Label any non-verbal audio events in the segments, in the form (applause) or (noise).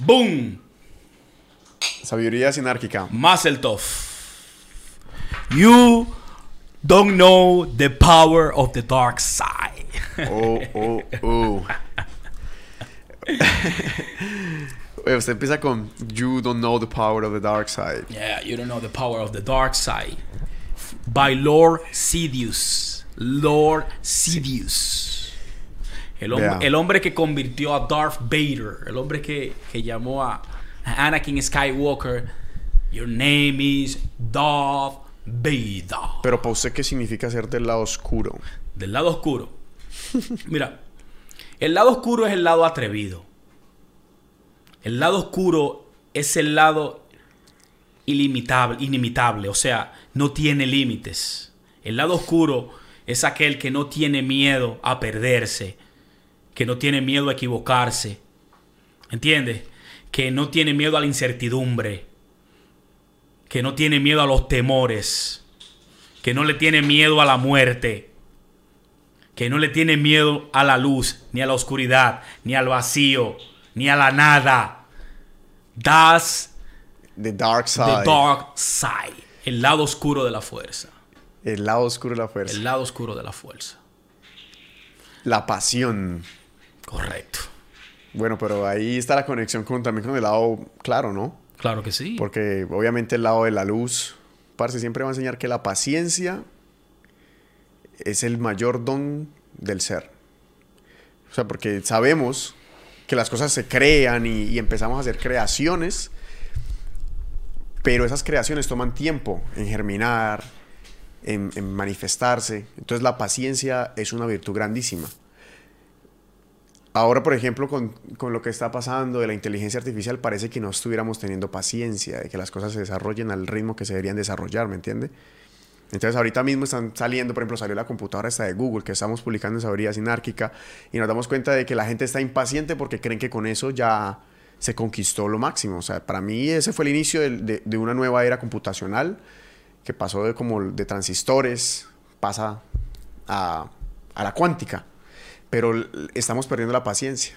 Boom. Sabiduría sinárquica. Mazeltov. You don't know the power of the dark side. Oh, oh, oh. (laughs) Usted empieza con You don't know the power of the dark side. Yeah, you don't know the power of the dark side. By Lord Sidious. Lord Sidious. El, hom- el hombre que convirtió a Darth Vader. El hombre que, que llamó a Anakin Skywalker. Your name is Darth Vader. Pero para usted, ¿qué significa ser del lado oscuro? Del lado oscuro. (laughs) Mira, el lado oscuro es el lado atrevido. El lado oscuro es el lado ilimitable, inimitable, o sea, no tiene límites. El lado oscuro es aquel que no tiene miedo a perderse, que no tiene miedo a equivocarse. ¿Entiendes? Que no tiene miedo a la incertidumbre, que no tiene miedo a los temores, que no le tiene miedo a la muerte, que no le tiene miedo a la luz, ni a la oscuridad, ni al vacío, ni a la nada. Das The dark the side. dark side, el lado oscuro de la fuerza, El lado oscuro de la fuerza. el lado oscuro de la fuerza. La pasión. Correcto. Bueno, pero ahí está la conexión con, también con el lado claro, ¿no? Claro que sí. Porque obviamente el lado de la luz, parce, siempre va a enseñar que la paciencia es el mayor don del ser. O sea, porque sabemos que las cosas se crean y, y empezamos a hacer creaciones, pero esas creaciones toman tiempo en germinar, en, en manifestarse. Entonces la paciencia es una virtud grandísima. Ahora, por ejemplo, con, con lo que está pasando de la inteligencia artificial, parece que no estuviéramos teniendo paciencia, de que las cosas se desarrollen al ritmo que se deberían desarrollar, ¿me entiende? Entonces, ahorita mismo están saliendo, por ejemplo, salió la computadora esta de Google, que estamos publicando en Sabiduría Sinárquica, y nos damos cuenta de que la gente está impaciente porque creen que con eso ya se conquistó lo máximo. O sea, para mí ese fue el inicio del- de, de una nueva era computacional, que pasó de como de transistores, pasa a, a la cuántica. Pero estamos perdiendo la paciencia.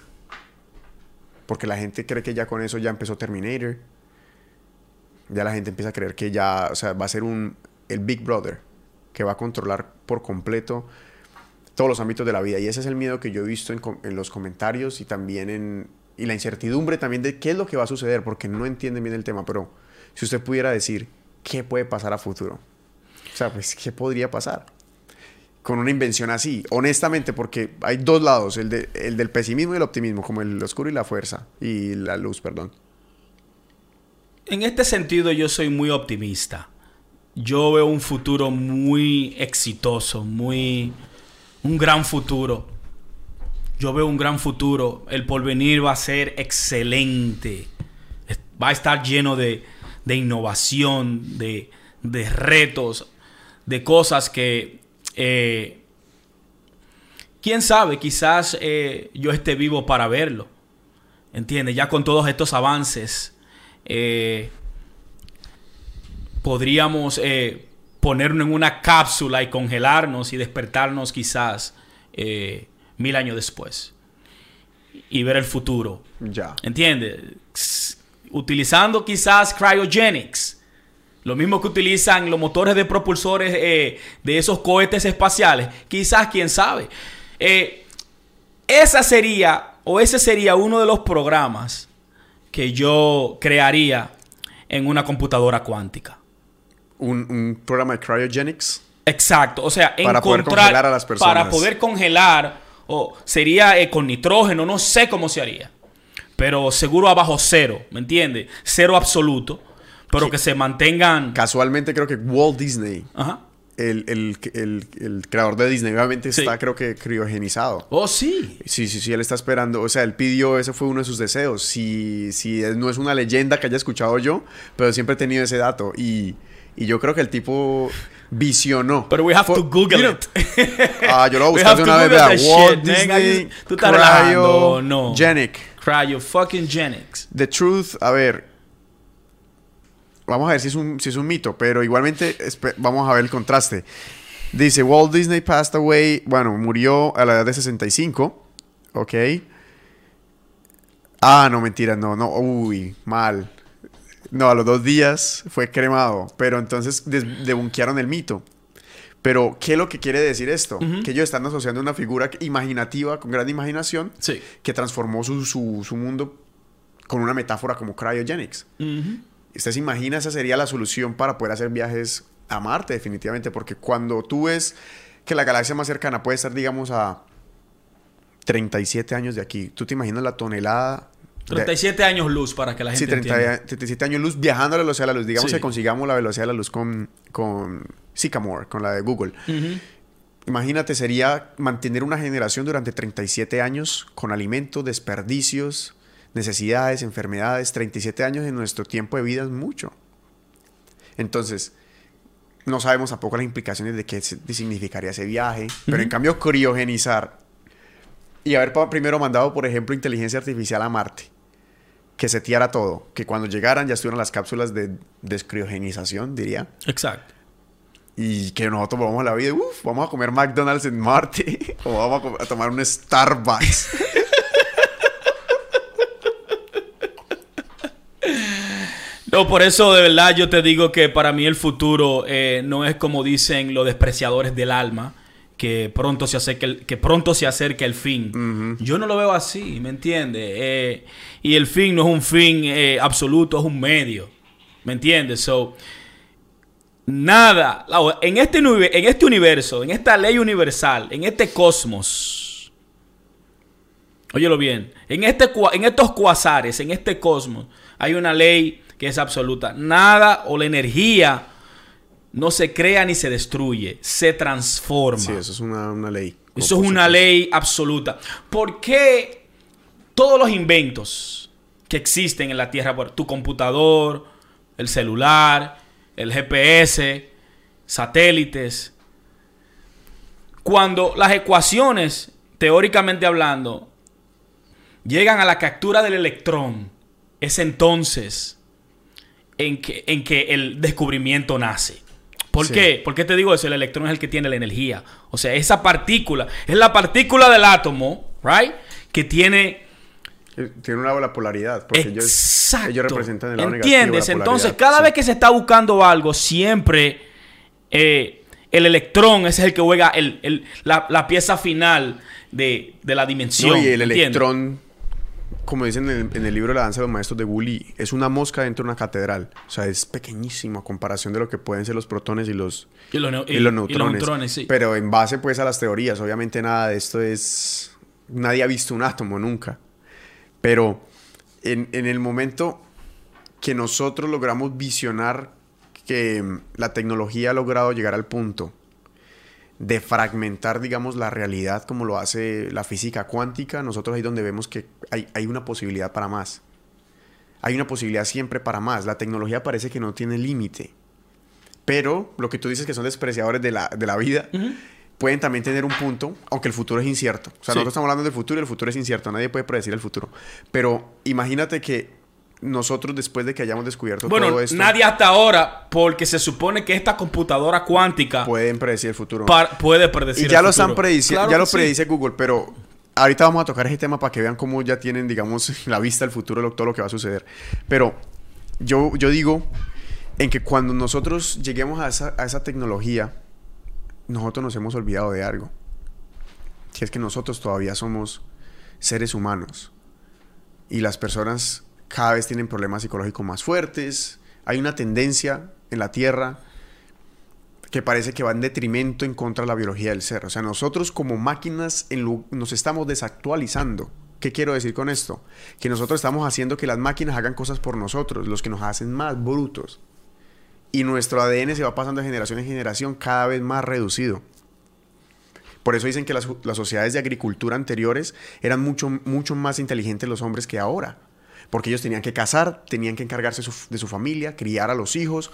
Porque la gente cree que ya con eso ya empezó Terminator. Ya la gente empieza a creer que ya, o sea, va a ser un, el Big Brother que va a controlar por completo todos los ámbitos de la vida. Y ese es el miedo que yo he visto en los comentarios y también en... Y la incertidumbre también de qué es lo que va a suceder, porque no entienden bien el tema. Pero si usted pudiera decir qué puede pasar a futuro. O sea, pues, ¿qué podría pasar? Con una invención así, honestamente, porque hay dos lados, el, de- el del pesimismo y el optimismo, como el oscuro y la fuerza, y la luz, perdón. En este sentido yo soy muy optimista. Yo veo un futuro muy exitoso, muy un gran futuro. Yo veo un gran futuro. El porvenir va a ser excelente. Va a estar lleno de, de innovación, de, de retos, de cosas que, eh, quién sabe, quizás eh, yo esté vivo para verlo. ¿Entiendes? Ya con todos estos avances, eh, podríamos ponernos en una cápsula y congelarnos y despertarnos quizás eh, mil años después y ver el futuro. Ya. ¿Entiendes? Utilizando quizás cryogenics. Lo mismo que utilizan los motores de propulsores eh, de esos cohetes espaciales. Quizás, quién sabe. Eh, esa sería, o ese sería uno de los programas que yo crearía en una computadora cuántica. Un, un programa de cryogenics. Exacto, o sea, Para poder congelar a las personas. para poder congelar o sería eh, con nitrógeno, no sé cómo se haría, pero seguro abajo cero, ¿me entiendes? Cero absoluto, pero Sí. que se mantengan. Casualmente creo que Walt Disney, Ajá. el, el- el- el creador de Disney, obviamente Sí. está creo que criogenizado. Oh sí, Sí, sí, sí, él está esperando. O sea, él pidió, ese fue uno de sus deseos. Si, si no es una leyenda que haya escuchado yo, pero siempre he tenido ese dato. Y, y yo creo que el tipo visionó. pero we have Fue- to Google Mira, it. Ah, yo lo voy a (laughs) buscar una vez. That Walt. Disney Tú estás relajando, no. Cryogenic. Cryo fucking genics. The Truth, a ver. Vamos a ver si es un, si es un mito, pero igualmente vamos a ver el contraste. Dice, Walt Disney passed away, bueno, murió a la edad de 65, ¿ok? Ah, no, mentira, no, no. Uy, mal. No, a los dos días fue cremado. Pero entonces debunkearon el mito. Pero, ¿qué es lo que quiere decir esto? Que ellos están asociando una figura imaginativa, con gran imaginación, Sí. que transformó su, su- su mundo con una metáfora como cryogenics. ¿Usted se imagina esa sería la solución para poder hacer viajes a Marte, definitivamente? Porque cuando tú ves que la galaxia más cercana puede estar, digamos, a 37 años de aquí, ¿tú te imaginas la tonelada? de- 37 años luz para que la Sí, gente 30 entienda. 37 años luz viajando a la velocidad de la luz. Digamos Sí. que consigamos la velocidad de la luz con, con Sycamore, con la de Google. Imagínate, sería mantener una generación durante 37 años con alimentos, desperdicios, necesidades, enfermedades. 37 años en nuestro tiempo de vida es mucho. Entonces, no sabemos tampoco las implicaciones de qué significaría ese viaje. Pero en cambio, criogenizar y haber primero mandado, por ejemplo, inteligencia artificial a Marte, que seteara todo, que cuando llegaran ya estuvieran las cápsulas de descriogenización, diría. Exacto. Y que nosotros vamos a la vida, uff, vamos a comer McDonald's en Marte (laughs) o vamos a tomar un Starbucks. (laughs) No, por eso de verdad yo te digo que para mí el futuro eh, no es como dicen los despreciadores del alma, que pronto se acerca el, que pronto se acerca el fin. Yo no lo veo así, ¿me entiendes? Eh, y el fin no es un fin eh, absoluto, es un medio, ¿me entiendes? So, nada, en este, en este universo, en esta ley universal, en este cosmos, Óyelo bien. En, este, en estos cuasares, en este cosmos, hay una ley que es absoluta. Nada o la energía no se crea ni se destruye, se transforma. Sí, eso es una, una ley. Eso es una ley absoluta. ¿Por qué todos los inventos que existen en la Tierra, por tu computador, el celular, el GPS, satélites, cuando las ecuaciones, teóricamente hablando, llegan a la captura del electrón, es entonces en que, en que el descubrimiento nace. ¿Por Sí. qué? ¿Por qué te digo eso? El electrón es el que tiene la energía. O sea, esa partícula, es la partícula del átomo, ¿right? Que tiene... Eh, Tiene una la polaridad. Porque Exacto. ellos representan negativo de ¿Entiendes? la Entonces, cada Sí. vez que se está buscando algo, siempre eh, el electrón es el que juega el- el- la, la pieza final de, de la dimensión. No, y el ¿entiendes? electrón, como dicen en el, en el libro La danza de los maestros de Woolley, es una mosca dentro de una catedral. O sea, es pequeñísimo a comparación de lo que pueden ser los protones y los, Y los, neu- y los y- y neutrones. neutrones, sí. Pero en base pues a las teorías, obviamente nada de esto es... Nadie ha visto un átomo nunca. Pero en, en el momento que nosotros logramos visionar que la tecnología ha logrado llegar al punto de fragmentar, digamos, la realidad como lo hace la física cuántica, nosotros ahí donde vemos que hay, hay una posibilidad para más. Hay una posibilidad siempre para más. La tecnología parece que no tiene límite. Pero lo que tú dices que son despreciadores de la, de la vida, pueden también tener un punto, aunque el futuro es incierto. O sea, Sí. nosotros estamos hablando del futuro y el futuro es incierto. Nadie puede predecir el futuro. Pero imagínate que nosotros, después de que hayamos descubierto Bueno, todo esto, nadie hasta ahora, porque se supone que esta computadora cuántica pueden predecir el futuro. puede predecir Y ya el lo están futuro. prediciendo, Claro ya lo sí. predice Google, pero ahorita vamos a tocar ese tema para que vean cómo ya tienen, digamos, (laughs) la vista del futuro, lo- todo lo que va a suceder. Pero yo, yo digo en que cuando nosotros lleguemos a esa, a esa tecnología, nosotros nos hemos olvidado de algo. Que es que nosotros todavía somos seres humanos. Y las personas cada vez tienen problemas psicológicos más fuertes. Hay una tendencia en la Tierra que parece que va en detrimento en contra de la biología del ser. O sea, nosotros como máquinas nos estamos desactualizando. ¿Qué quiero decir con esto? Que nosotros estamos haciendo que las máquinas hagan cosas por nosotros, los que nos hacen más brutos. Y nuestro ADN se va pasando de generación en generación cada vez más reducido. Por eso dicen que las, las sociedades de agricultura anteriores eran mucho, mucho más inteligentes los hombres que ahora. Porque ellos tenían que cazar, tenían que encargarse de su familia, criar a los hijos,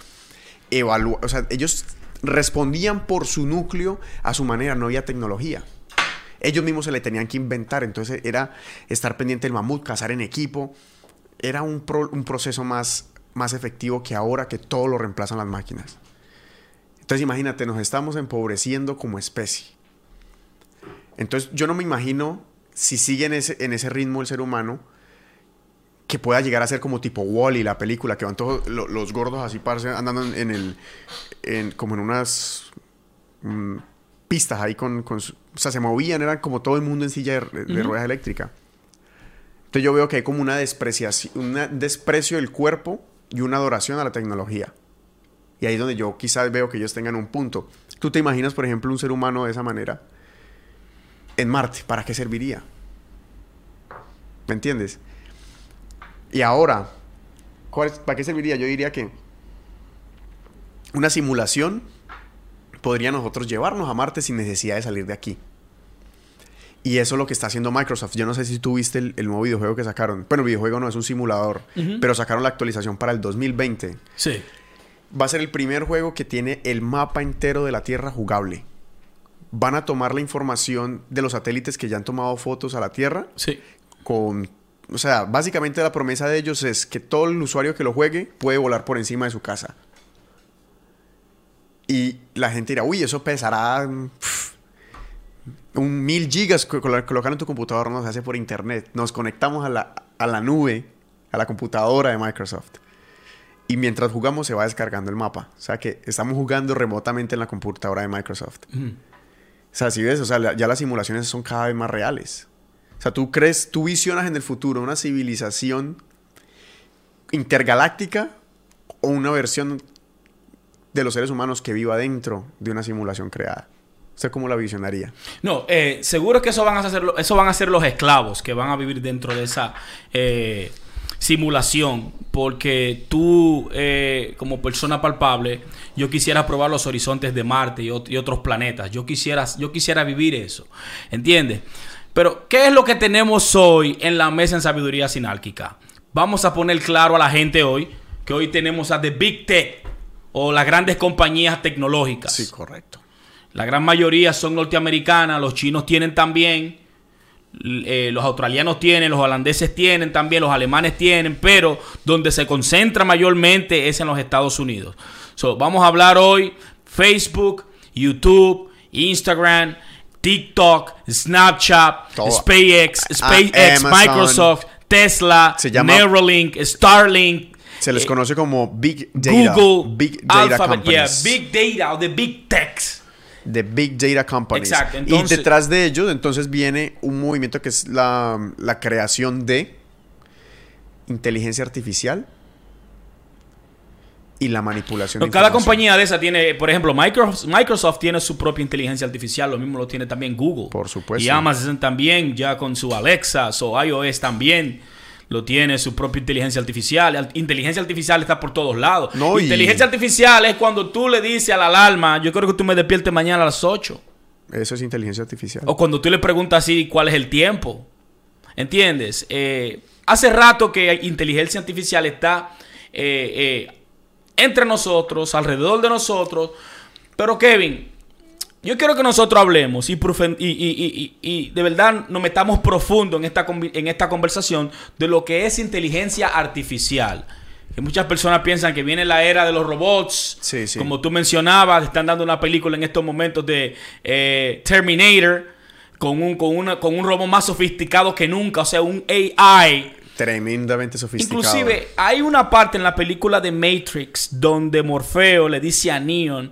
evaluar. O sea, ellos respondían por su núcleo a su manera, no había tecnología. Ellos mismos se le tenían que inventar, entonces era estar pendiente del mamut, cazar en equipo. Era un, pro- un proceso más, más efectivo que ahora que todo lo reemplazan las máquinas. Entonces imagínate, nos estamos empobreciendo como especie. Entonces yo no me imagino si sigue ese, en ese ritmo el ser humano que pueda llegar a ser como tipo Wally, la película, que van todos lo- los gordos así parce, andando en, en el. en- como en unas. mm, pistas ahí con, con O sea, se movían, eran como todo el mundo en silla de, de ruedas eléctrica. Entonces yo veo que hay como una despreciación, un desprecio del cuerpo y una adoración a la tecnología. Y ahí es donde yo quizás veo que ellos tengan un punto. ¿Tú te imaginas, por ejemplo, un ser humano de esa manera en Marte? ¿Para qué serviría? ¿Me entiendes? Y ahora, ¿cuál ¿para qué serviría? Yo diría que una simulación podría nosotros llevarnos a Marte sin necesidad de salir de aquí. Y eso es lo que está haciendo Microsoft. Yo no sé si tú viste el, el nuevo videojuego que sacaron. Bueno, el videojuego no es un simulador, pero sacaron la actualización para el 2020. Sí. Va a ser el primer juego que tiene el mapa entero de la Tierra jugable. Van a tomar la información de los satélites que ya han tomado fotos a la Tierra Sí. con... O sea, básicamente la promesa de ellos es que todo el usuario que lo juegue puede volar por encima de su casa. Y la gente dirá, uy, eso pesará mm, un mil gigas colo- colocar en tu computador, no se hace por internet. Nos conectamos a la, a la nube, a la computadora de Microsoft. Y mientras jugamos se va descargando el mapa. O sea que estamos jugando remotamente en la computadora de Microsoft. Ujú. O sea, si ves, o sea, la- ya las simulaciones son cada vez más reales. O sea, tú crees, tú visionas en el futuro una civilización intergaláctica o una versión de los seres humanos que viva dentro de una simulación creada. ¿Usted cómo la visionaría? No, eh, seguro que eso van a ser eso van a ser los esclavos que van a vivir dentro de esa eh, simulación, porque tú eh, como persona palpable, yo quisiera probar los horizontes de Marte y, y otros planetas. Yo quisiera, yo quisiera vivir eso, ¿entiendes? Pero ¿qué es lo que tenemos hoy en la mesa en sabiduría sinálquica? Vamos a poner claro a la gente hoy que hoy tenemos a The Big Tech o las grandes compañías tecnológicas. Sí, correcto. La gran mayoría son norteamericanas, los chinos tienen también, eh, los australianos tienen, los holandeses tienen también, los alemanes tienen, pero donde se concentra mayormente es en los Estados Unidos. So, vamos a hablar hoy Facebook, YouTube, Instagram, TikTok, Snapchat, Todo. SpaceX, SpaceX, Amazon. Microsoft, Tesla, Se llama- Neuralink, Starlink. Se les eh, conoce como Big Data. Google, Big Data Alphabet, yeah, Companies. Big Data o the Big Techs. de Big Data Companies. Exacto, entonces- y detrás de ellos, entonces viene un movimiento que es la, la creación de inteligencia artificial y la manipulación de Cada compañía de esa tiene, por ejemplo, Microsoft, Microsoft tiene su propia inteligencia artificial, lo mismo lo tiene también Google. Por supuesto. Y Amazon también, ya con su Alexa, o iOS también lo tiene su propia inteligencia artificial. Al- Inteligencia artificial está por todos lados. No, y- inteligencia artificial es cuando tú le dices a la alarma, yo creo que tú me despiertes mañana a las 8. Eso es inteligencia artificial. O cuando tú le preguntas así cuál es el tiempo. ¿Entiendes? Eh, hace rato que inteligencia artificial está eh, eh, entre nosotros, alrededor de nosotros. Pero Kevin, yo quiero que nosotros hablemos y, y- y- y- de verdad nos metamos profundo en esta, en esta conversación de lo que es inteligencia artificial. Que muchas personas piensan que viene la era de los robots. Sí, sí. Como tú mencionabas, están dando una película en estos momentos de eh, Terminator con un, con, una, con un robot más sofisticado que nunca, o sea, un AI. Tremendamente sofisticado. Inclusive hay una parte en la película de Matrix donde Morfeo le dice a Neon,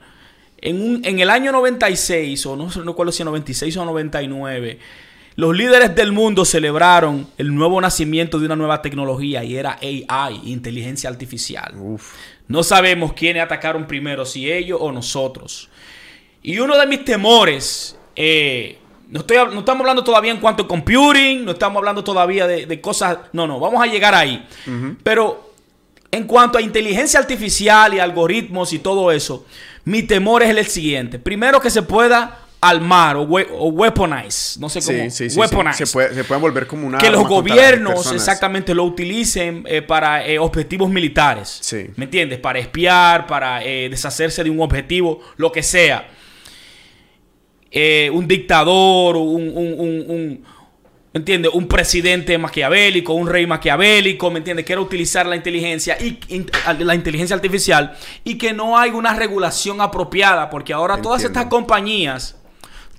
en, un, en el año 96, o no sé no recuerdo si 96 o 99, los líderes del mundo celebraron el nuevo nacimiento de una nueva tecnología y era AI, inteligencia artificial. Uf. No sabemos quiénes atacaron primero, si ellos o nosotros. Y uno de mis temores, eh, no, estoy, no estamos hablando todavía en cuanto a computing, no estamos hablando todavía de, de cosas, no, no, vamos a llegar ahí. Pero en cuanto a inteligencia artificial y algoritmos y todo eso, mi temor es el siguiente. Primero que se pueda armar o, we- o weaponize, no sé cómo, Sí, sí, sí, sí. weaponize Se, puede, se pueden volver como una. que los gobiernos exactamente lo utilicen eh, para eh, objetivos militares. Sí. ¿Me entiendes? Para espiar, para eh, deshacerse de un objetivo, lo que sea. Eh, un dictador, un, un, un, un-. Un presidente maquiavélico, un rey maquiavélico, ¿me entiendes? Quiere utilizar la inteligencia y in- la inteligencia artificial y que no hay una regulación apropiada, porque ahora todas estas compañías,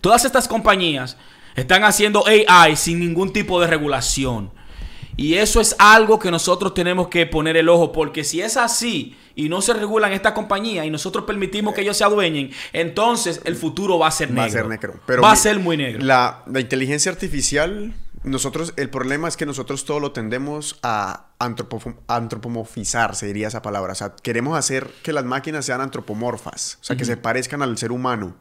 todas estas compañías están haciendo AI sin ningún tipo de regulación. Y eso es algo que nosotros tenemos que poner el ojo, porque si es así y no se regulan estas compañías y nosotros permitimos que ellos se adueñen, entonces el futuro va a ser negro. Va a ser negro. Pero va a ser muy negro. La, la inteligencia artificial, nosotros, el problema es que nosotros todo lo tendemos a antropo- antropomorfizar, se diría esa palabra. O sea, queremos hacer que las máquinas sean antropomorfas, o sea, que se parezcan al ser humano.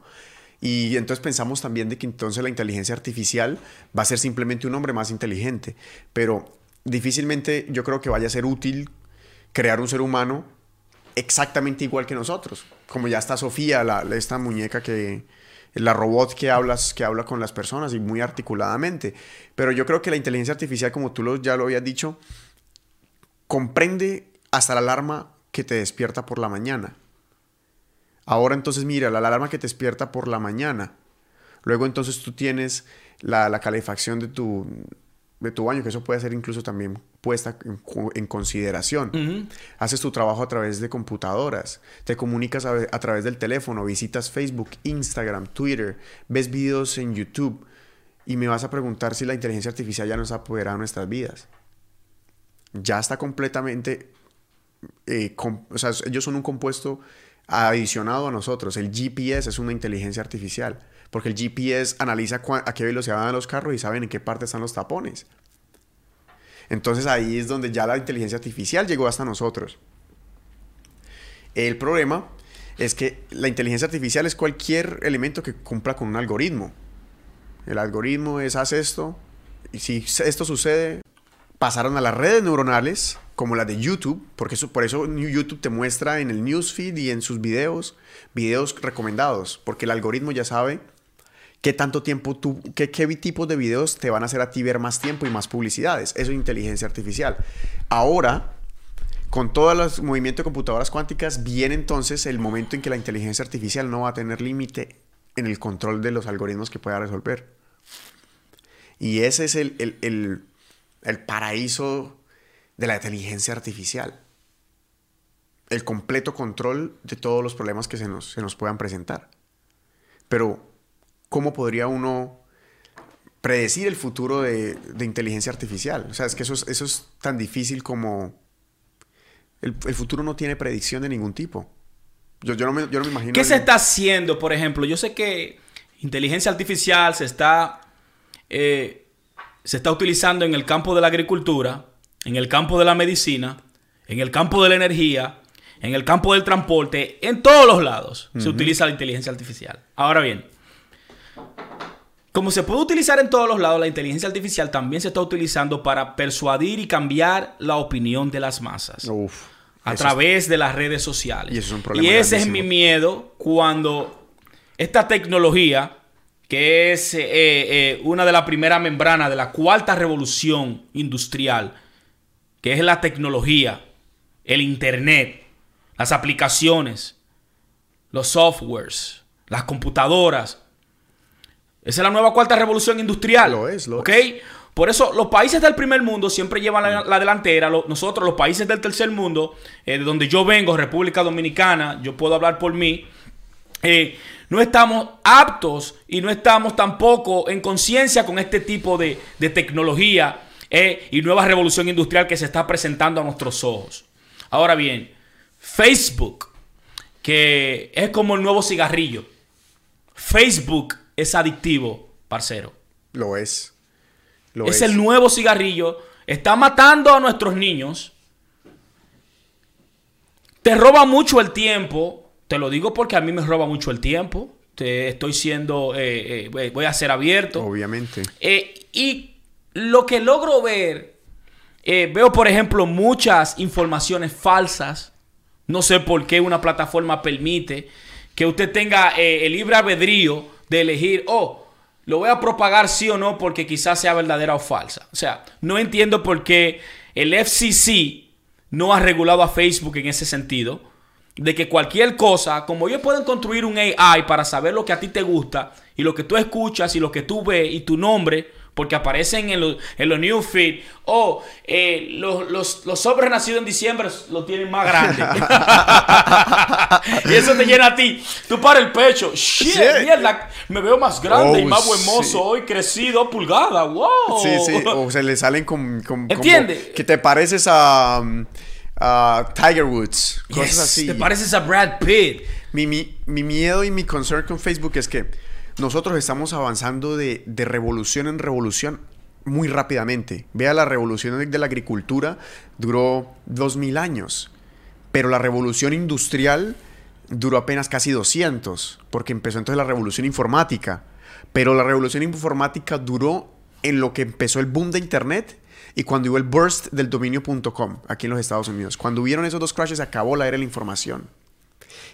Y entonces pensamos también de que entonces la inteligencia artificial va a ser simplemente un hombre más inteligente. Pero difícilmente yo creo que vaya a ser útil crear un ser humano exactamente igual que nosotros. Como ya está Sofía, la, esta muñeca que, la robot que hablas, que habla con las personas y muy articuladamente. Pero yo creo que la inteligencia artificial, como tú lo, ya lo habías dicho, comprende hasta la alarma que te despierta por la mañana. Ahora entonces mira, la alarma que te despierta por la mañana. Luego entonces tú tienes la, la calefacción de tu, de tu baño, que eso puede ser incluso también puesta en, en consideración. Haces tu trabajo a través de computadoras, te comunicas a, a través del teléfono, visitas Facebook, Instagram, Twitter, ves videos en YouTube y me vas a preguntar si la inteligencia artificial ya nos ha apoderado de nuestras vidas. Ya está completamente, eh, com- o sea, ellos son un compuesto adicionado a nosotros. El GPS es una inteligencia artificial, porque el GPS analiza a qué velocidad van los carros y saben en qué parte están los tapones. Entonces ahí es donde ya la inteligencia artificial llegó hasta nosotros. El problema es que la inteligencia artificial es cualquier elemento que cumpla con un algoritmo. El algoritmo es haz esto y si esto sucede, pasaron a las redes neuronales como la de YouTube, porque por eso YouTube te muestra en el newsfeed y en sus videos, videos recomendados, porque el algoritmo ya sabe qué tanto tiempo tú, qué, qué tipos de videos te van a hacer a ti ver más tiempo y más publicidades. Eso es inteligencia artificial. Ahora, con todos los movimientos de computadoras cuánticas, viene entonces el momento en que la inteligencia artificial no va a tener límite en el control de los algoritmos que pueda resolver. Y ese es el, el- el- el paraíso de la inteligencia artificial. El completo control de todos los problemas que se nos, se nos puedan presentar. Pero, ¿cómo podría uno predecir el futuro de, de inteligencia artificial? O sea, es que eso es, eso es tan difícil como... El, el futuro no tiene predicción de ningún tipo. Yo, yo no, me, yo no me imagino... ¿Qué se está haciendo, por ejemplo? Yo sé que inteligencia artificial se está, eh, se está utilizando en el campo de la agricultura, en el campo de la medicina, en el campo de la energía, en el campo del transporte, en todos los lados se utiliza la inteligencia artificial. Ahora bien, como se puede utilizar en todos los lados, la inteligencia artificial también se está utilizando para persuadir y cambiar la opinión de las masas Uf, a través de las redes sociales. Y eso es un problema Y ese es mi miedo cuando esta tecnología, que es eh, eh, una de las primeras membranas de la cuarta revolución industrial, que es la tecnología, el Internet, las aplicaciones, los softwares, las computadoras. Esa es la nueva cuarta revolución industrial. Lo es, lo ¿Ok? Por eso los países del primer mundo siempre llevan la, la delantera. Lo- nosotros, los países del tercer mundo, eh, de donde yo vengo, República Dominicana, yo puedo hablar por mí, eh, no estamos aptos y no estamos tampoco en conciencia con este tipo de, de tecnología eh, y nueva revolución industrial que se está presentando a nuestros ojos. Ahora bien, Facebook, que es como el nuevo cigarrillo. Facebook es adictivo, parcero. Lo es. Lo es, el nuevo cigarrillo. Está matando a nuestros niños. Te roba mucho el tiempo. Te lo digo porque a mí me roba mucho el tiempo. Te estoy siendo, eh, eh, voy- voy a ser abierto. Obviamente. Eh, y lo que logro ver, eh, veo por ejemplo muchas informaciones falsas. No sé por qué una plataforma permite que usted tenga eh, el libre albedrío de elegir, oh, lo voy a propagar sí o no porque quizás sea verdadera o falsa. O sea, no entiendo por qué el FCC no ha regulado a Facebook en ese sentido. De que cualquier cosa, como ellos pueden construir un AI para saber lo que a ti te gusta y lo que tú escuchas y lo que tú ves y tu nombre, porque aparecen en, los, en los new feed. O eh, los, los, los sobres nacidos en diciembre lo tienen más grande. (laughs) y eso te llena a ti. Tú para el pecho. Shit, Sí. mierda. Me veo más grande y Oh, más buen mozo sí. hoy, crecido, pulgada. Wow. Sí, sí, o (laughs) se le salen con... con- como ¿Entiende? que te pareces a, um, a Tiger Woods, cosas Yes, así. Te pareces a Brad Pitt. Mi, mi, mi miedo y mi concern con Facebook es que nosotros estamos avanzando de, revolución en revolución muy rápidamente. Vea, la revolución de- la agricultura duró 2000 años, pero la revolución industrial duró apenas casi 200, porque empezó entonces la revolución informática. Pero la revolución informática duró en lo que empezó el boom de Internet y cuando hubo el burst del dominio.com aquí en los Estados Unidos. Cuando hubieron esos dos crashes, acabó la era de la información.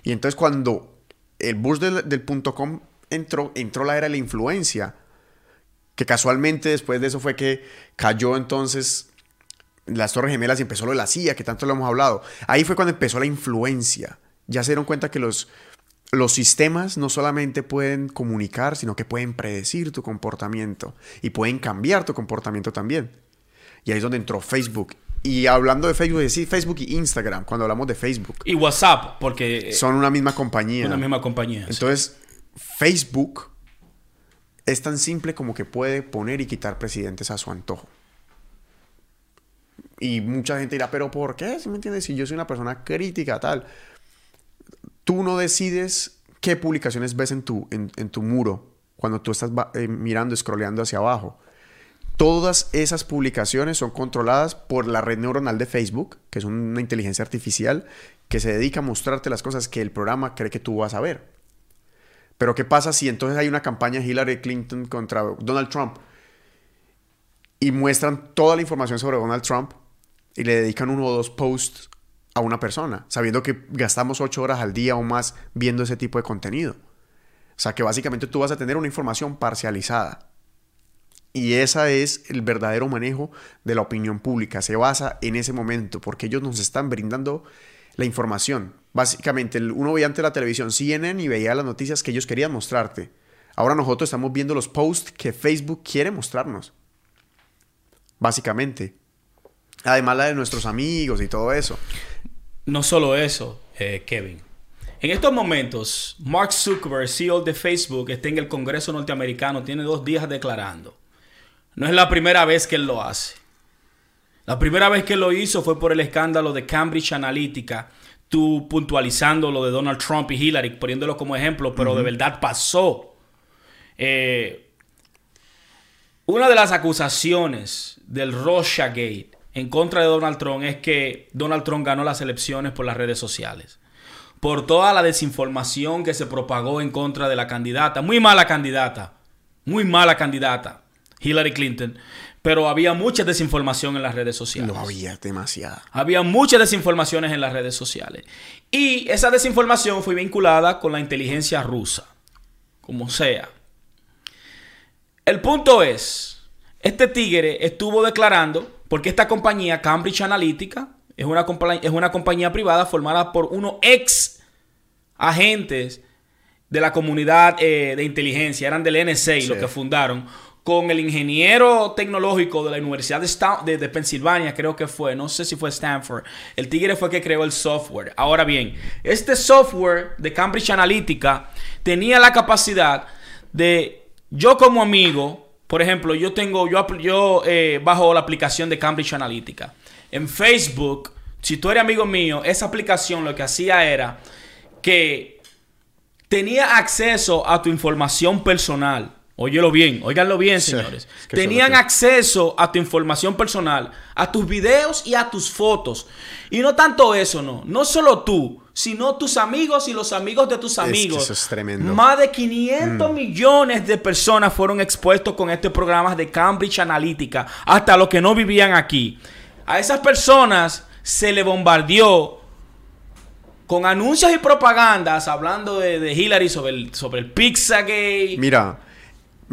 Y entonces cuando el burst del, del com entró, entró la era de la influencia, que casualmente después de eso fue que cayó entonces las Torres Gemelas y empezó lo de la CIA, que tanto lo hemos hablado. Ahí fue cuando empezó la influencia. Ya se dieron cuenta que los, los sistemas no solamente pueden comunicar, sino que pueden predecir tu comportamiento y pueden cambiar tu comportamiento también. Y ahí es donde entró Facebook. Y hablando de Facebook, sí, Facebook y Instagram, cuando hablamos de Facebook, Y WhatsApp, porque son una misma compañía. una misma compañía. sí. Facebook es tan simple como que puede poner y quitar presidentes a su antojo. Y mucha gente dirá, pero ¿por qué? ¿Sí me entiendes? Si yo soy una persona crítica, tal. Tú no decides qué publicaciones ves en tu, en, tu muro cuando tú estás eh, mirando, scrolleando hacia abajo. Todas esas publicaciones son controladas por la red neuronal de Facebook, que es una inteligencia artificial que se dedica a mostrarte las cosas que el programa cree que tú vas a ver. Pero ¿qué pasa si entonces hay una campaña Hillary Clinton contra Donald Trump y muestran toda la información sobre Donald Trump y le dedican uno o dos posts a una persona, sabiendo que gastamos ocho horas al día o más viendo ese tipo de contenido? O sea que básicamente tú vas a tener una información parcializada. Y ese es el verdadero manejo de la opinión pública. Se basa en ese momento, porque ellos nos están brindando la información. Básicamente, uno veía ante la televisión CNN y veía las noticias que ellos querían mostrarte. Ahora nosotros estamos viendo los posts que Facebook quiere mostrarnos. Básicamente. Además la de nuestros amigos y todo eso. No solo eso, eh, Kevin. En estos momentos, Mark Zuckerberg, CEO de Facebook, está en el Congreso norteamericano, tiene dos días declarando. No es la primera vez que él lo hace. La primera vez que lo hizo fue por el escándalo de Cambridge Analytica, tú puntualizando lo de Donald Trump y Hillary, poniéndolo como ejemplo, pero de verdad pasó. Eh, una de las acusaciones del Russiagate en contra de Donald Trump es que Donald Trump ganó las elecciones por las redes sociales. Por toda la desinformación que se propagó en contra de la candidata. Muy mala candidata. Muy mala candidata. Hillary Clinton. Pero había mucha desinformación en las redes sociales. Lo había demasiada. Había muchas desinformaciones en las redes sociales. Y esa desinformación fue vinculada con la inteligencia rusa. Como sea. El punto es, este tigre estuvo declarando, porque esta compañía, Cambridge Analytica, es una, es una compañía privada formada por unos ex agentes de la comunidad eh, de inteligencia, eran del NSA Sí. los que fundaron, con el ingeniero tecnológico de la Universidad de, Sta- de, de Pensilvania, creo que fue, no sé si fue Stanford. El tigre fue que creó el software. Ahora bien, este software de Cambridge Analytica tenía la capacidad de, yo como amigo, por ejemplo, yo tengo, yo eh, bajo la aplicación de Cambridge Analytica. En Facebook, si tú eres amigo mío, esa aplicación lo que hacía era que tenía acceso a tu información personal. Óyelo bien, óiganlo bien, Sí, señores. es Tenían es acceso a tu información personal, a tus videos y a tus fotos. Y no tanto eso, no. No solo tú, sino tus amigos y los amigos de tus que amigos. eso es tremendo. Mm. Más de 500 millones de personas fueron expuestos con este programa de Cambridge Analytica, hasta los que no vivían aquí. A esas personas se le bombardeó con anuncios y propagandas hablando de, de Hillary sobre el, sobre el Pizzagate. Mira,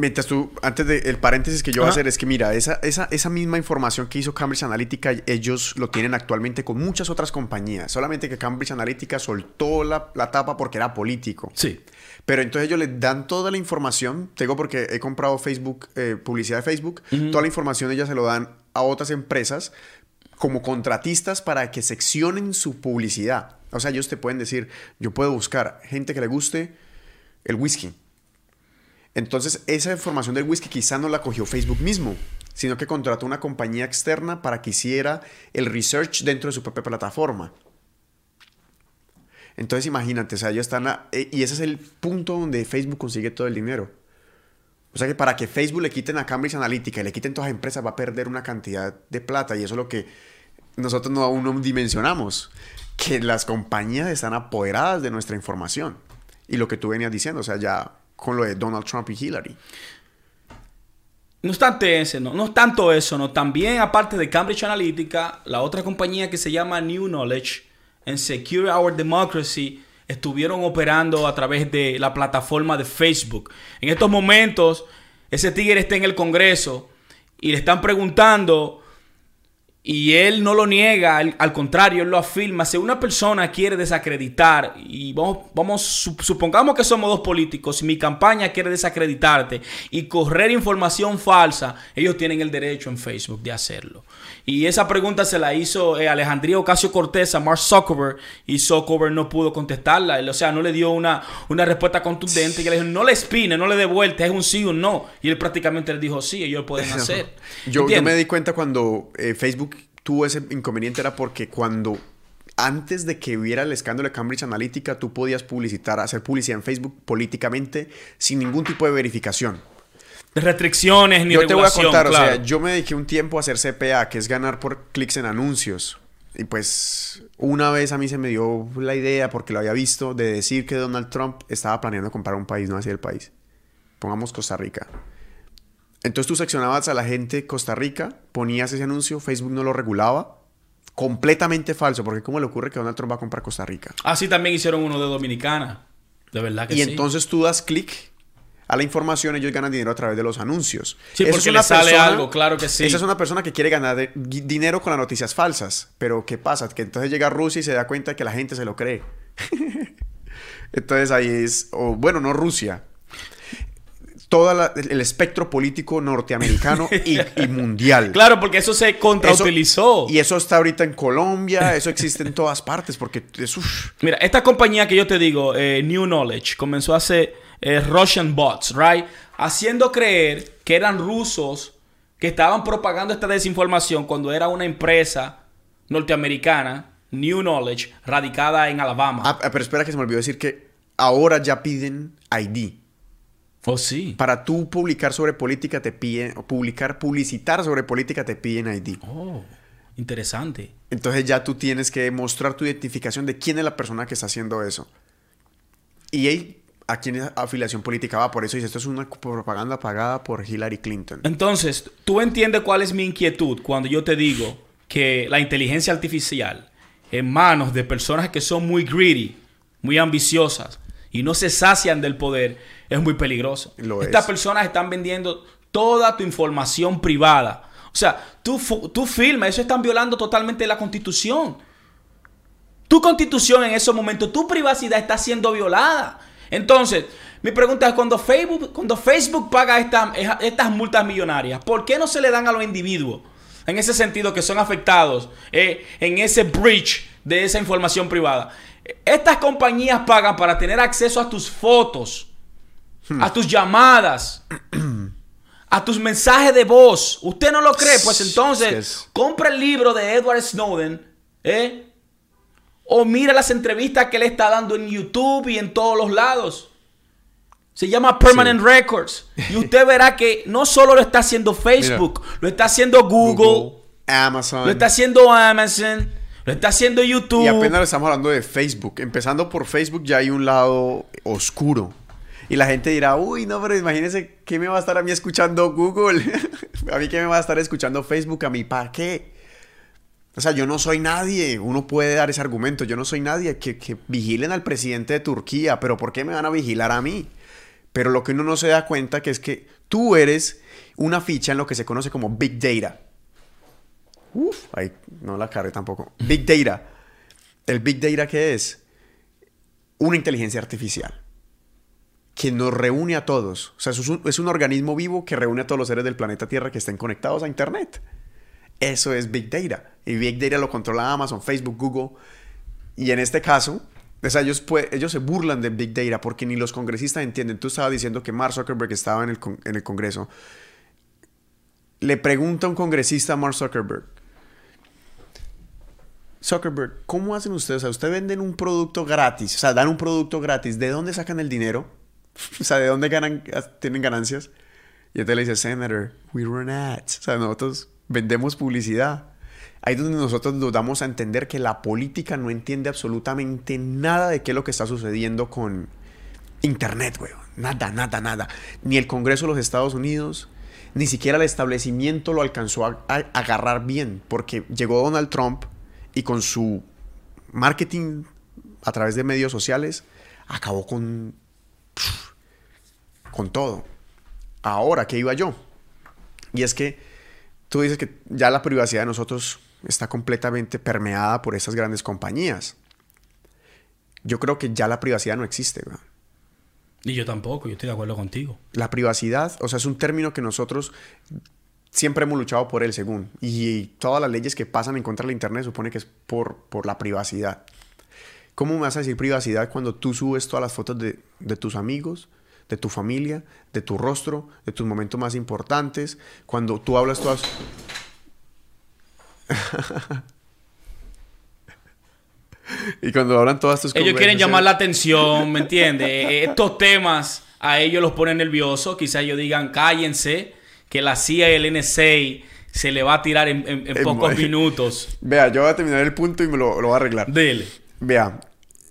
mientras tú, antes del el paréntesis que yo voy a hacer es que mira, esa, esa, esa misma información que hizo Cambridge Analytica, ellos lo tienen actualmente con muchas otras compañías. Solamente que Cambridge Analytica soltó la, la tapa porque era político. Sí. Pero entonces ellos les dan toda la información, tengo porque he comprado Facebook, eh, publicidad de Facebook, toda la información ellas se lo dan a otras empresas como contratistas para que seccionen su publicidad. O sea, ellos te pueden decir, yo puedo buscar gente que le guste el whisky. Entonces, esa información del whisky quizá no la cogió Facebook mismo, sino que contrató una compañía externa para que hiciera el research dentro de su propia plataforma. Entonces imagínate, o sea, ellos están... Eh, y ese es el punto donde Facebook consigue todo el dinero. O sea que para que Facebook le quiten a Cambridge Analytica y le quiten todas las empresas va a perder una cantidad de plata y eso es lo que nosotros no aún no dimensionamos. Que las compañías están apoderadas de nuestra información. Y lo que tú venías diciendo, o sea, ya con lo de Donald Trump y Hillary. No obstante ese, no, no es tanto eso, no. También, aparte de Cambridge Analytica, la otra compañía que se llama New Knowledge en Secure Our Democracy estuvieron operando a través de la plataforma de Facebook. En estos momentos, ese tigre está en el Congreso y le están preguntando y él no lo niega, al, contrario, él lo afirma. Si una persona quiere desacreditar, y vamos, vamos, supongamos que somos dos políticos, y mi campaña quiere desacreditarte y correr información falsa, ellos tienen el derecho en Facebook de hacerlo. Y esa pregunta se la hizo eh, Alejandría Ocasio Cortés a Mark Zuckerberg, y Zuckerberg no pudo contestarla. o sea, no le dio una, una respuesta contundente. Y le dijo, no le espine, no le dé vuelta, es un sí o un no. Y él prácticamente le dijo, sí, ellos lo pueden (laughs) hacer. yo, yo, me di cuenta cuando eh, Facebook tuvo ese inconveniente era porque cuando antes de que hubiera el escándalo de Cambridge Analytica, tú podías publicitar, hacer publicidad en Facebook políticamente sin ningún tipo de verificación. Restricciones ni Yo te voy a contar, o sea, yo me dediqué un tiempo a hacer CPA, que es ganar por clics en anuncios. Y pues una vez a mí se me dio la idea, porque lo había visto, de decir que Donald Trump estaba planeando comprar un país, no así el país. Pongamos Costa Rica. Entonces tú seccionabas a la gente Costa Rica, ponías ese anuncio, Facebook no lo regulaba. Completamente falso, porque ¿cómo le ocurre que Donald Trump va a comprar Costa Rica? Así también hicieron uno de Dominicana. De verdad que y sí. Y entonces tú das clic a la información, ellos ganan dinero a través de los anuncios. Sí, porque le sale algo, claro que sí. Esa es una persona que quiere ganar dinero con las noticias falsas. Pero ¿qué pasa? Que entonces llega Rusia y se da cuenta que la gente se lo cree. (laughs) entonces ahí es, o bueno, no Rusia, todo el espectro político norteamericano (laughs) y, mundial. Claro, porque eso se contrautilizó. y eso está ahorita en Colombia, eso existe en todas partes, porque eso... Mira, esta compañía que yo te digo, eh, New Knowledge, comenzó a hacer eh, Russian bots, right? Haciendo creer que eran rusos que estaban propagando esta desinformación cuando era una empresa norteamericana, New Knowledge, radicada en Alabama. Ah, pero espera que se me olvidó decir que ahora ya piden ID. Oh, sí. Para tú publicar sobre política te piden, o publicar, publicitar sobre política te piden ID. Oh, interesante. Entonces ya tú tienes que mostrar tu identificación de quién es la persona que está haciendo eso. Y ahí, a quién afiliación política va. Por eso dice, esto es una propaganda pagada por Hillary Clinton. Entonces, tú entiendes cuál es mi inquietud cuando yo te digo que la inteligencia artificial en manos de personas que son muy greedy, muy ambiciosas y no se sacian del poder, es muy peligroso. Estas personas están vendiendo toda tu información privada. O sea, tú, tú filmas, eso están violando totalmente la constitución. Tu constitución en esos momentos, tu privacidad está siendo violada. Entonces, mi pregunta es, cuando Facebook, cuando Facebook paga estas multas millonarias, ¿por qué no se le dan a los individuos? En ese sentido, que son afectados eh, en ese breach de esa información privada. Estas compañías pagan para tener acceso a tus fotos a tus llamadas, a tus mensajes de voz. ¿Usted no lo cree? Pues entonces, compra el libro de Edward Snowden, ¿eh? O mira las entrevistas que le está dando en YouTube y en todos los lados. Se llama Permanent Records. Y usted verá que no solo lo está haciendo Facebook, lo está haciendo Google, Amazon. Lo está haciendo Amazon. Lo está haciendo YouTube. Y apenas estamos hablando de Facebook. Empezando por Facebook ya hay un lado oscuro. Y la gente dirá, uy, no, pero imagínese qué me va a estar a mí escuchando Google. (laughs) a mí qué me va a estar escuchando Facebook, a mí para qué. O sea, yo no soy nadie. Uno puede dar ese argumento. Yo no soy nadie. Que, que vigilen al presidente de Turquía. Pero ¿por qué me van a vigilar a mí? Pero lo que uno no se da cuenta que es que tú eres una ficha en lo que se conoce como Big Data. Uf, ahí no la cargué tampoco. Big Data. ¿El Big Data qué es? Una inteligencia artificial. que nos reúne a todos. O sea, es un, es un organismo vivo que reúne a todos los seres del planeta Tierra que estén conectados a Internet. Eso es Big Data. Y Big Data lo controla Amazon, Facebook, Google. Y en este caso, o sea, ellos, ellos se burlan de Big Data porque ni los congresistas entienden. Tú estabas diciendo que Mark Zuckerberg estaba en el, en el Congreso. Le pregunta a un congresista a Mark Zuckerberg. Zuckerberg, ¿cómo hacen ustedes? O sea, ustedes venden un producto gratis, o sea, dan un producto gratis. ¿De dónde sacan el dinero? (laughs) O sea, ¿de dónde ganan, tienen ganancias? Y entonces le dice, Senator, we run ads. O sea, nosotros vendemos publicidad. Ahí es donde nosotros nos damos a entender que la política no entiende absolutamente nada de qué es lo que está sucediendo con Internet, güey. Nada, nada, nada. Ni el Congreso de los Estados Unidos, ni siquiera el establecimiento lo alcanzó a, agarrar bien, porque llegó Donald Trump y con su marketing a través de medios sociales acabó con, con todo. Ahora, ¿qué iba yo? Y es que tú dices que ya la privacidad de nosotros está completamente permeada por esas grandes compañías. Yo creo que ya la privacidad no existe. Y yo tampoco, yo estoy de acuerdo contigo. La privacidad, o sea, es un término que nosotros siempre hemos luchado por él, según. Y todas las leyes que pasan en contra del Internet supone que es por, por la privacidad. ¿Cómo me vas a decir privacidad cuando tú subes todas las fotos de, de tus amigos, de tu familia, de tu rostro, de tus momentos más importantes, cuando tú hablas todas... (laughs) y cuando hablan todas tus Ellos quieren llamar la atención, ¿me entiendes? Eh, estos temas a ellos los ponen nerviosos, quizás ellos digan cállense, que la CIA y el NSA se le va a tirar en, pocos minutos. Vea, yo voy a terminar el punto y me lo, lo voy a arreglar. Dele. Vea,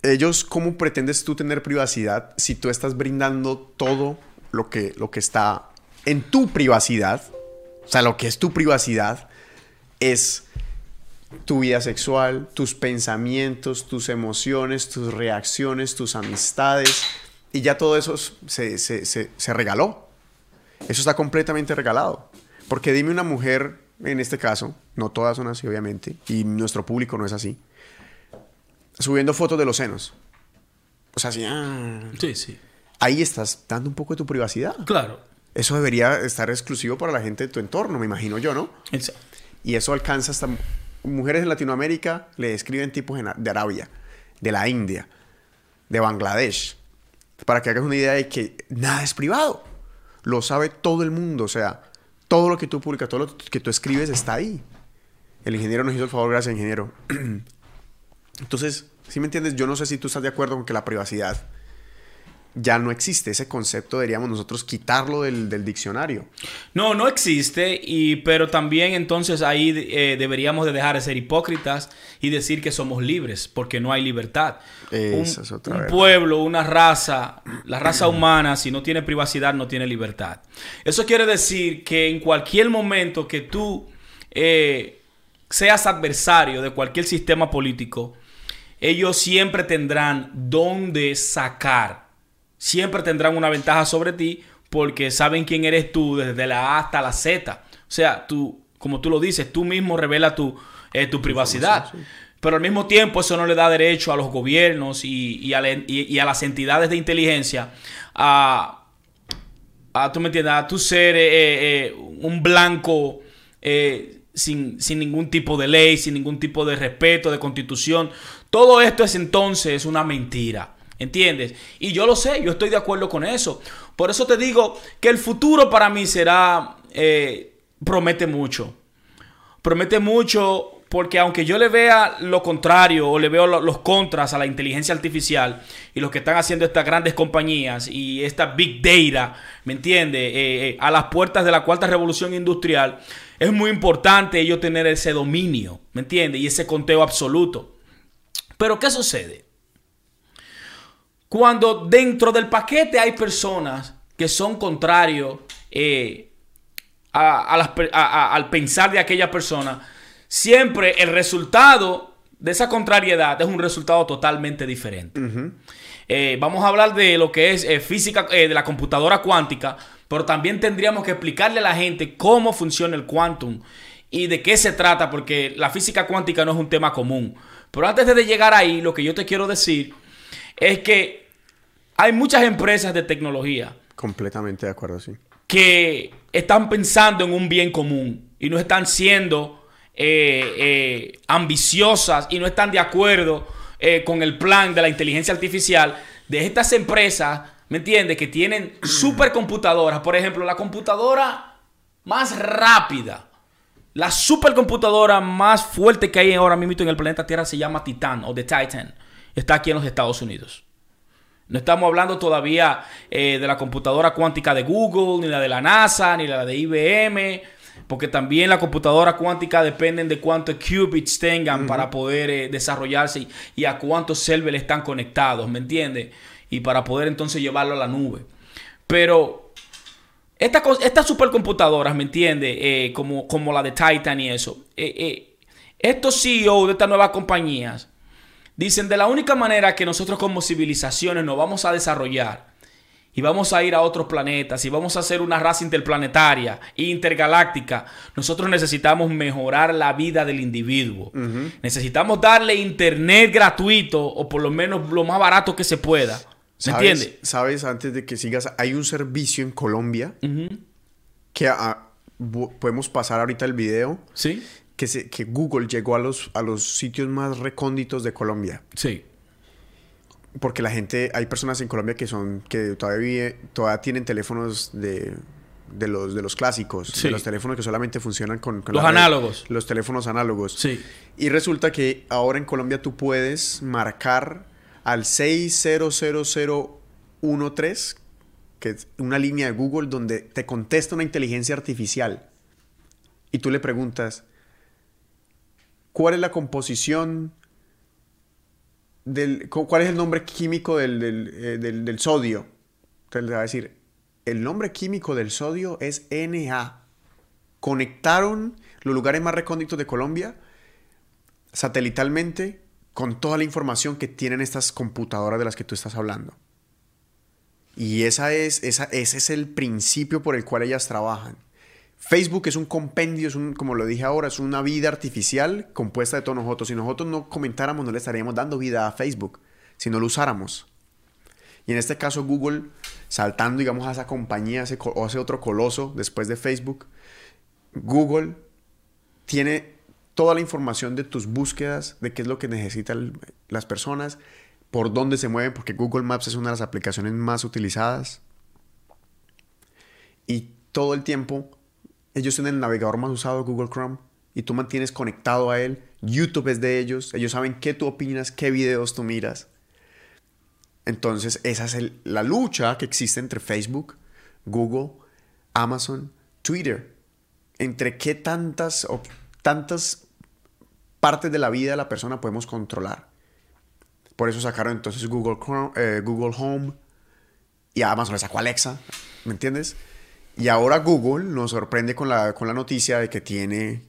ellos, ¿cómo pretendes tú tener privacidad si tú estás brindando todo lo que, lo que está en tu privacidad? O sea, lo que es tu privacidad es tu vida sexual, tus pensamientos, tus emociones, tus reacciones, tus amistades. Y ya todo eso se, se, se, se regaló. Eso está completamente regalado. Porque dime una mujer, en este caso, no todas son así, obviamente, y nuestro público no es así subiendo fotos de los senos. O sea, así. Ah. Sí, sí. Ahí estás dando un poco de tu privacidad. Claro. Eso debería estar exclusivo para la gente de tu entorno, me imagino yo, ¿no? Exacto. Y eso alcanza hasta. Mujeres en Latinoamérica le escriben tipos de Arabia, de la India, de Bangladesh. Para que hagas una idea de que nada es privado. Lo sabe todo el mundo. O sea, todo lo que tú publicas, todo lo que tú escribes está ahí. El ingeniero nos hizo el favor, gracias, ingeniero. (clears throat) Entonces, si me entiendes, yo no sé si tú estás de acuerdo con que la privacidad ya no existe. Ese concepto deberíamos nosotros quitarlo del, diccionario. No, no existe, y, pero también entonces ahí eh, deberíamos de dejar de ser hipócritas y decir que somos libres, porque no hay libertad. Esa es otra un pueblo, una raza, la raza (clears throat) humana, si no tiene privacidad, no tiene libertad. Eso quiere decir que en cualquier momento que tú eh, seas adversario de cualquier sistema político, ellos siempre tendrán dónde sacar. Siempre tendrán una ventaja sobre ti porque saben quién eres tú desde la A hasta la Z. O sea, tú, como tú lo dices, tú mismo revela tu, eh, tu privacidad. Pero al mismo tiempo eso no le da derecho a los gobiernos y, a, las entidades de inteligencia a, a tú me entiendes, a tú ser eh, eh, un blanco sin, sin, ningún tipo de ley, sin ningún tipo de respeto, de constitución. Todo esto es entonces una mentira. ¿Entiendes? Y yo lo sé, yo estoy de acuerdo con eso. Por eso te digo que el futuro para mí será, eh, promete mucho. Promete mucho porque aunque yo le vea lo contrario o le veo los contras a la inteligencia artificial y lo que están haciendo estas grandes compañías y esta big data, ¿me entiende? Eh, eh, a las puertas de la cuarta revolución industrial, es muy importante ellos tener ese dominio, ¿me entiende? Y ese conteo absoluto. Pero ¿qué sucede? Cuando dentro del paquete hay personas que son contrarios eh, al pensar de aquella persona, siempre el resultado de esa contrariedad es un resultado totalmente diferente. Eh, vamos a hablar de lo que es eh, física de la computadora cuántica, pero también tendríamos que explicarle a la gente cómo funciona el quantum y de qué se trata, porque la física cuántica no es un tema común. Pero antes de llegar ahí, lo que yo te quiero decir es que hay muchas empresas de tecnología Completamente de acuerdo, sí. que están pensando en un bien común y no están siendo eh, eh, ambiciosas y no están de acuerdo eh, con el plan de la inteligencia artificial de estas empresas, ¿me entiendes? Que tienen (clears throat) supercomputadoras. Por ejemplo, la computadora más rápida, la supercomputadora más fuerte que hay ahora mismo en el planeta Tierra se llama Titan o The Titan. Está aquí en los Estados Unidos. No estamos hablando todavía eh, de la computadora cuántica de Google, ni la de la NASA, ni la de IBM, porque también la computadora cuántica dependen de cuántos qubits tengan para poder eh, desarrollarse y, y a cuántos servers están conectados, ¿me entiendes? Y para poder entonces llevarlo a la nube. Pero esta estas supercomputadoras, ¿me entiendes? Eh, como, como la de Titan y eso. estos CEO de estas nuevas compañías dicen de la única manera que nosotros como civilizaciones nos vamos a desarrollar y vamos a ir a otros planetas y vamos a hacer una raza interplanetaria e intergaláctica, nosotros necesitamos mejorar la vida del individuo. Necesitamos darle internet gratuito o por lo menos lo más barato que se pueda. ¿Me ¿Sabes- entiendes? Sabes, antes de que sigas, hay un servicio en Colombia que ah, bu- podemos pasar ahorita el video, Sí. Que, se- que Google llegó a los, a los sitios más recónditos de Colombia. Sí. Porque la gente, hay personas en Colombia que son, que todavía, vive- todavía tienen teléfonos de, de los, de los clásicos, Sí. de los teléfonos que solamente funcionan con, con Los red, análogos. Los teléfonos análogos. Sí. Y resulta que ahora en Colombia tú puedes marcar al 600013, que es una línea de Google donde te contesta una inteligencia artificial. Y tú le preguntas, ¿cuál es la composición del... cu- ¿Cuál es el nombre químico del, del, eh, del- del sodio? Entonces le va a decir, el nombre químico del sodio es Na. Conectaron los lugares más recónditos de Colombia satelitalmente con toda la información que tienen estas computadoras de las que tú estás hablando. Y esa es, esa, ese es el principio por el cual ellas trabajan. Facebook es un compendio, es un, como lo dije ahora, es una vida artificial compuesta de todos nosotros. Si nosotros no comentáramos, no le estaríamos dando vida a Facebook, si no lo usáramos. Y en este caso Google, saltando, digamos, a esa compañía, ese, o ese otro coloso después de Facebook, Google tiene toda la información de tus búsquedas, de qué es lo que necesitan las personas, por dónde se mueven, porque Google Maps es una de las aplicaciones más utilizadas. Y todo el tiempo, ellos tienen el navegador más usado, Google Chrome, y tú mantienes conectado a él. YouTube es de ellos, ellos saben qué tú opinas, qué videos tú miras. Entonces, esa es la lucha que existe entre Facebook, Google, Amazon, Twitter. Entre qué tantas, op- tantas partes de la vida de la persona podemos controlar. Por eso sacaron entonces Google, Chrome- eh, Google Home y Amazon le sacó Alexa, ¿me entiendes? Y ahora Google nos sorprende con la, con la noticia de que tiene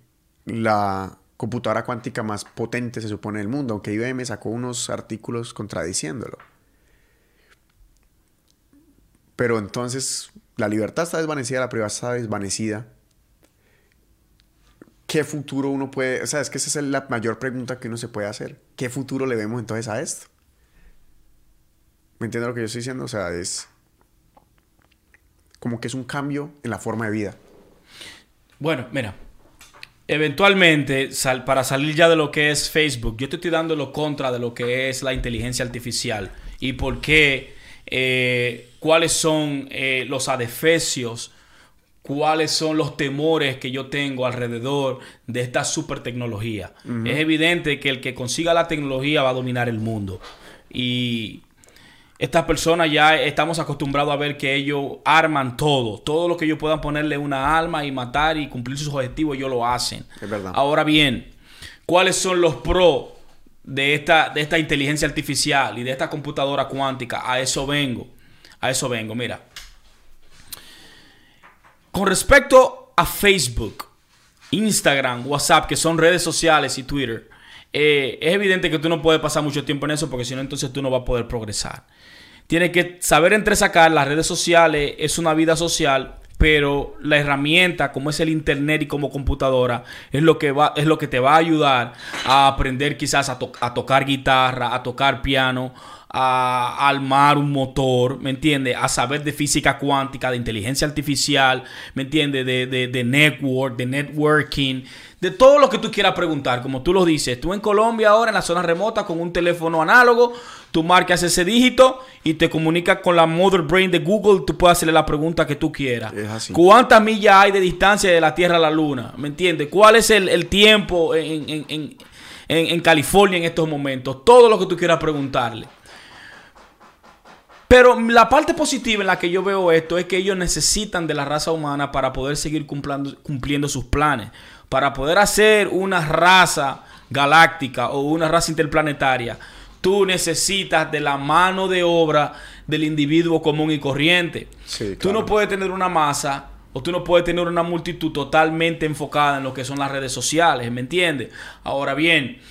la computadora cuántica más potente, se supone, del mundo, aunque IBM sacó unos artículos contradiciéndolo. Pero entonces la libertad está desvanecida, la privacidad está desvanecida. ¿Qué futuro uno puede, o sea, es que esa es la mayor pregunta que uno se puede hacer. ¿Qué futuro le vemos entonces a esto? ¿Me entiendes lo que yo estoy diciendo? O sea, es como que es un cambio en la forma de vida. Bueno, mira. Eventualmente, sal- para salir ya de lo que es Facebook, yo te estoy dando lo contra de lo que es la inteligencia artificial y por qué, eh, cuáles son eh, los adefesios, cuáles son los temores que yo tengo alrededor de esta super tecnología. Es evidente que el que consiga la tecnología va a dominar el mundo. Y estas personas ya estamos acostumbrados a ver que ellos arman todo. Todo lo que ellos puedan ponerle una alma y matar y cumplir sus objetivos, ellos lo hacen. Es verdad. Ahora bien, ¿cuáles son los pros de esta, de esta inteligencia artificial y de esta computadora cuántica? A eso vengo. A eso vengo, mira. Con respecto a Facebook, Instagram, WhatsApp, que son redes sociales y Twitter, eh, es evidente que tú no puedes pasar mucho tiempo en eso porque si no, entonces tú no vas a poder progresar. Tienes que saber entresacar las redes sociales, es una vida social, pero la herramienta como es el internet y como computadora es lo que va es lo que te va a ayudar a aprender quizás a, to- a tocar guitarra, a tocar piano, a armar un motor, ¿me entiendes? A saber de física cuántica, de inteligencia artificial, ¿me entiendes? De, de, de network, de networking, de todo lo que tú quieras preguntar, como tú lo dices. Tú en Colombia ahora, en la zona remota, con un teléfono análogo, tú marcas ese dígito y te comunicas con la Mother Brain de Google, tú puedes hacerle la pregunta que tú quieras. Es así. ¿Cuántas millas hay de distancia de la Tierra a la Luna? ¿Me entiendes? ¿Cuál es el, el tiempo en, en- en- en- en California en estos momentos? Todo lo que tú quieras preguntarle. Pero la parte positiva en la que yo veo esto es que ellos necesitan de la raza humana para poder seguir cumplando- cumpliendo sus planes. Para poder hacer una raza galáctica o una raza interplanetaria, tú necesitas de la mano de obra del individuo común y corriente. Sí, Tú no puedes tener una masa o tú no puedes tener una multitud totalmente enfocada en lo que son las redes sociales, ¿me entiendes? Ahora bien,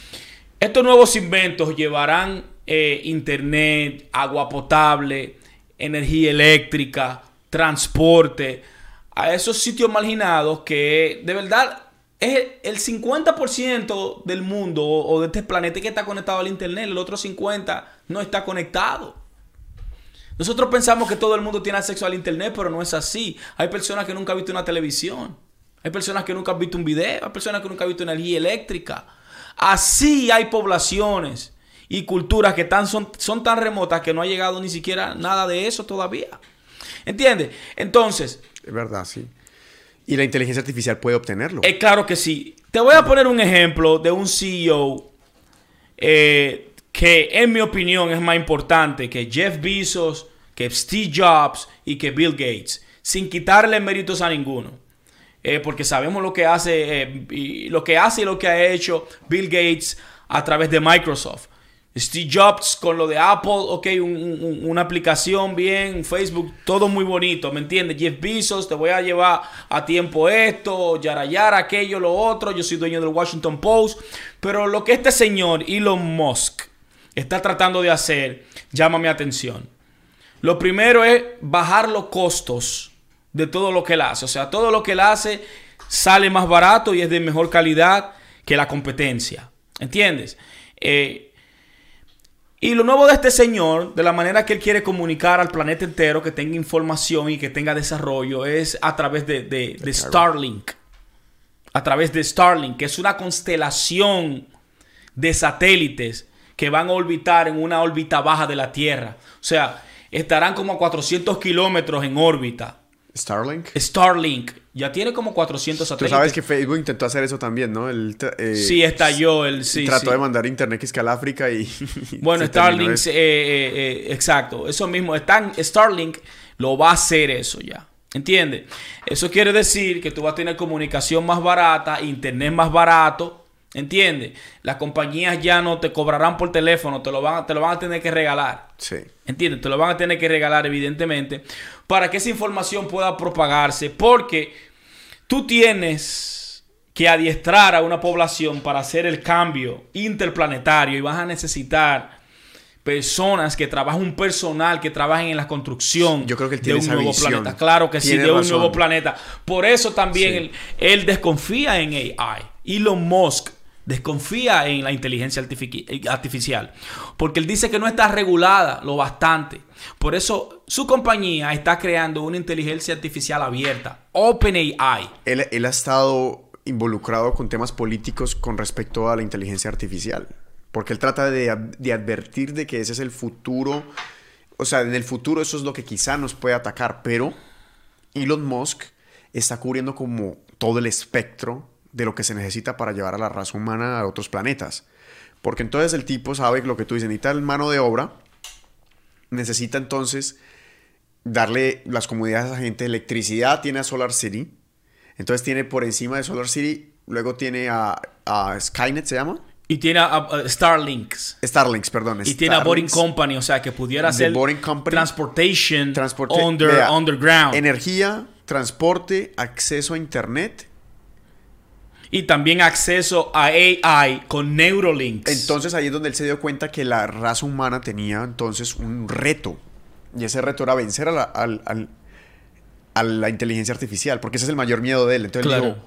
estos nuevos inventos llevarán eh, internet, agua potable, energía eléctrica, transporte a esos sitios marginados que de verdad es el 50% del mundo o de este planeta que está conectado al internet, el otro 50% no está conectado. Nosotros pensamos que todo el mundo tiene acceso al internet, pero no es así. Hay personas que nunca han visto una televisión. Hay personas que nunca han visto un video. Hay personas que nunca han visto energía eléctrica. Así hay poblaciones y culturas que tan, son, son tan remotas que no ha llegado ni siquiera nada de eso todavía. ¿Entiendes? Entonces, Es verdad, sí. Y la inteligencia artificial puede obtenerlo. es claro que sí. Te voy a poner un ejemplo de un CEO eh, que en mi opinión es más importante que Jeff Bezos, que Steve Jobs y que Bill Gates, sin quitarle méritos a ninguno. Eh, porque sabemos lo que hace eh, y lo que hace y lo que ha hecho Bill Gates a través de Microsoft. Steve Jobs con lo de Apple, ok, un- un- una aplicación bien, Facebook, todo muy bonito, ¿me entiendes? Jeff Bezos, te voy a llevar a tiempo esto, yara yara, aquello, lo otro, yo soy dueño del Washington Post, pero lo que este señor Elon Musk está tratando de hacer llama mi atención. Lo primero es bajar los costos de todo lo que él hace. O sea, todo lo que él hace sale más barato y es de mejor calidad que la competencia. ¿Entiendes? Eh, y lo nuevo de este señor, de la manera que él quiere comunicar al planeta entero, que tenga información y que tenga desarrollo, es a través de, de- de Starlink. A través de Starlink, que es una constelación de satélites que van a orbitar en una órbita baja de la Tierra. O sea, estarán como a 400 kilómetros en órbita. Starlink. Starlink ya tiene como 400 Tú satélites. sabes que Facebook intentó hacer eso también, ¿no? Eh, Sí, estalló el... Sí, trató sí. de mandar internet que al África y... (laughs) Bueno, Starlink, eh, eh, eh, exacto, eso mismo, Stan- Starlink lo va a hacer eso ya. ¿Entiendes? Eso quiere decir que tú vas a tener comunicación más barata, internet más barato. ¿Entiendes? Las compañías ya no te cobrarán por teléfono, te lo van, a- te lo van a tener que regalar. Sí. ¿Entiendes? Te lo van a tener que regalar, evidentemente, para que esa información pueda propagarse. Porque tú tienes que adiestrar a una población para hacer el cambio interplanetario y vas a necesitar personas que trabajen, un personal que trabajen en la construcción Yo creo que él de tiene un esa nuevo visión. planeta. Claro que sí, de un nuevo planeta. Por eso también Sí. él, él desconfía en AI. Elon Musk desconfía en la inteligencia artifici- artificial. Porque él dice que no está regulada lo bastante. Por eso su compañía está creando una inteligencia artificial abierta. OpenAI. Él, él ha estado involucrado con temas políticos con respecto a la inteligencia artificial. Porque él trata de, de advertir de que ese es el futuro. O sea, en el futuro eso es lo que quizá nos puede atacar. Pero Elon Musk está cubriendo como todo el espectro de lo que se necesita para llevar a la raza humana a otros planetas. Porque entonces el tipo sabe lo que tú dices, necesita mano de obra, necesita entonces darle las comodidades a la gente, electricidad tiene a Solar City, entonces tiene por encima de Solar City, luego tiene a, a Skynet, ¿se llama? Y tiene a, a Starlinks. Starlinks, perdón. Y tiene a Boring. Company, o sea, que pudiera hacer transportation Transporte- under, vea, underground. Energía, transporte, acceso a internet. Y también acceso a AI con Neurolinks. Entonces ahí es donde él se dio cuenta que la raza humana tenía entonces un reto. Y ese reto era vencer a la, a la inteligencia artificial, porque ese es el mayor miedo de él. Entonces él Claro. dijo,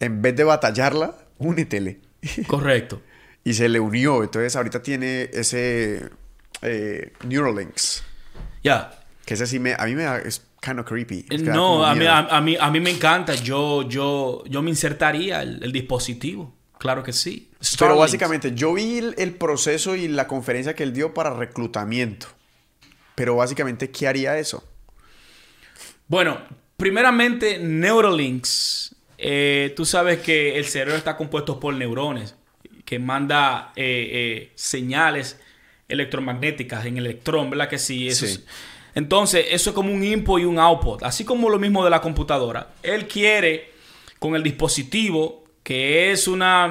en vez de batallarla, únetele. (laughs) Correcto. Y se le unió. Entonces ahorita tiene ese, eh. Ya. Que ese sí me, a mí me da, es kind of creepy. Da No, a mí, a, a mí, a mí me encanta. Yo, yo, yo me insertaría el, el dispositivo. Claro que sí. Pero básicamente, yo vi el, el proceso y la conferencia que él dio para reclutamiento. Pero básicamente, ¿qué haría eso? Bueno, primeramente, Neuralinks. eh, tú sabes que el cerebro está compuesto por neurones que manda eh, eh, señales electromagnéticas en el electrón, ¿verdad que sí? Eso Sí. es- entonces, eso es como un input y un output, así como lo mismo de la computadora. Él quiere, con el dispositivo, que es una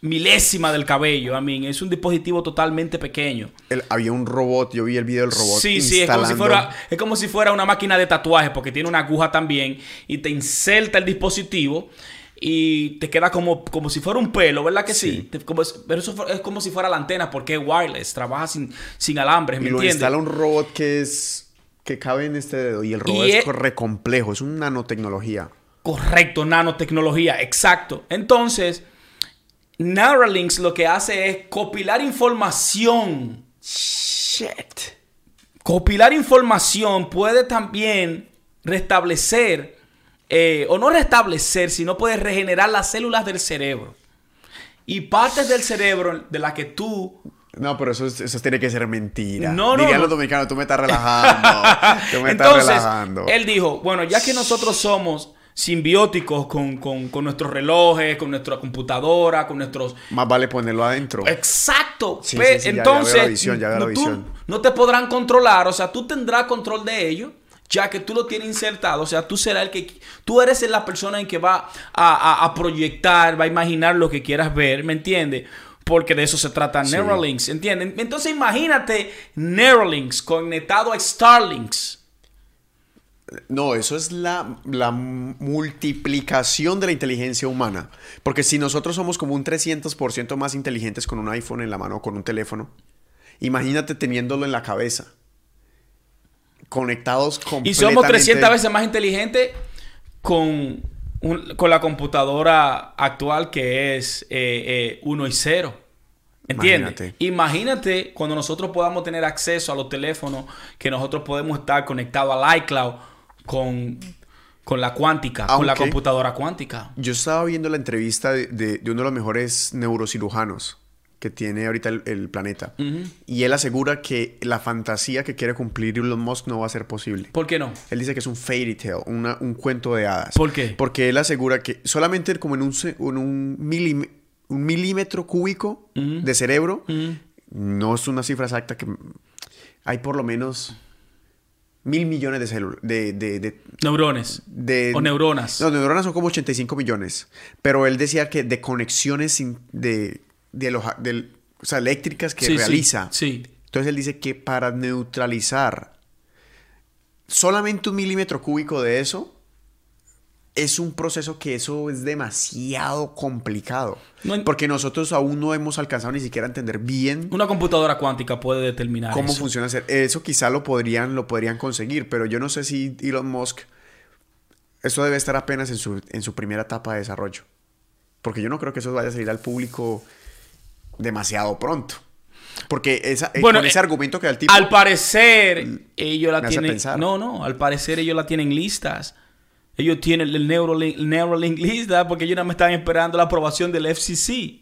milésima del cabello, a mí, es un dispositivo totalmente pequeño. El- había un robot, yo vi el video del robot. Sí, sí, es como, si fuera, es como si fuera una máquina de tatuaje, porque tiene una aguja también, y te inserta el dispositivo y te queda como, como si fuera un pelo, ¿verdad que sí? Sí. Te- como es- pero eso es como si fuera la antena, porque es wireless, trabaja sin, sin alambres, Y ¿me lo entiendes? instala un robot que es que cabe en este dedo y el robot Y es es- re complejo, es una nanotecnología. Correcto, nanotecnología, exacto. Entonces, Neuralinks lo que hace es copilar información Shit. Copilar información puede también restablecer, eh, o no restablecer, sino puede regenerar las células del cerebro. Y partes del cerebro de las que tú... No, pero eso, es- eso tiene que ser mentira. No, no, Dirían los dominicanos, tú me estás relajando. tú me estás Entonces, relajando. él dijo, bueno, ya que nosotros somos simbióticos con, con- con nuestros relojes, con nuestra computadora, con nuestros... Más vale ponerlo adentro. Exacto. Sí, Pe- sí, sí, ya- ya Entonces, veo la visión, ya veo la no, tú no te podrán controlar, o sea, tú tendrás control de ellos, ya que tú lo tienes insertado, o sea, tú serás el que, tú eres la persona en que va a, a- a proyectar, va a imaginar lo que quieras ver, ¿me entiendes? Porque de eso se trata Sí. Neuralinks, ¿entienden? Entonces imagínate Neuralinks conectado a Starlinks. No, eso es la, la multiplicación de la inteligencia humana. Porque si nosotros somos como un 300% más inteligentes con un iPhone en la mano o con un teléfono, imagínate teniéndolo en la cabeza. Conectados Y completamente. somos 300 veces más inteligentes con, un- con la computadora actual que es 1 y 0. ¿Entiendes? Imagínate. Imagínate cuando nosotros podamos tener acceso a los teléfonos, que nosotros podemos estar conectados al iCloud con, con la cuántica, con la computadora cuántica. Yo estaba viendo la entrevista de, de- de uno de los mejores neurocirujanos que tiene ahorita el, el planeta. Y él asegura que la fantasía que quiere cumplir Elon Musk no va a ser posible. ¿Por qué no? Él dice que es un fairy tale, una- un cuento de hadas. ¿Por qué? Porque él asegura que solamente como en un, en un, milim- un milímetro cúbico de cerebro, no es una cifra exacta, que hay por lo menos mil millones de células. De, de, de- Neurones. de- o neuronas. No, neuronas son como 85 millones. Pero él decía que de conexiones de, de los, o sea, eléctricas que Sí, realiza. sí. Entonces él dice que para neutralizar solamente un milímetro cúbico de eso, es un proceso que eso es demasiado complicado. No porque nosotros aún no hemos alcanzado ni siquiera a entender bien Una computadora cuántica puede determinar cómo eso. funciona hacer. Eso quizá lo podrían, lo podrían conseguir, pero yo no sé si Elon Musk. Eso debe estar apenas en su, en su primera etapa de desarrollo. Porque yo no creo que eso vaya a salir al público demasiado pronto. Porque esa, eh, Bueno, con ese eh, argumento que da el tipo. Al parecer, ellos la tienen. No, no, al parecer ellos la tienen listas. Ellos tienen el Neuralink, el Neuralink lista porque ellos no me están esperando la aprobación del FCC.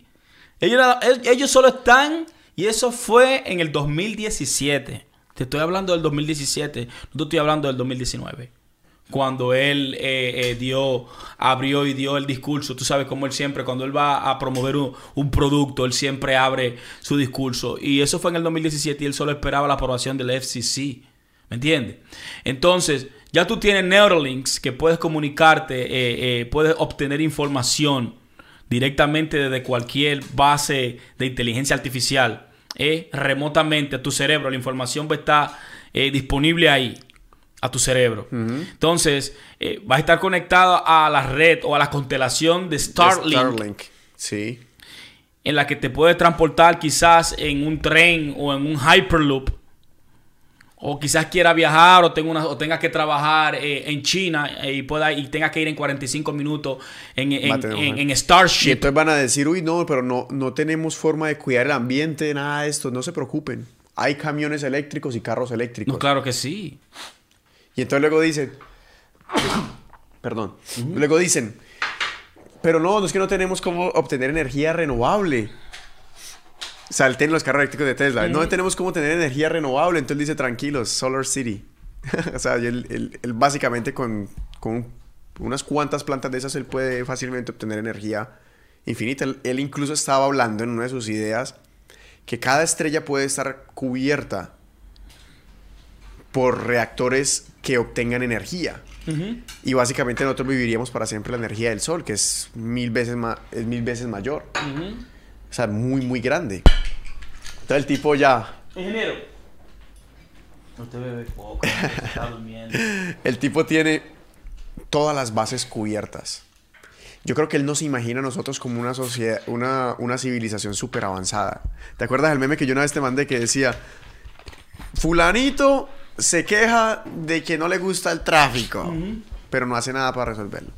Ellos, ellos solo están, y eso fue en el 2017. Te estoy hablando del 2017, no te estoy hablando del 2019. Cuando él eh, eh, dio, abrió y dio el discurso, tú sabes cómo él siempre, cuando él va a promover un, producto, él siempre abre su discurso. Y eso fue en el 2017 y él solo esperaba la aprobación del FCC. ¿Me entiendes? Entonces, ya tú tienes Neuralinks que puedes comunicarte, eh, eh, puedes obtener información directamente desde cualquier base de inteligencia artificial, remotamente a tu cerebro. La información va a estar disponible ahí, a tu cerebro. Entonces, eh, vas a estar conectado a la red o a la constelación de Starlink, Starlink. Sí. en la que te puedes transportar quizás en un tren o en un Hyperloop. O quizás quiera viajar o tenga, una, o tenga que trabajar eh, en China eh, y, pueda, y tenga que ir en 45 minutos en, en Y Starship. entonces van a decir, uy, no, pero no, no tenemos forma de cuidar el ambiente, nada de esto. No se preocupen. hay camiones eléctricos y carros eléctricos. No, claro que sí. Y entonces luego dicen, (coughs) perdón, luego dicen, pero no, no es que no tenemos cómo obtener energía renovable. Salten los carros eléctricos de Tesla. No tenemos cómo tener energía renovable. Entonces dice, tranquilos, Solar City. (laughs) o sea, él, él- él básicamente con, con unas cuantas plantas de esas, él puede fácilmente obtener energía infinita. Él, él incluso estaba hablando en una de sus ideas que cada estrella puede estar cubierta por reactores que obtengan energía. Y básicamente nosotros viviríamos para siempre la energía del sol, que es mil veces, ma- es mil veces mayor. O sea, muy, muy grande. Entonces el tipo ya... Ingeniero. Usted bebe poco, está durmiendo. (laughs) El tipo tiene todas las bases cubiertas. Yo creo que él no se imagina a nosotros como una sociedad, una, una civilización súper avanzada. ¿Te acuerdas del meme que yo una vez te mandé que decía, fulanito se queja de que no le gusta el tráfico, pero no hace nada para resolverlo.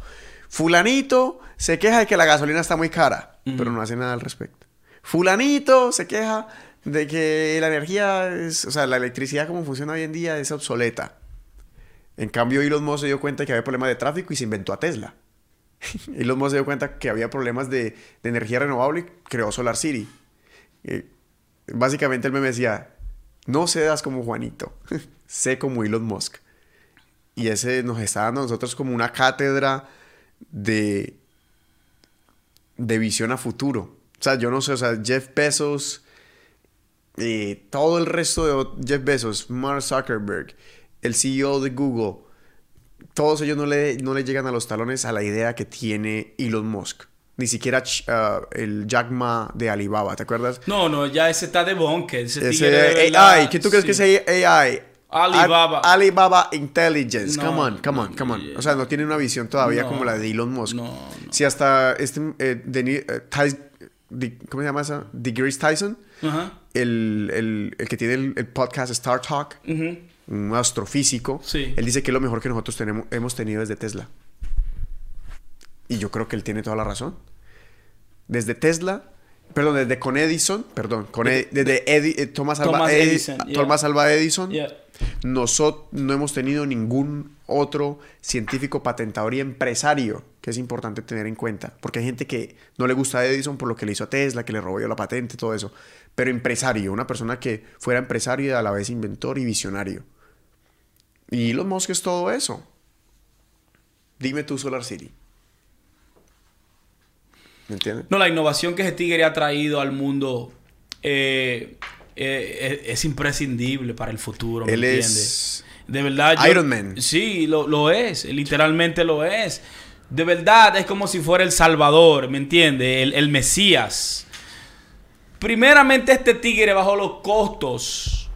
Fulanito se queja de que la gasolina está muy cara, pero no hace nada al respecto. Fulanito se queja de que la energía, es, o sea, la electricidad como funciona hoy en día es obsoleta. En cambio, Elon Musk se dio cuenta que había problemas de tráfico y se inventó a Tesla. (laughs) Elon Musk se dio cuenta que había problemas de, de energía renovable y creó Solar City. Eh, básicamente él me decía, no seas como Juanito, (laughs) sé como Elon Musk. Y ese nos está dando a nosotros como una cátedra de, de visión a futuro. O sea, yo no sé, o sea, Jeff Bezos, eh, todo el resto de Jeff Bezos, Mark Zuckerberg, el CEO de Google, todos ellos no le, no le llegan a los talones a la idea que tiene Elon Musk. Ni siquiera ah, el Jack Ma de Alibaba, ¿te acuerdas? No, no, ya ese está de bonque. Ese, Ese AI, ¿qué tú crees que es AI? Alibaba. Al- Alibaba Intelligence. No, come on, come on, come on. O sea, no tiene una visión todavía No, como la de Elon Musk. no. Si hasta este, eh, eh, ¿cómo se llama esa? DeGrasse Tyson, Ajá. el, el- el que tiene el, el podcast Star Talk, Ujú. un astrofísico, Sí. él dice que es lo mejor que nosotros tenemos, hemos tenido desde Tesla. Y yo creo que él tiene toda la razón. Desde Tesla, perdón, desde con Edison, perdón, con Ed- desde Edi- Thomas Alva Thomas Edi- Edison, yeah. Thomas Alva Edison, Yeah. nosotros no hemos tenido ningún otro científico patentador y empresario que es importante tener en cuenta. Porque hay gente que no le gusta a Edison por lo que le hizo a Tesla, que le robó yo la patente, todo eso. Pero empresario, una persona que fuera empresario y a la vez inventor y visionario. Y Elon Musk es todo eso. Dime tú, Solar City. ¿Me entiendes? No, la innovación que ese tigre ha traído al mundo eh, eh, es, es imprescindible para el futuro. ¿me Él entiendes? es De verdad. yo- Iron Man. Sí, lo, lo es. Literalmente lo es. De verdad, es como si fuera el Salvador, ¿me entiendes? El, el Mesías. Primeramente, este tigre bajó los costos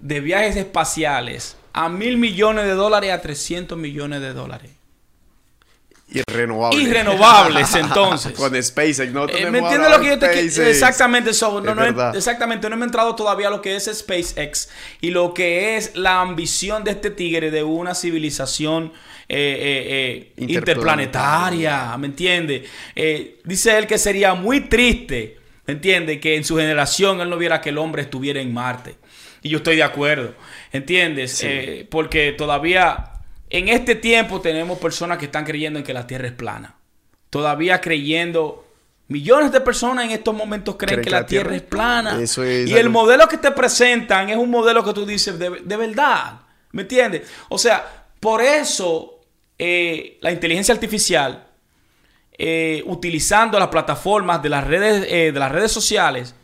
de viajes espaciales a mil millones de dólares a 300 millones de dólares. Irrenovable. Irrenovables, entonces. (laughs) Con SpaceX, ¿no? Eh, ¿Me entiendes lo que yo te quiero? Exactamente, so, no, no he- exactamente, no me he entrado todavía a lo que es SpaceX y lo que es la ambición de este tigre de una civilización eh, eh, eh, Interplanetaria. ¿me entiendes? Dice él que sería muy triste, ¿me entiendes? Que en su generación él no viera que el hombre estuviera en Marte. Y yo estoy de acuerdo, ¿entiendes? Porque todavía en este tiempo tenemos personas que están creyendo en que la Tierra es plana. Todavía creyendo, millones de personas en estos momentos creen que, la, Tierra, es plana. Eso es y el modelo que te presentan es un modelo que tú dices de, de verdad. ¿Me entiendes? O sea, por eso eh, la inteligencia artificial, eh, utilizando las plataformas de las redes, eh, de las redes sociales,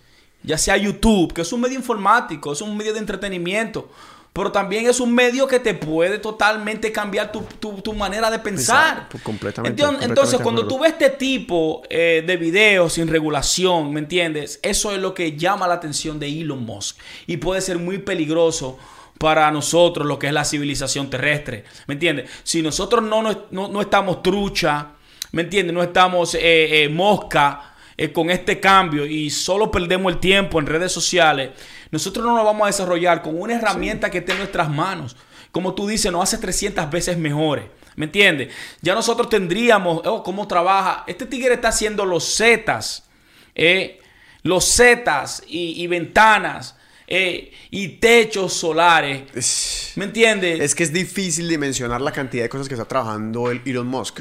ya sea YouTube, que es un medio informático, es un medio de entretenimiento, pero también es un medio que te puede totalmente cambiar tu, tu- tu manera de pensar. Completamente, Entonces, cuando tú ves este tipo eh, de videos sin regulación, ¿me entiendes? Eso es lo que llama la atención de Elon Musk y puede ser muy peligroso para nosotros lo que es la civilización terrestre, ¿me entiendes? Si nosotros no, no, no estamos trucha, ¿me entiendes? No estamos eh, eh, mosca eh, con este cambio y solo perdemos el tiempo en redes sociales, nosotros no nos vamos a desarrollar con una herramienta que esté en nuestras manos. Como tú dices, nos hace 300 veces mejores. ¿Me entiendes? Ya nosotros tendríamos, oh, ¿cómo trabaja? Este tigre está haciendo los zetas, eh, los zetas y, y ventanas eh, y techos solares. Es, ¿Me entiendes? es que es difícil dimensionar la cantidad de cosas que está trabajando el Elon Musk.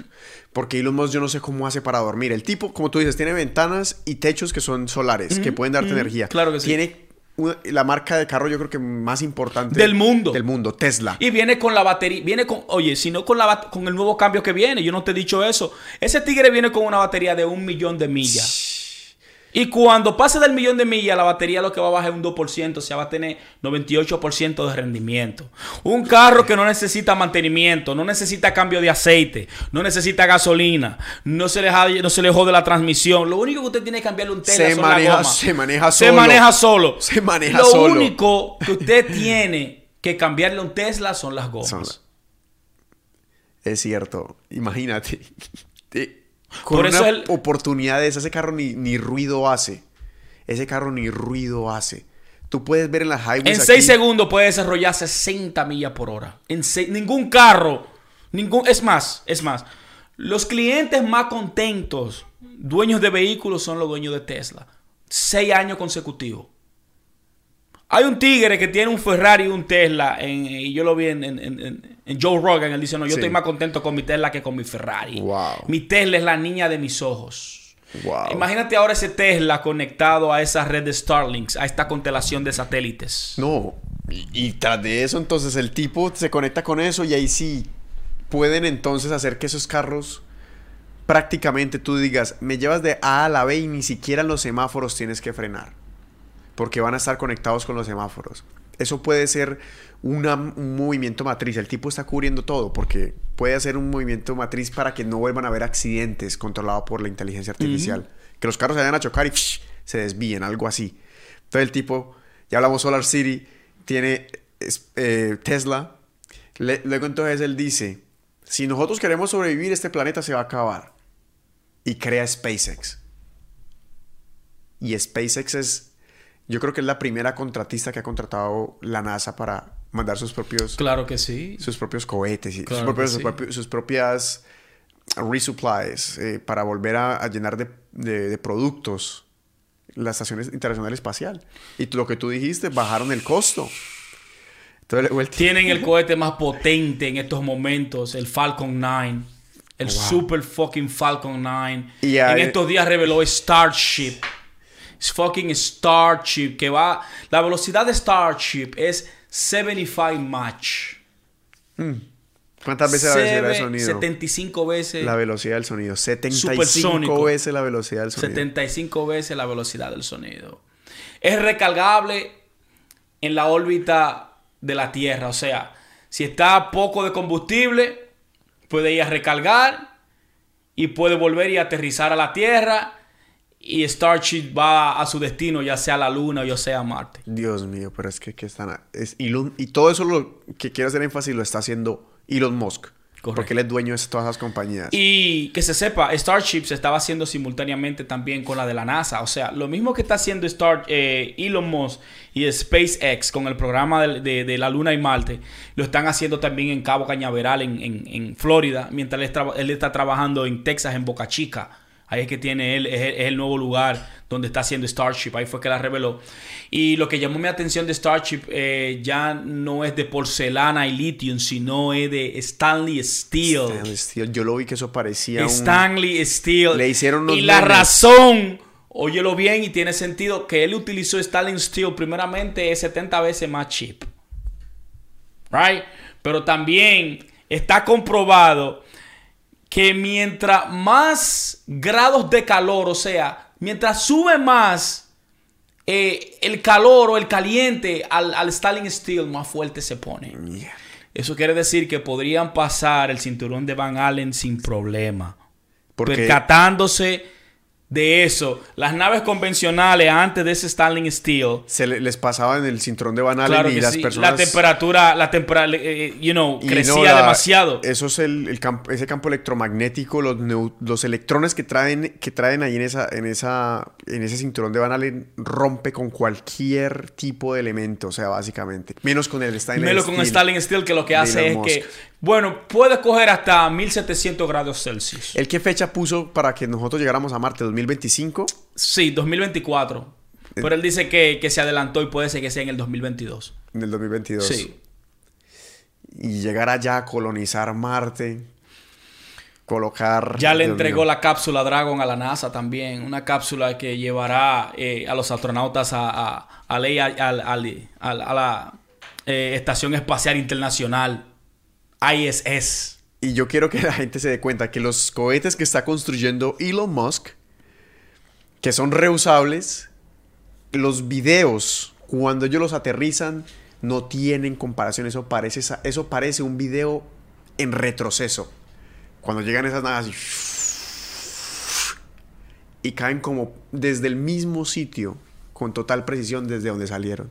Porque Elon Musk yo no sé cómo hace para dormir. El tipo, como tú dices, tiene ventanas y techos que son solares, que pueden darte energía. claro que sí. Tiene una- la marca de carro yo creo que más importante Del mundo. Del mundo, Tesla. Y viene con la batería, viene con, oye, si no con, la, con el nuevo cambio que viene, yo no te he dicho eso. Ese tigre viene con una batería de un millón de millas. Y cuando pase del millón de millas, la batería lo que va a bajar es un 2%, o sea, va a tener 98% de rendimiento. Un carro que no necesita mantenimiento, no necesita cambio de aceite, no necesita gasolina, no se le, no se le jode la transmisión. Lo único que usted tiene que cambiarle un Tesla Se son las maneja- gomas. se maneja Se solo. maneja solo. Se maneja Lo solo. único que usted tiene que cambiarle un Tesla son las gomas. Son- Es cierto. Imagínate. (laughs) Con Por eso una el- oportunidad de esa, ese carro ni, ni ruido hace. Ese carro ni ruido hace. Tú puedes ver en las highways En aquí- 6 segundos puede desarrollar 60 millas por hora. En seis- ningún carro, ningún, es más, es más. Los clientes más contentos, dueños de vehículos, son los dueños de Tesla. Seis años consecutivos. Hay un tigre que tiene un Ferrari y un Tesla, en- y yo lo vi en, en- en- en Joe Rogan, él dice, no, yo Sí. estoy más contento con mi Tesla que con mi Ferrari. Wow. Mi Tesla es la niña de mis ojos. Wow. Imagínate ahora ese Tesla conectado a esa red de Starlinks, a esta constelación de satélites. No. Y, y tras de eso, entonces el tipo se conecta con eso y ahí sí pueden entonces hacer que esos carros prácticamente tú digas, me llevas de A a la B y ni siquiera en los semáforos tienes que frenar. Porque van a estar conectados con los semáforos. Eso puede ser una- un movimiento matriz. El tipo está cubriendo todo porque puede hacer un movimiento matriz para que no vuelvan a haber accidentes controlados por la inteligencia artificial. Que los carros se vayan a chocar y psh, se desvíen, algo así. Entonces el tipo, ya hablamos Solar City, tiene eh, Tesla. Le- luego entonces él dice, si nosotros queremos sobrevivir, este planeta se va a acabar. Y crea SpaceX. Y SpaceX es, yo creo que es la primera contratista que ha contratado la NASA para mandar sus propios, Claro que sí. sus propios cohetes y sus, Claro propios- sus sí. propios- sus propias resupplies eh, para volver a, a llenar de, de- de productos la Estación Internacional Espacial. Y lo que tú dijiste, bajaron el costo. Entonces, el- Tienen el cohete más potente en estos momentos, el Falcon 9. El Wow. super fucking Falcon 9. Y en estos días reveló Starship. Es fucking Starship que va... La velocidad de Starship es 75 Mach. ¿Cuántas veces la velocidad del sonido? 75 veces... La velocidad del sonido. 75 Supersónico. veces la velocidad del sonido. 75 veces la velocidad del sonido. Es recargable en la órbita de la Tierra. O sea, si está poco de combustible, puede ir a recargar y puede volver y aterrizar a la Tierra. Y Starship va a su destino, ya sea a la Luna o ya sea a Marte. Dios mío, pero es que, que están... a- Es Elon- y todo eso lo que quiero hacer énfasis lo está haciendo Elon Musk. Porque él es dueño de todas esas compañías. Y que se sepa, Starship se estaba haciendo simultáneamente también con la de la NASA. O sea, lo mismo que está haciendo Star, eh, Elon Musk y SpaceX con el programa de, de- de la Luna y Marte, lo están haciendo también en Cabo Cañaveral, en, en- en Florida, mientras él, él está trabajando en Texas, en Boca Chica. Ahí es que tiene él, es, el- es el nuevo lugar donde está haciendo Starship. Ahí fue que la reveló. Y lo que llamó mi atención de Starship eh, ya no es de porcelana y lithium, sino es de Stanley Steel. Stanley Steel, Yo lo vi que eso parecía un... Stanley Steel. Le hicieron unos Y la razón, óyelo bien y tiene sentido, que él utilizó Stanley Steel primeramente es 70 veces más cheap. Right? Pero también está comprobado que mientras más grados de calor, o sea, mientras sube más eh, el calor o el caliente al, al Stalin Steel, más fuerte se pone. Eso quiere decir que podrían pasar el cinturón de Van Allen sin problema. Porque Percatándose de eso. Las naves convencionales antes de ese Starling Steel. se le- les pasaba en el cinturón de Van Allen Claro y las sí. personas... La temperatura, la temperatura, you know, crecía no, la- demasiado. Eso es el, el campo, ese campo electromagnético, los, neu- los electrones que traen, que traen ahí en, esa, en, esa, en ese cinturón de Van Allen rompe con cualquier tipo de elemento, o sea, básicamente. Menos con el Stainless Melo con Steel. Starling Steel que lo que hace es Elon que, Musk. bueno, puede coger hasta 1700 grados Celsius. ¿El qué fecha puso para que nosotros llegáramos a Marte? ¿2025? Sí, 2024. Pero él dice que, que se adelantó y puede ser que sea en el 2022. En el 2022. Sí. Y llegar allá a colonizar Marte. Colocar. Ya le Dios entregó mío. la cápsula Dragon a la NASA también. Una cápsula que llevará eh, a los astronautas a, a, a la eh, Estación Espacial Internacional, ISS. Y yo quiero que la gente se dé cuenta que los cohetes que está construyendo Elon Musk, que son reusables, los videos, cuando ellos los aterrizan, no tienen comparación. Eso parece, eso parece un video en retroceso. Cuando llegan esas naves así, y caen como desde el mismo sitio, con total precisión desde donde salieron.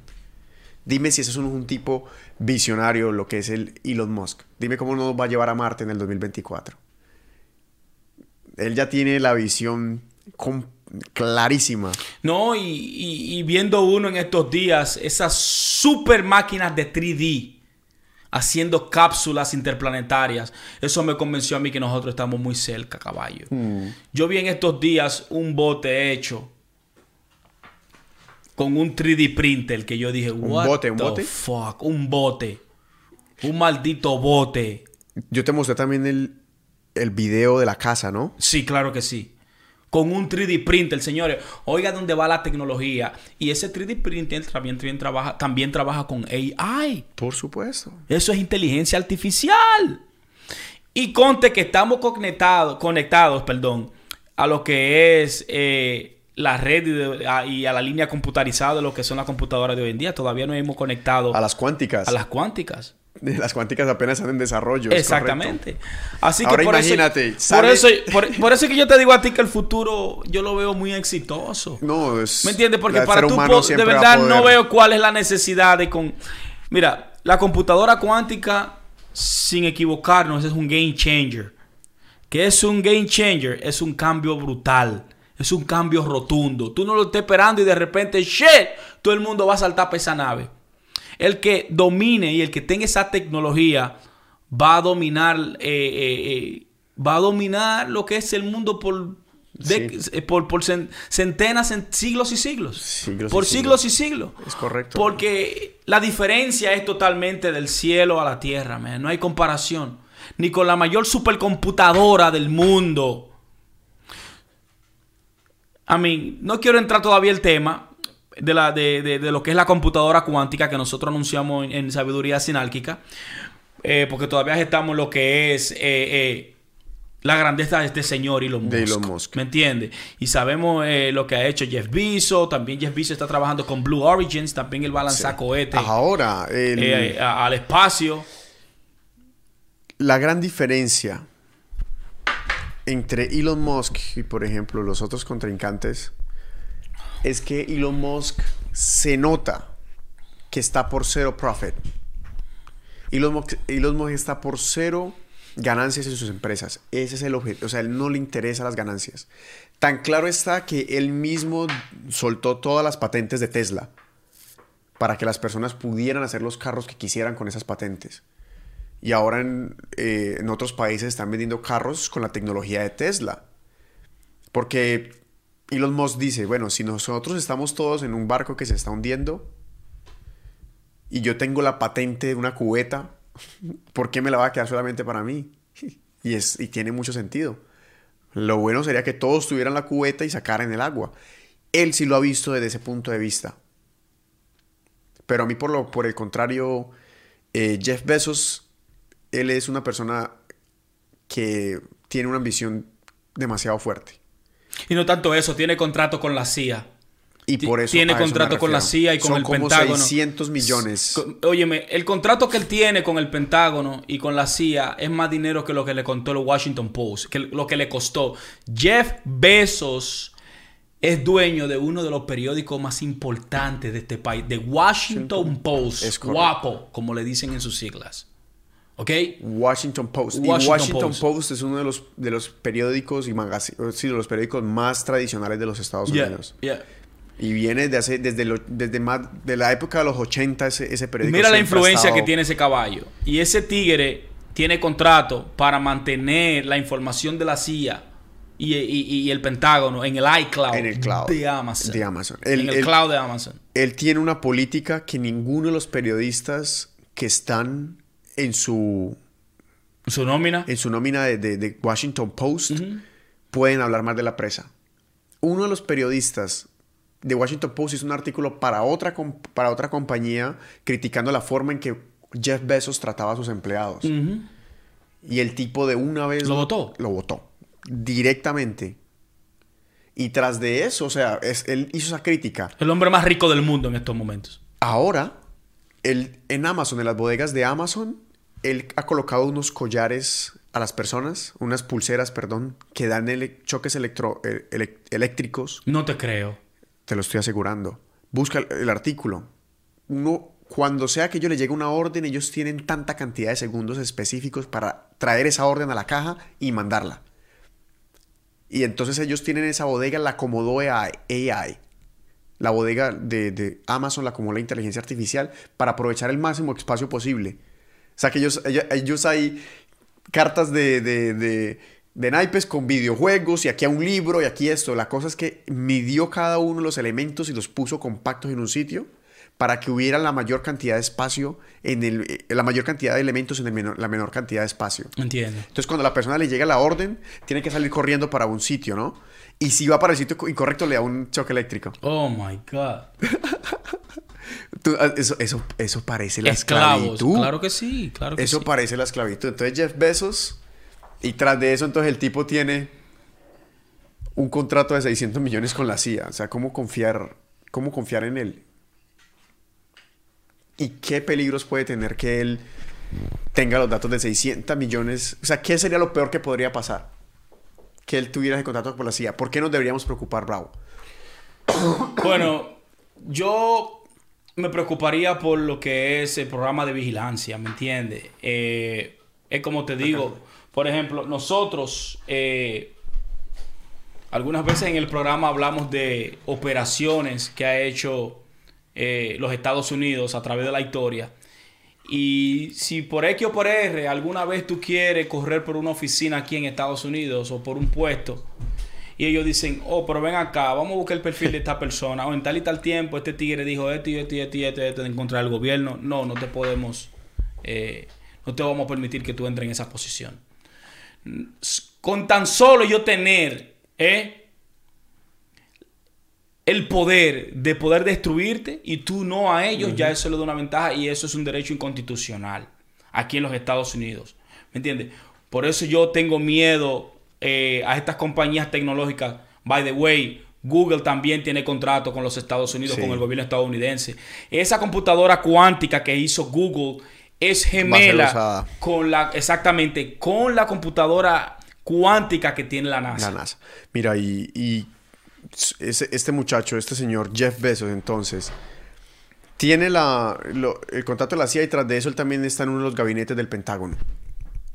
Dime si eso es un, un tipo visionario, lo que es el Elon Musk. Dime cómo nos va a llevar a Marte en el 2024. Él ya tiene la visión com- clarísima. No, y, y- y viendo uno en estos días, esas super máquinas de 3D haciendo cápsulas interplanetarias, eso me convenció a mí que nosotros estamos muy cerca, caballo. Yo vi en estos días un bote hecho con un 3D printer que yo dije, what bote, un the bote? fuck, un bote, un maldito bote. Yo te mostré también el, el video de la casa, ¿no? Sí, claro que sí. Con un 3D printer, señores. Oiga dónde va la tecnología. Y ese 3D printer también, también trabaja, también trabaja con AI. Por supuesto. Eso es inteligencia artificial. Y conte que estamos conectados, conectados, perdón, a lo que es eh, la red y, de- a, y a la línea computarizada de lo que son las computadoras de hoy en día. Todavía no hemos conectado A las cuánticas. a las cuánticas. Las cuánticas apenas están en desarrollo. es Exactamente. Así que Ahora por imagínate, eso, por eso, por, por eso que yo te digo a ti que el futuro yo lo veo muy exitoso. No, es. ¿Me entiendes? Porque para tú de verdad no veo cuál es la necesidad de con Mira, la computadora cuántica sin equivocarnos es un game changer. ¿Qué es un game changer? Es un cambio brutal. Es un cambio rotundo. Tú no lo estás esperando y de repente, shit, todo el mundo va a saltar para esa nave. El que domine y el que tenga esa tecnología va a dominar, eh, eh, eh, va a dominar lo que es el mundo por, de- Sí. por, por cen- centenas, en siglos y siglos. Siglos y por siglos. siglos y siglos. Es correcto. Porque la diferencia es totalmente del cielo a la tierra, man. No hay comparación. Ni con la mayor supercomputadora del mundo. A mí, no quiero entrar todavía el tema de, la, de, de- de lo que es la computadora cuántica que nosotros anunciamos en, en Sabiduría Sinálquica. eh, porque todavía estamos en lo que es eh, eh, la grandeza de este señor Elon Musk. De Elon Musk. ¿Me entiendes? Y sabemos lo que ha hecho Jeff Bezos. También Jeff Bezos está trabajando con Blue Origins. También él va a lanzar cohetes Ahora, el- al espacio. la gran diferencia entre Elon Musk y, por ejemplo, los otros contrincantes es que Elon Musk se nota que está por cero profit. Elon Musk, Elon Musk está por cero ganancias en sus empresas. Ese es el objetivo. O sea, él no le interesa las ganancias. Tan claro está que él mismo soltó todas las patentes de Tesla para que las personas pudieran hacer los carros que quisieran con esas patentes. Y ahora en, eh, en otros países están vendiendo carros con la tecnología de Tesla. Porque Elon Musk dice, bueno, si nosotros estamos todos en un barco que se está hundiendo y yo tengo la patente de una cubeta, (laughs) ¿por qué me la va a quedar solamente para mí? (laughs) Y, es, y tiene mucho sentido. Lo bueno sería que todos tuvieran la cubeta y sacaran el agua. Él sí lo ha visto desde ese punto de vista. Pero a mí, por, lo, por el contrario, eh, Jeff Bezos, él es una persona que tiene una ambición demasiado fuerte. Y no tanto eso, tiene contrato con la CIA. Y por eso tiene eso contrato con la. CIA y con Son el como Pentágono. 600 millones. Óyeme, el contrato que él tiene con el Pentágono y con la CIA es más dinero que lo que le contó el Washington Post, que lo que le costó. Jeff Bezos es dueño de uno de los periódicos más importantes de este país, de Washington Post. Guapo, como le dicen en sus siglas. ¿Ok? Washington Post. y Washington Washington Post. Post. es uno de los, de los periódicos y magazi- sí, de los periódicos más tradicionales de los Estados Unidos. yeah. Y viene de hace, desde, lo- desde más, de la época de los 80 ese, ese periódico. Mira la influencia que tiene ese caballo. Y ese tigre tiene contrato para mantener la información de la CIA y, y- y el Pentágono en el iCloud, En el cloud de Amazon. de Amazon. en el cloud de Amazon. Él tiene una política que ninguno de los periodistas que están en su, Su nómina. en su nómina de, de- de Washington Post pueden hablar más de la presa. Uno de los periodistas de Washington Post hizo un artículo para otra, para otra compañía criticando la forma en que Jeff Bezos trataba a sus empleados. Y el tipo de una vez... ¿Lo votó? Lo votó. Directamente. Y tras de eso, o sea, es- él hizo esa crítica. El hombre más rico del mundo en estos momentos. Ahora, él, en Amazon, en las bodegas de Amazon, él ha colocado unos collares a las personas, unas pulseras, perdón, que dan ele- choques electro- ele- eléctricos. No te creo. Te lo estoy asegurando. Busca el, el artículo. Uno, cuando sea que yo le llegue una orden, ellos tienen tanta cantidad de segundos específicos para traer esa orden a la caja y mandarla. Y entonces ellos tienen esa bodega, la acomodó AI. AI. La bodega de, de Amazon la acomodó la inteligencia artificial para aprovechar el máximo espacio posible. O sea que ellos, ellos hay cartas de, de, de, de naipes con videojuegos y aquí hay un libro y aquí esto. La cosa es que midió cada uno los elementos y los puso compactos en un sitio para que hubiera la mayor cantidad de espacio, en el, eh, la mayor cantidad de elementos en el menor- la menor cantidad de espacio. Entiendo. Entonces, cuando la persona le llega la orden, tiene que salir corriendo para un sitio, ¿no? Y si va para el sitio co- incorrecto, le da un choque eléctrico. Oh my God. (laughs) Tú, ah, eso, eso, eso parece la Esclavos. esclavitud. Claro que sí, claro que Eso sí. parece la esclavitud. Entonces, Jeff Bezos, y tras de eso, entonces el tipo tiene un contrato de 600 millones con la CIA. O sea, ¿cómo confiar, cómo confiar en él? ¿Y qué peligros puede tener que él tenga los datos de 600 millones? O sea, ¿qué sería lo peor que podría pasar? Que él tuviera ese contrato con la CIA. ¿Por qué nos deberíamos preocupar, Bravo? Bueno, yo me preocuparía por lo que es el programa de vigilancia, ¿me entiendes? Eh, es como te digo, por ejemplo, nosotros eh, algunas veces en el programa hablamos de operaciones que ha hecho eh, los Estados Unidos a través de la historia. Y si por X o por R alguna vez tú quieres correr por una oficina aquí en Estados Unidos o por un puesto, y ellos dicen, oh, pero ven acá, vamos a buscar el perfil de (laughs) esta persona. O en tal y tal tiempo, este tigre dijo esto y esto y esto y esto, esto en contra del gobierno. No, no te podemos, eh, no te vamos a permitir que tú entres en esa posición. Con tan solo yo tener eh, el poder de poder destruirte y tú no a ellos, ya eso le da una ventaja y eso es un derecho inconstitucional aquí en los Estados Unidos. ¿Me entiendes? Por eso yo tengo miedo eh, a estas compañías tecnológicas. By the way, Google también tiene contrato con los Estados Unidos, Sí. con el gobierno estadounidense. Esa computadora cuántica que hizo Google es gemela con la, exactamente, con la computadora cuántica que tiene la NASA. La NASA. Mira, y, y ese- este muchacho, este señor Jeff Bezos, entonces, tiene la, lo- el contrato de la CIA y tras de eso él también está en uno de los gabinetes del Pentágono.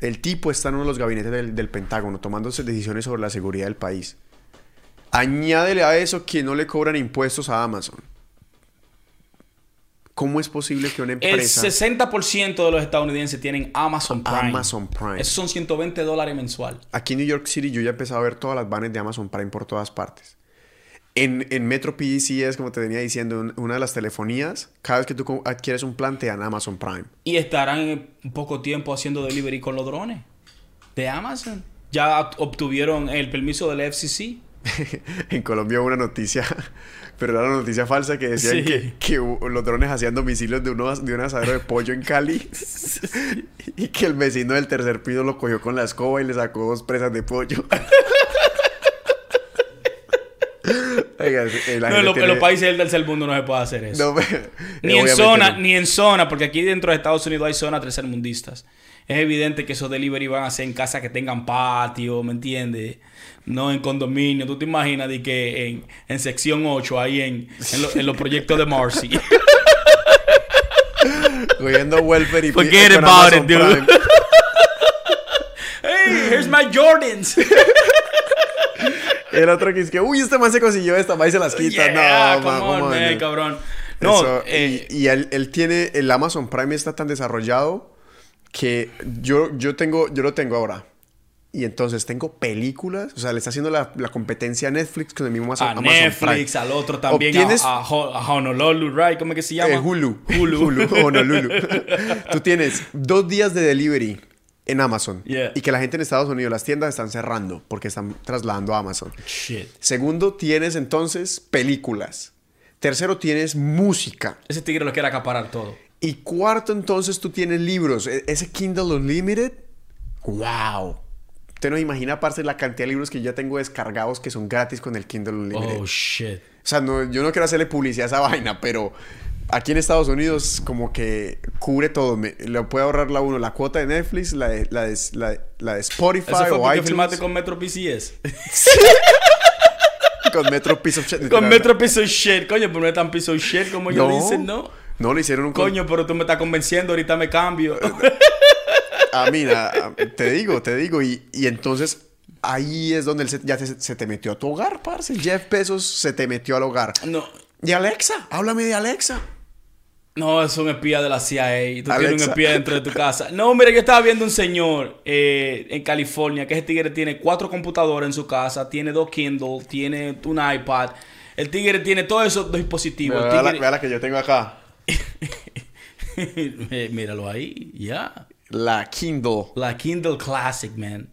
El tipo está en uno de los gabinetes del, del Pentágono tomándose decisiones sobre la seguridad del país. Añádele a eso que no le cobran impuestos a Amazon. ¿Cómo es posible que una El empresa... 60% de los estadounidenses tienen Amazon Prime. Amazon Prime. Esos son 120 dólares mensual. Aquí en New York City yo ya he empezado a ver todas las banners de Amazon Prime por todas partes. En, en Metro PDC es como te venía diciendo, un- una de las telefonías, cada vez que tú adquieres un plan te dan Amazon Prime. Y estarán en poco tiempo haciendo delivery con los drones de Amazon. Ya obtuvieron el permiso del FCC. (laughs) en Colombia hubo una noticia, (laughs) pero era una noticia falsa que decían Sí. que, que los drones hacían domicilios de, uno, de un asadero de pollo en Cali (laughs) y que el vecino del tercer piso lo cogió con la escoba y le sacó dos presas de pollo. Oiga, (laughs) eh, No, en, los- en tiene- los países del tercer mundo no se puede hacer eso. No, ni en zona, no. ni en zona, porque aquí dentro de Estados Unidos hay zonas tercermundistas. Es evidente que esos delivery van a ser en casas que tengan patio, ¿me entiendes? No en condominio. ¿Tú te imaginas de que en, en sección 8, ahí en, en, lo- en los proyectos de Marcy? (laughs) Cogiendo welfare y Forget about it, dude. (laughs) ¡Hey, here's my Jordans! El otro que es que, uy, este man se consiguió esta, va y se las quita. Yeah, no, come man, on, man, no. cabrón. No, Eso, eh, y, y él, él tiene, el Amazon Prime está tan desarrollado que yo, yo tengo, yo lo tengo ahora. Y entonces tengo películas, o sea, le está haciendo la, la competencia a Netflix con el mismo A Amazon, Amazon Netflix, Prime. al otro también, Obtienes- a, a, a Honolulu, right? ¿Cómo es que se llama? Eh, Hulu. Hulu. Hulu. Honolulu. (laughs) Tú tienes dos días de delivery en Amazon. Yeah. Y que la gente en Estados Unidos, las tiendas están cerrando porque están trasladando a Amazon. Shit. Segundo, tienes entonces películas. Tercero, tienes música. Ese tigre lo quiere acaparar todo. Y cuarto, entonces tú tienes libros. E- Ese Kindle Unlimited. ¡Wow! Usted no imagina, aparte, la cantidad de libros que yo ya tengo descargados que son gratis con el Kindle Unlimited. Oh, shit. O sea, no, yo no quiero hacerle publicidad a esa (laughs) vaina, pero aquí en Estados Unidos como que cubre todo. Me, le puede ahorrar la uno la cuota de Netflix, la de, la de, la de- la de Spotify Eso fue o iTunes. filmaste con Metro PCS. (laughs) con Metro Piece of Shit. con Metro Piece of Shit. Coño, pero no es tan piece of shit como ellos No. dicen, ¿no? No, le hicieron un... Coño, pero tú me estás convenciendo, ahorita me cambio. (laughs) Ah, mira, ah, te digo, te digo. Y, y entonces ahí es donde él se- ya se, se te metió a tu hogar, parce. Jeff Bezos se te metió al hogar. no, Y Alexa, háblame de Alexa. no, es un espía de la CIA. y Tú tienes un espía dentro de tu casa. No, mira, yo estaba viendo un señor eh, en California que ese tigre tiene cuatro computadoras en su casa, tiene dos Kindle, tiene un iPad. El tigre tiene todos esos dispositivos. Vea la, tigre- vea la que yo tengo acá. (laughs) Míralo ahí, ya. La Kindle. La Kindle Classic, man.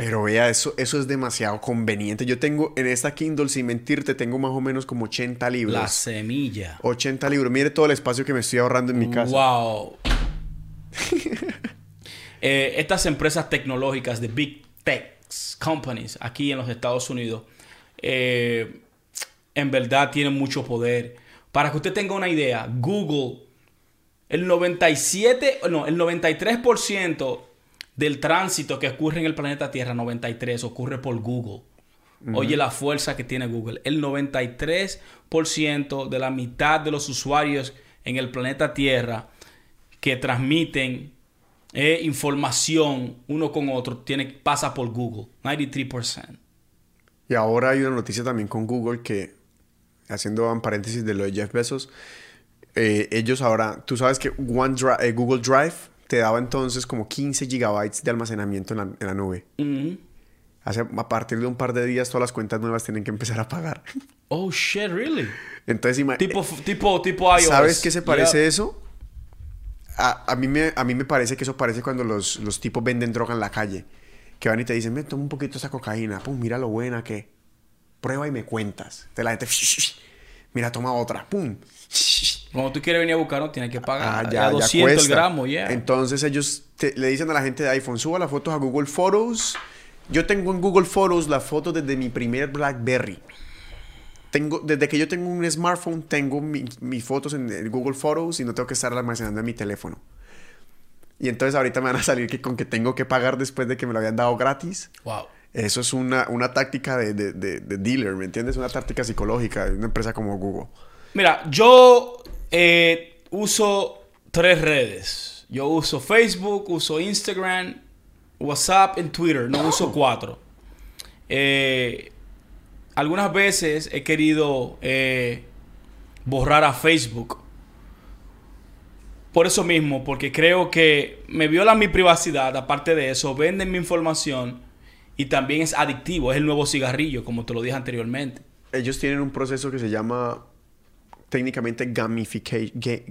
Pero vea, eso, eso es demasiado conveniente. Yo tengo en esta Kindle, sin mentirte, tengo más o menos como 80 libros. La semilla. 80 libros. Mire todo el espacio que me estoy ahorrando en mi casa. Wow. (laughs) Eh, estas empresas tecnológicas de Big Tech Companies aquí en los Estados Unidos, eh, en verdad tienen mucho poder. Para que usted tenga una idea, Google, el 97, no, el 93% del tránsito que ocurre en el planeta Tierra, 93, ocurre por Google. Oye la fuerza que tiene Google. El 93% de la mitad de los usuarios en el planeta Tierra que transmiten eh, información uno con otro tiene, pasa por Google. 93%. Y ahora hay una noticia también con Google que, haciendo un paréntesis de lo de Jeff Bezos, eh, ellos ahora, tú sabes que eh, Google Drive te daba entonces como 15 gigabytes de almacenamiento en la, en la nube. Ujú. Hace, a partir de un par de días todas las cuentas nuevas tienen que empezar a pagar. Oh, shit, really? Entonces, Tipo, tipo, tipo iOS. ¿sabes qué se parece Yeah. eso? A, a mí me, a mí me parece que eso parece cuando los, los tipos venden droga en la calle. Que van y te dicen, me toma un poquito esa cocaína. Pum, mira lo buena que. Prueba y me cuentas. De la gente, mira, toma otra. Pum. Cuando tú quieres venir a buscarlo, tienes que pagar. Ah, ya, ya, 200 ya el gramo, ya. Entonces ellos te- le dicen a la gente de iPhone, suba las fotos a Google Photos. Yo tengo en Google Photos las fotos desde mi primer BlackBerry. Tengo, desde que yo tengo un smartphone, tengo mi- mis fotos en, en Google Photos y no tengo que estar almacenando en mi teléfono. Y entonces ahorita me van a salir que con que tengo que pagar después de que me lo habían dado gratis. Wow. Eso es una, una táctica de, de- de- de dealer, ¿me entiendes? Una táctica psicológica de una empresa como Google. Mira, yo eh, uso tres redes. Yo uso Facebook, uso Instagram, WhatsApp y Twitter. No uso cuatro. Eh, algunas veces he querido eh, borrar a Facebook. Por eso mismo, porque creo que me violan mi privacidad. Aparte de eso, venden mi información y también es adictivo. Es el nuevo cigarrillo, como te lo dije anteriormente. ellos tienen un proceso que se llama técnicamente gamifica- ga-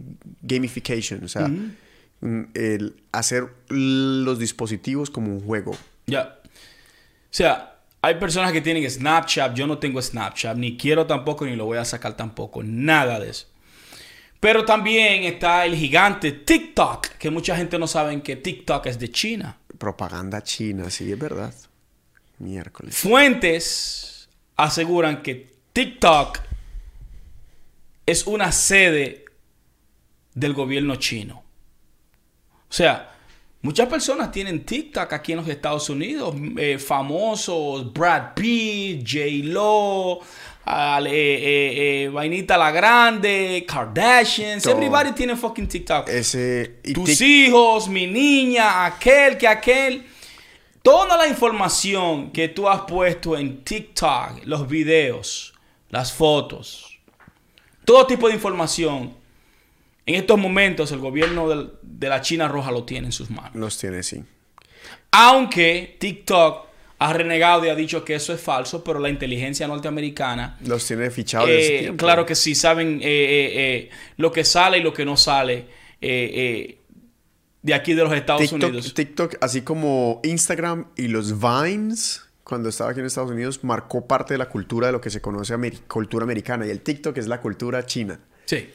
gamification, o sea, mm, el hacer los dispositivos como un juego. Ya. O sea, hay personas que tienen Snapchat. Yo no tengo Snapchat. Ni quiero tampoco, ni lo voy a sacar tampoco. Nada de eso. Pero también está el gigante TikTok. Que mucha gente no sabe que TikTok es de China. Propaganda china, sí, es verdad. Miércoles. Fuentes aseguran que TikTok es una sede del gobierno chino. O sea, muchas personas tienen TikTok aquí en los Estados Unidos, eh, famosos, Brad Pitt, J-Lo, al- eh, eh, Vainita la Grande, Kardashians, Todo. everybody tiene fucking TikTok. Ese y Tus hijos, mi niña, aquel que aquel. Toda la información que tú has puesto en TikTok, los videos, las fotos, todo tipo de información, en estos momentos el gobierno del- de la China Roja lo tiene en sus manos. los tiene, sí. Aunque TikTok ha renegado y ha dicho que eso es falso, pero la inteligencia norteamericana... Los tiene fichados. eh, claro que sí, saben eh, eh, lo que sale y lo que no sale de aquí de los Estados TikTok, Unidos. TikTok, así como Instagram y los Vines, cuando estaba aquí en Estados Unidos, marcó parte de la cultura de lo que se conoce cultura americana. Y el TikTok es la cultura china. Sí.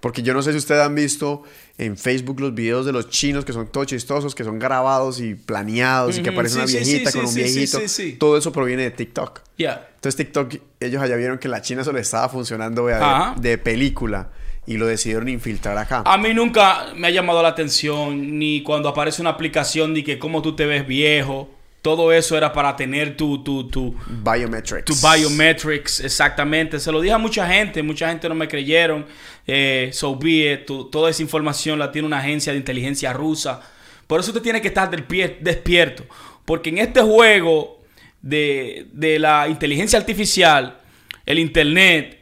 Porque yo no sé si ustedes han visto en Facebook los videos de los chinos que son todos chistosos, que son grabados y planeados y que aparece sí, una sí, viejita sí, con un sí, sí, viejito. sí, sí. Todo eso proviene de TikTok. Ya. Entonces TikTok, ellos allá vieron que la China eso le estaba funcionando de, de película y lo decidieron infiltrar acá. A mí nunca me ha llamado la atención ni cuando aparece una aplicación de que cómo tú te ves viejo. Todo eso era para tener tu, tu, tu, Biometrics. tu biometrics, exactamente. Se lo dije a mucha gente, mucha gente no me creyeron. Eh, so be it. Tu- toda esa información la tiene una agencia de inteligencia rusa. Por eso usted tiene que estar del pie- despierto. Porque en este juego de, de la inteligencia artificial, el internet,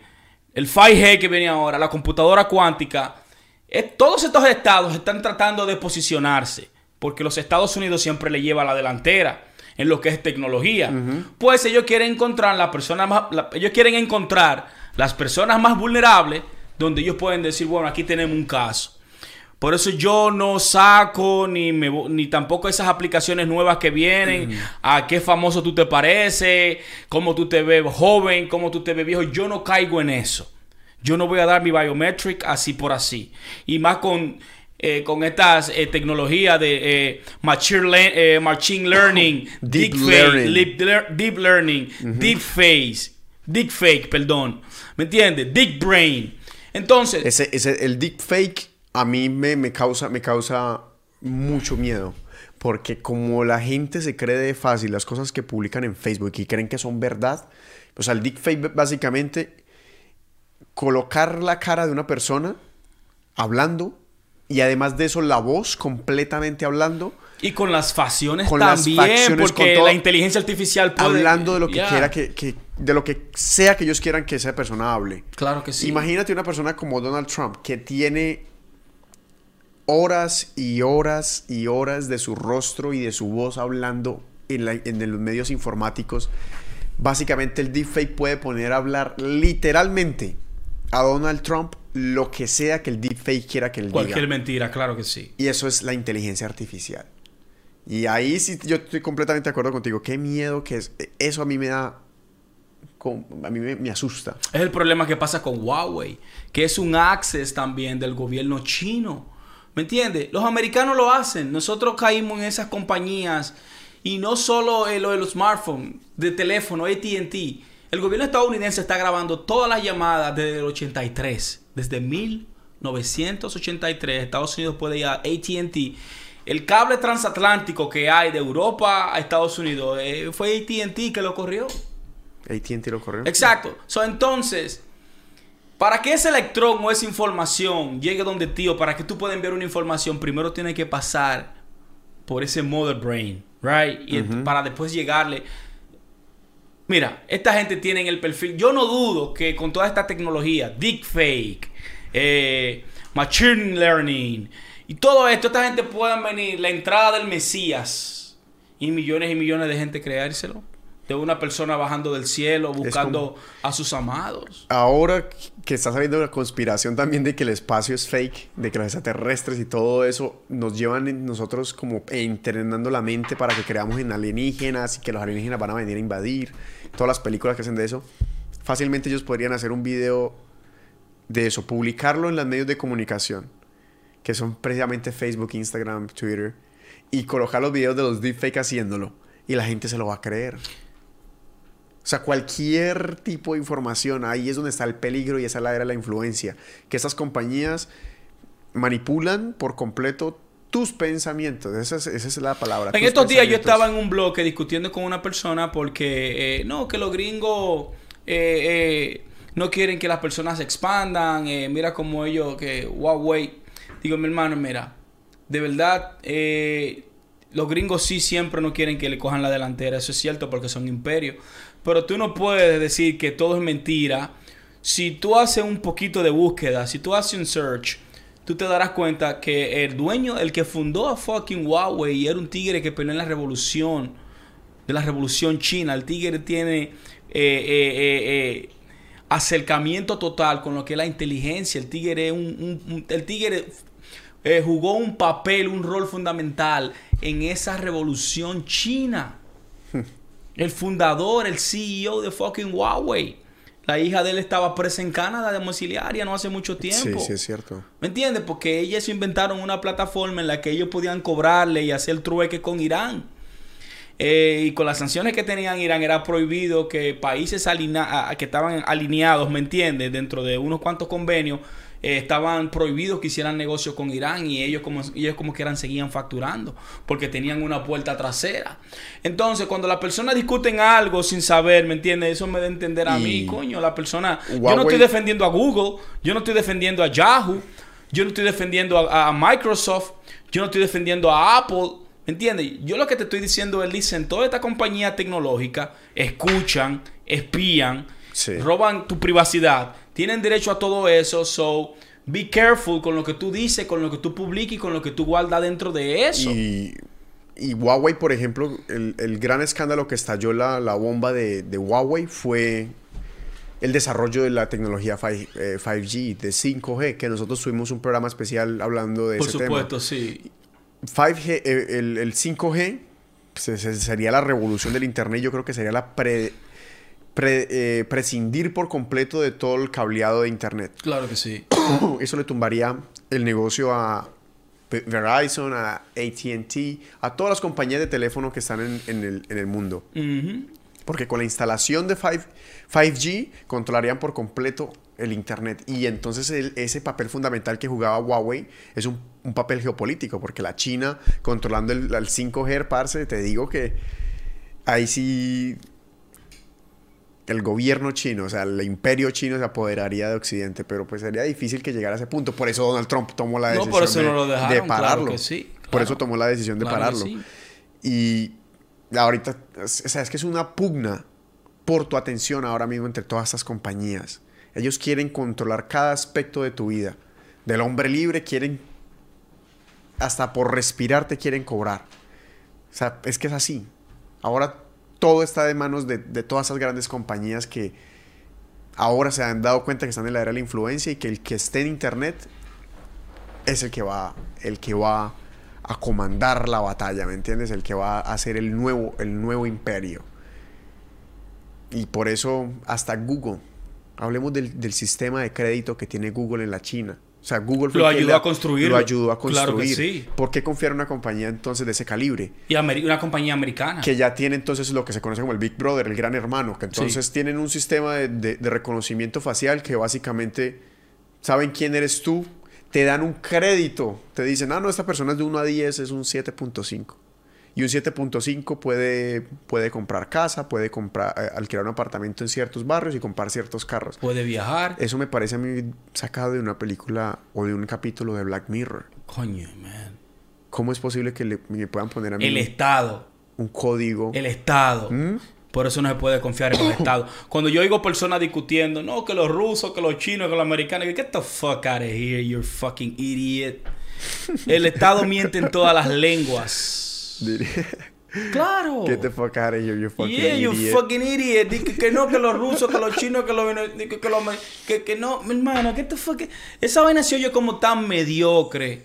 el 5G que viene ahora, la computadora cuántica, todos estos estados están tratando de posicionarse. Porque los Estados Unidos siempre le lleva a la delantera en lo que es tecnología. Pues ellos quieren encontrar las personas más, la- ellos quieren encontrar las personas más vulnerables donde ellos pueden decir, bueno, aquí tenemos un caso. Por eso yo no saco ni, me, ni tampoco esas aplicaciones nuevas que vienen, a qué famoso tú te pareces, cómo tú te ves joven, cómo tú te ves viejo. Yo no caigo en eso. Yo no voy a dar mi biometric así por así. Y más con, eh, con estas eh, tecnologías de eh, machine, le- machine learning, (gasps) Deep deep, learning. Fake, deep, lear- deep learning, deep face, deep fake, perdón. ¿Me entiendes? Deep brain. Entonces, Ese, ese, el deepfake a mí me, me, causa, me causa mucho miedo. Porque como la gente se cree de fácil las cosas que publican en Facebook y creen que son verdad, o sea, el deepfake básicamente colocar la cara de una persona hablando y además de eso la voz completamente hablando, Y con las facciones Con las también, facciones, porque con todo- la inteligencia artificial puede... hablando de lo que quiera que, que- de lo que sea que ellos quieran que esa persona hable. Claro que sí. Imagínate una persona como Donald Trump que tiene horas y horas y horas de su rostro y de su voz hablando en, la- en los medios informáticos. Básicamente el deepfake puede poner a hablar literalmente a Donald Trump lo que sea que el deepfake quiera que él Cualquier diga. mentira, claro que sí. Y eso es la inteligencia artificial. Y ahí sí yo estoy completamente de acuerdo contigo. Qué miedo que es. Eso a mí me da... A mí me, me asusta. Es el problema que pasa con Huawei, que es un access también del gobierno chino. ¿Me entiendes? Los americanos lo hacen. Nosotros caímos en esas compañías y no solo eh, lo de los smartphones, de teléfono, ATT. El gobierno estadounidense está grabando todas las llamadas desde el 83. Desde 1983 Estados Unidos puede ir a ATT. El cable transatlántico que hay de Europa a Estados Unidos eh, fue ATT que lo corrió. AT&T lo corrió. Exacto. So, entonces, para que ese electrón o esa información llegue donde ti o para que tú puedas enviar una información, primero tiene que pasar por ese mother brain, right? Y para después llegarle. Mira, esta gente tiene el perfil. Yo no dudo que con toda esta tecnología, deepfake, eh, machine learning y todo esto, esta gente puedan venir, la entrada del Mesías y millones y millones de gente creárselo. De una persona bajando del cielo buscando a sus amados. Ahora que está saliendo la conspiración también de que el espacio es fake, de que los extraterrestres y todo eso nos llevan nosotros como entrenando la mente para que creamos en alienígenas y que los alienígenas van a venir a invadir. Todas las películas que hacen de eso. Fácilmente ellos podrían hacer un video de eso, publicarlo en los medios de comunicación, que son precisamente Facebook, Instagram, Twitter, y colocar los videos de los deepfake haciéndolo. Y la gente se lo va a creer. O sea, cualquier tipo de información, ahí es donde está el peligro y esa es la era la influencia. Que estas compañías manipulan por completo tus pensamientos. Esa es, esa es la palabra. En estos días yo estaba en un bloque discutiendo con una persona porque, eh, no, que los gringos eh, eh, no quieren que las personas se expandan. mira como ellos, que Huawei. Digo, mi hermano, mira, de verdad, eh, los gringos sí siempre no quieren que le cojan la delantera. Eso es cierto porque son imperios. Pero tú no puedes decir que todo es mentira. Si tú haces un poquito de búsqueda, si tú haces un search, tú te darás cuenta que el dueño, el que fundó a fucking Huawei, era un tigre que peleó en la revolución, de la revolución china. El tigre tiene eh, eh, eh, acercamiento total con lo que es la inteligencia. El tigre es un, el tigre jugó un papel, un rol fundamental en esa revolución china. el fundador, el CEO de fucking Huawei. La hija de él estaba presa en Canadá de domiciliaria no hace mucho tiempo. Sí, sí, es cierto. ¿Me entiendes? Porque ellos inventaron una plataforma en la que ellos podían cobrarle y hacer trueque con Irán. Eh, y con las sanciones que tenían Irán era prohibido que países que estaban alineados, ¿me entiendes? Dentro de unos cuantos convenios eh, estaban prohibidos que hicieran negocios con Irán y ellos como, ellos como que eran seguían facturando porque tenían una puerta trasera. Entonces, cuando las personas discuten algo sin saber, ¿me entiendes? Eso me da a entender a mí, coño, la persona... Yo no estoy defendiendo a Google, yo no estoy defendiendo a Yahoo, yo no estoy defendiendo a, Microsoft, yo no estoy defendiendo a Apple. ¿Me entiendes? Yo lo que te estoy diciendo es, dicen, toda esta compañía tecnológica escuchan, espían, roban tu privacidad tienen derecho a todo eso, so be careful con lo que tú dices, con lo que tú publicas y con lo que tú guardas dentro de eso. Y, Huawei, por ejemplo, el, gran escándalo que estalló la, bomba de, Huawei fue el desarrollo de la tecnología 5, g de 5G, que nosotros tuvimos un programa especial hablando de Por ese tema. Por supuesto, sí. 5G, eh, el, el 5G pues, sería la revolución del Internet. Yo creo que sería la pre eh, prescindir por completo de todo el cableado de Internet. Claro que sí. (coughs) Eso le tumbaría el negocio a Verizon, a ATT, a todas las compañías de teléfono que están en, el, mundo. Porque con la instalación de 5, g controlarían por completo el Internet. Y entonces ese papel fundamental que jugaba Huawei es un, papel geopolítico, porque la China controlando el, el 5G, parce, te digo que ahí sí el gobierno chino, o sea, el imperio chino se apoderaría de Occidente, pero pues sería difícil que llegara a ese punto. Por eso Donald Trump tomó la decisión por eso de, no lo dejaron, pararlo. sí, Por eso tomó la decisión de pararlo. Y ahorita, o sea, es que es una pugna por tu atención ahora mismo entre todas estas compañías. Ellos quieren controlar cada aspecto de tu vida. Del hombre libre quieren, hasta por respirar te quieren cobrar. O sea, es que es así. Ahora todo está de manos de, todas esas grandes compañías que ahora se han dado cuenta que están en la era de la influencia y que el que esté en internet es el que va, el que va a comandar la batalla, ¿me entiendes? El que va a ser el nuevo, el nuevo imperio. Y por eso hasta Google, hablemos del, del sistema de crédito que tiene Google en la China o sea, Google lo ayudó a construir. Lo ayudó a construir. Claro que sí. ¿Por qué confiar en una compañía entonces de ese calibre? Y una compañía americana. Que ya tiene entonces lo que se conoce como el Big Brother, el gran hermano. Que entonces tienen un sistema de, reconocimiento facial que básicamente saben quién eres tú, te dan un crédito. Te dicen, ah, no, esta persona es de 1 a 10, es un 7.5. Y un 7.5 puede, puede comprar casa, puede comprar, eh, alquilar un apartamento en ciertos barrios y comprar ciertos carros. Puede viajar. Eso me parece a mí sacado de una película o de un capítulo de Black Mirror. Coño, man. ¿Cómo es posible que le, me puedan poner a mí... El Estado. Un código. El Estado. ¿Mm? Por eso no se puede confiar en el (clears throat) Estado. Cuando yo oigo personas discutiendo, no, que los rusos, que los chinos, que los americanos, get the fuck out of here, you fucking idiot. El Estado miente en todas las lenguas. Claro. Get the fuck out of here, you fucking yeah, you fucking idiot. que, no, que los rusos, que los chinos, que los... Que, que, que, no, mi hermano, get the fuck... Esa vaina se oye como tan mediocre.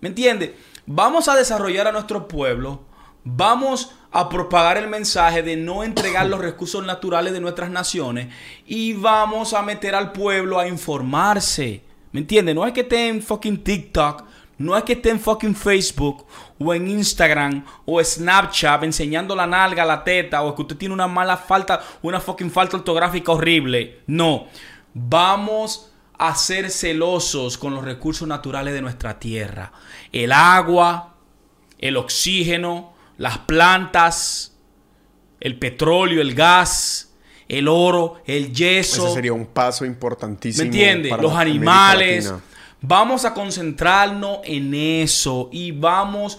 ¿Me entiendes? Vamos a desarrollar a nuestro pueblo. Vamos a propagar el mensaje de no entregar los recursos naturales de nuestras naciones. Y vamos a meter al pueblo a informarse. ¿Me entiendes? No es que esté en fucking TikTok no es que esté en fucking Facebook o en Instagram o Snapchat enseñando la nalga, la teta o que usted tiene una mala falta, una fucking falta ortográfica horrible. No. Vamos a ser celosos con los recursos naturales de nuestra tierra. El agua, el oxígeno, las plantas, el petróleo, el gas, el oro, el yeso. Ese sería un paso importantísimo. ¿Me entiendes? Los animales. Vamos a concentrarnos en eso y vamos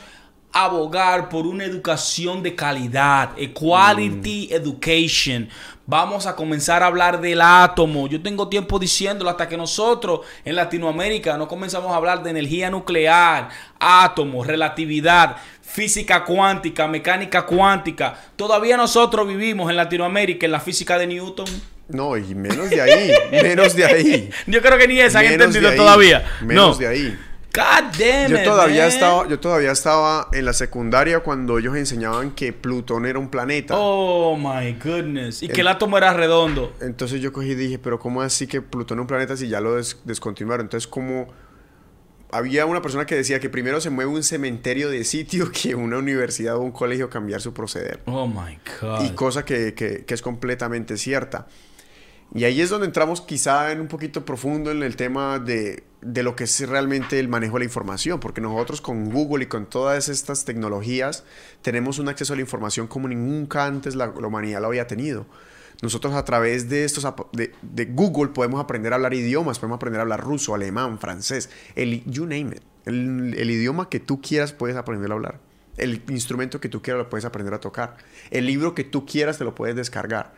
abogar por una educación de calidad, equality education. Vamos a comenzar a hablar del átomo. Yo tengo tiempo diciéndolo hasta que nosotros en Latinoamérica no comenzamos a hablar de energía nuclear, átomo, relatividad, física cuántica, mecánica cuántica. Todavía nosotros vivimos en Latinoamérica en la física de Newton. No, y menos de ahí, menos de ahí. (laughs) Yo creo que ni esa han entendido todavía. Menos no. de ahí. God damn Yo it, todavía, man. estaba, yo todavía estaba en la secundaria cuando ellos enseñaban que Plutón era un planeta. Oh my goodness. Y que el átomo era redondo. Entonces yo cogí y dije, pero ¿cómo así que Plutón es un planeta si ya lo des- descontinuaron? Entonces, como había una persona que decía que primero se mueve un cementerio de sitio (laughs) que una universidad o un colegio cambiar su proceder. Oh my God. Y cosa que, que- que es completamente cierta. Y ahí es donde entramos quizá en un poquito profundo en el tema de, de lo que es realmente el manejo de la información, porque nosotros con Google y con todas estas tecnologías tenemos un acceso a la información como nunca antes la, la humanidad lo había tenido. Nosotros a través de, estos, de, de Google podemos aprender a hablar idiomas, podemos aprender a hablar ruso, alemán, francés, el, you name it. El idioma que tú quieras puedes aprender a hablar. El instrumento que tú quieras lo puedes aprender a tocar. El libro que tú quieras te lo puedes descargar.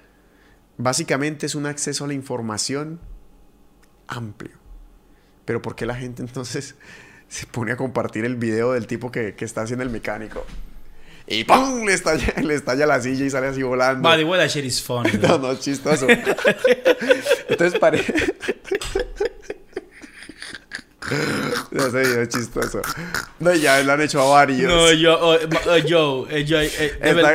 Básicamente es un acceso a la información amplio. Pero ¿por qué la gente (laughs) entonces se pone a compartir el video del tipo que, que está haciendo el mecánico? Y ¡pum! Le estalla, le estalla la silla y sale así volando. The way, that shit is (laughs) funny. No, no, chistoso. (laughs) Entonces parece... No sé, es chistoso. No, ya lo han hecho a varios. No, yo, oh, ma- eh, yo, eh, yo, eh, de, Está-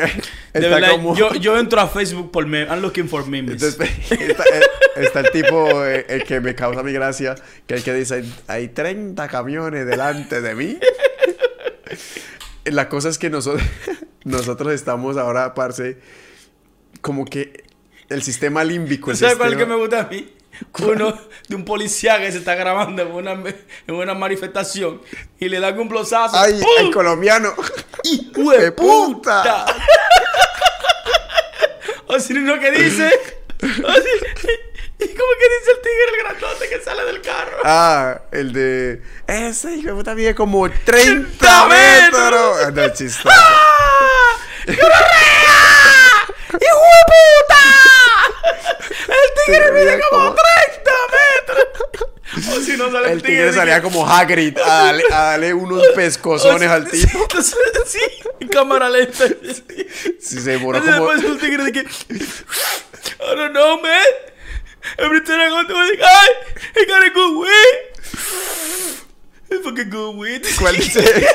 de verdad, como- yo, yo entro a Facebook por memes. I'm looking for memes. Entonces, (laughs) está, eh, está el tipo eh, el que me causa mi gracia, que el que dice, hay 30 camiones delante de mí. La cosa es que nosotros, (laughs) nosotros estamos ahora, parce, como que el sistema límbico. ¿Sabes cuál es el que me gusta a mí? Uno de un policía que se está grabando en una, en una manifestación y le dan un blosazo. ¡Ay, ¡Pum! el colombiano! ¡Hijo (laughs) de ¡De puta! puta! (laughs) o si no, que dice. (laughs) o si- ¿Y cómo que dice el tigre, el grandote que sale del carro? Ah, el de... Ese hijo de puta mide como 30 30 metros. metros. Ah, chistoso. ¡Ah! ¡Hijo de puta! El tigre Tigre mide como como- 30 metros. O si no sale El tigre de salía como Hagrid a darle, a darle unos (laughs) pescozones al Sí, entonces, sí, en cámara lenta. Sí. Se demoró como... después el tigre de que. I don't know, man. Every time I go to the guy, he got a good weed. It's fucking good weed. ¿Cuál dice? (laughs)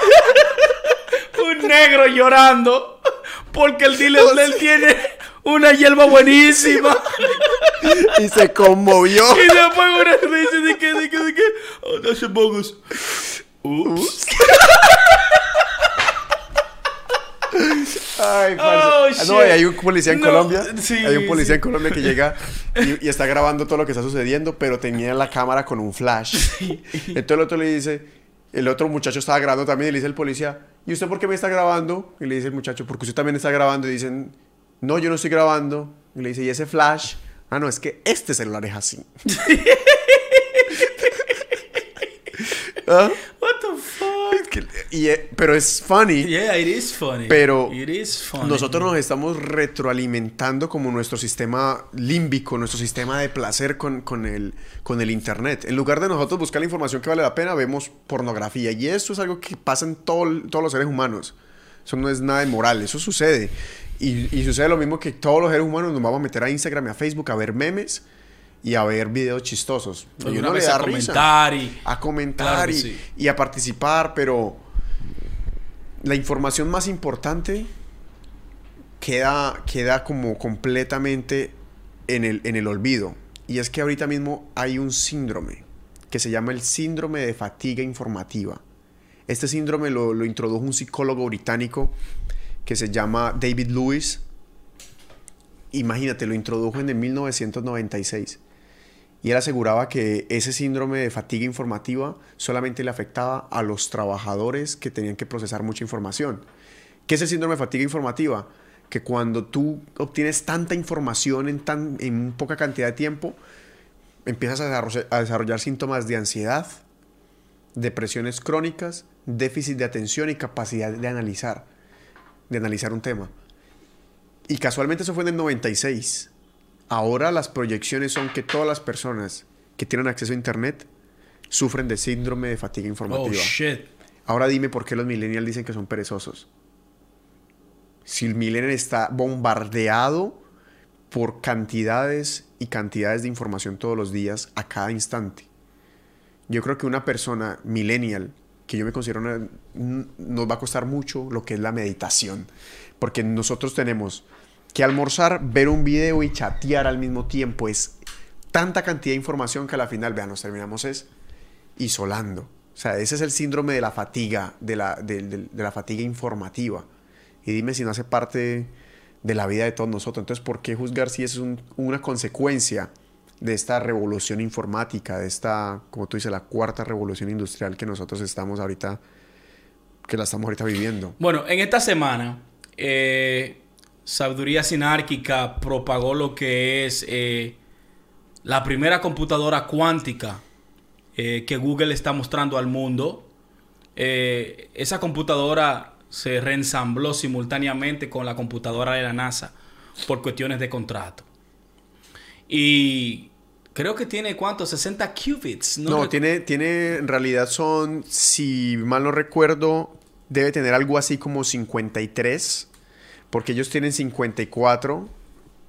Un negro llorando porque el dealer (laughs) de él tiene una hierba buenísima. Y se conmovió. Y después una me dice de que, de que, de que, oh, that's a bogus. Oops. Ay. Oh, Ah, no, y hay un policía en No, Colombia. sí, hay un policía sí. en Colombia que llega (laughs) y, y está grabando todo lo que está sucediendo, pero tenía la cámara con un flash. Entonces el otro le dice, el otro muchacho estaba grabando también y le dice el policía, ¿y usted por qué me está grabando? Y le dice el muchacho, porque usted también está grabando. Y dicen, no, yo no estoy grabando. Y le dice, ¿y ese flash? Ah, no, es que este celular es así. (laughs) ¿Ah? What the fuck? Que- y, eh, pero es funny. Yeah, it is funny. Pero it is funny. Nosotros nos estamos retroalimentando como nuestro sistema límbico, nuestro sistema de placer con, con el, con el Internet. En lugar de nosotros buscar la información que vale la pena, vemos pornografía. Y eso es algo que pasa en todo- todos los seres humanos. Eso no es nada inmoral, eso sucede. Y, y sucede lo mismo que todos los seres humanos nos vamos a meter a Instagram y a Facebook a ver memes y a ver videos chistosos. Y uno le da a risa comentar y... a comentar Claro y, sí. y a participar, pero la información más importante queda, queda como completamente en el, en el olvido. Y es que ahorita mismo hay un síndrome que se llama el síndrome de fatiga informativa. Este síndrome lo, lo introdujo un psicólogo británico que se llama David Lewis. Imagínate, lo introdujo en el 1996. Y él aseguraba que ese síndrome de fatiga informativa solamente le afectaba a los trabajadores que tenían que procesar mucha información. ¿Qué es el síndrome de fatiga informativa? Que cuando tú obtienes tanta información en, tan, en poca cantidad de tiempo, empiezas a desarrollar, a desarrollar síntomas de ansiedad, depresiones crónicas, déficit de atención y capacidad de analizar, de analizar un tema. Y casualmente eso fue en el 96. Ahora las proyecciones son que todas las personas que tienen acceso a Internet sufren de síndrome de fatiga Oh, informativa. shit. Ahora dime por qué los millennials dicen que son perezosos. Si el millennial está bombardeado por cantidades y cantidades de información todos los días, a cada instante. Yo creo que una persona millennial, que yo me considero una, nos va a costar mucho lo que es la meditación. Porque nosotros tenemos que almorzar, ver un video y chatear al mismo tiempo. Es tanta cantidad de información que a la final, vean, nos terminamos es isolando. O sea, ese es el síndrome de la fatiga, de la, de, la fatiga informativa. Y dime si no hace parte de la vida de todos nosotros. Entonces, ¿por qué juzgar si es un- una consecuencia de esta revolución informática, de esta, como tú dices, la cuarta revolución industrial que nosotros estamos ahorita, que la estamos ahorita viviendo? Bueno, en esta semana, eh, Sabiduría Sinárquica propagó lo que es eh, la primera computadora cuántica eh, que Google está mostrando al mundo. Esa computadora se reensambló simultáneamente con la computadora de la NASA por cuestiones de contrato. Y creo que tiene cuánto, 60 qubits. No, rec- tiene, tiene, en realidad son, si mal no recuerdo, debe tener algo así como 53, porque ellos tienen 54,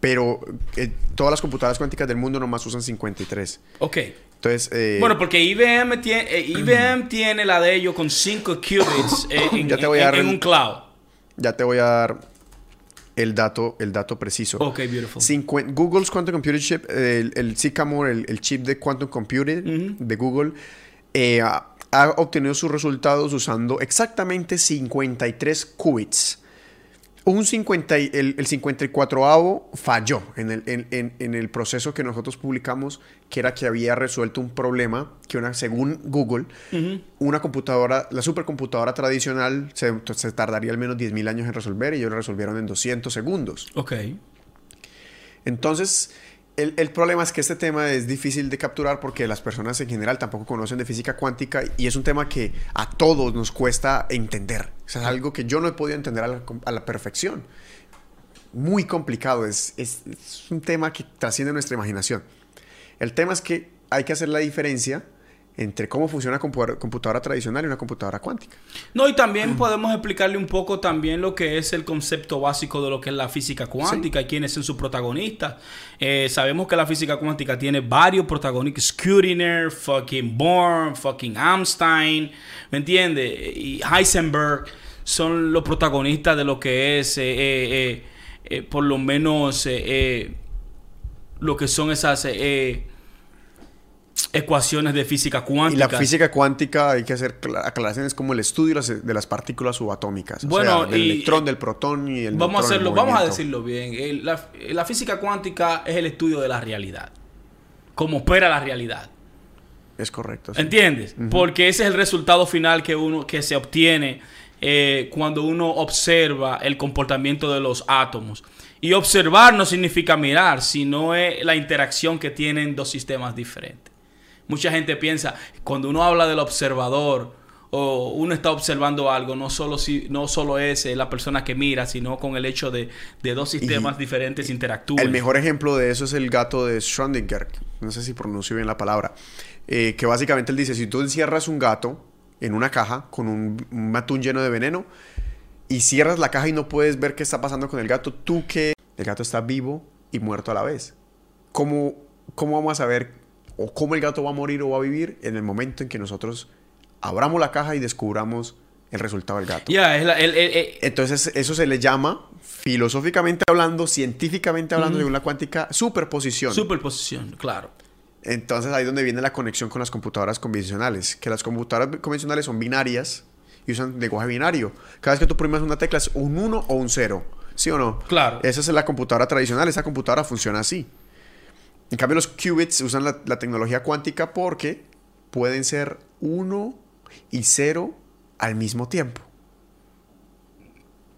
pero eh, todas las computadoras cuánticas del mundo nomás usan 53. Ok. Entonces, eh, Bueno, porque IBM tiene, eh, (clears throat) IBM tiene la de ellos con 5 qubits eh, en, Ya te voy a en- dar en el- un cloud. ya te voy a dar el dato, el dato preciso. Ok, beautiful. Google's Quantum Computer Chip, el, el Sycamore, el, el chip de Quantum Computing de Google, eh, ha, ha obtenido sus resultados usando exactamente 53 qubits. Un 50, y- el, el 54avo falló en el, en, en- en el proceso que nosotros publicamos, que era que había resuelto un problema que una, según Google, una computadora, la supercomputadora tradicional se, se tardaría al menos 10.000 años en resolver y ellos lo resolvieron en 200 segundos. Ok. Entonces, el, el problema es que este tema es difícil de capturar porque las personas en general tampoco conocen de física cuántica y es un tema que a todos nos cuesta entender. O sea, es algo que yo no he podido entender a la, a la perfección. Muy complicado, es, es- es un tema que trasciende nuestra imaginación. El tema es que hay que hacer la diferencia entre cómo funciona una compu- computadora tradicional y una computadora cuántica. No, y también podemos explicarle un poco también lo que es el concepto básico de lo que es la física cuántica y quiénes son sus protagonistas. Eh, sabemos que la física cuántica tiene varios protagonistas. Schrödinger, fucking Born, fucking Einstein, ¿me entiendes? Y Heisenberg son los protagonistas de lo que es, eh, eh, por lo menos, lo que son esas... ecuaciones de física Y cuántica. la física cuántica, hay que hacer cla- aclaraciones como el estudio de las, partículas subatómicas. Bueno, o sea, del y- electrón, del protón y el Vamos a hacerlo, vamos a decirlo bien. El- la, la física cuántica es el estudio de la realidad. Cómo opera la realidad. Es correcto. sí. ¿Entiendes? Porque ese es el resultado final que uno que se obtiene eh, cuando uno observa el comportamiento de los átomos. Y observar no significa mirar, sino es la interacción que tienen dos sistemas diferentes. Mucha gente piensa, cuando uno habla del observador o uno está observando algo, no solo, si, no solo es la persona que mira, sino con el hecho de, de dos sistemas diferentes interactúen. El mejor ejemplo de eso es el gato de Schrödinger. No sé si pronuncio bien la palabra. Eh, que básicamente él dice, si tú encierras un gato en una caja con un, un atún lleno de veneno y cierras la caja y no puedes ver qué está pasando con el gato, tú que el gato está vivo y muerto a la vez. ¿Cómo, cómo vamos a saber o cómo el gato va a morir o va a vivir en el momento en que nosotros abramos la caja y descubramos el resultado del gato? Ya, Entonces, eso se le llama, filosóficamente hablando, científicamente hablando, según la cuántica, superposición. superposición, claro. Entonces, ahí es donde viene la conexión con las computadoras convencionales. Que las computadoras convencionales son binarias y usan lenguaje binario. Cada vez que tú primas una tecla es un 1 o un 0. ¿Sí o no? Claro. Esa es la computadora tradicional. Esa computadora funciona así. En cambio, los qubits usan la, la tecnología cuántica porque pueden ser 1 y 0 al mismo tiempo.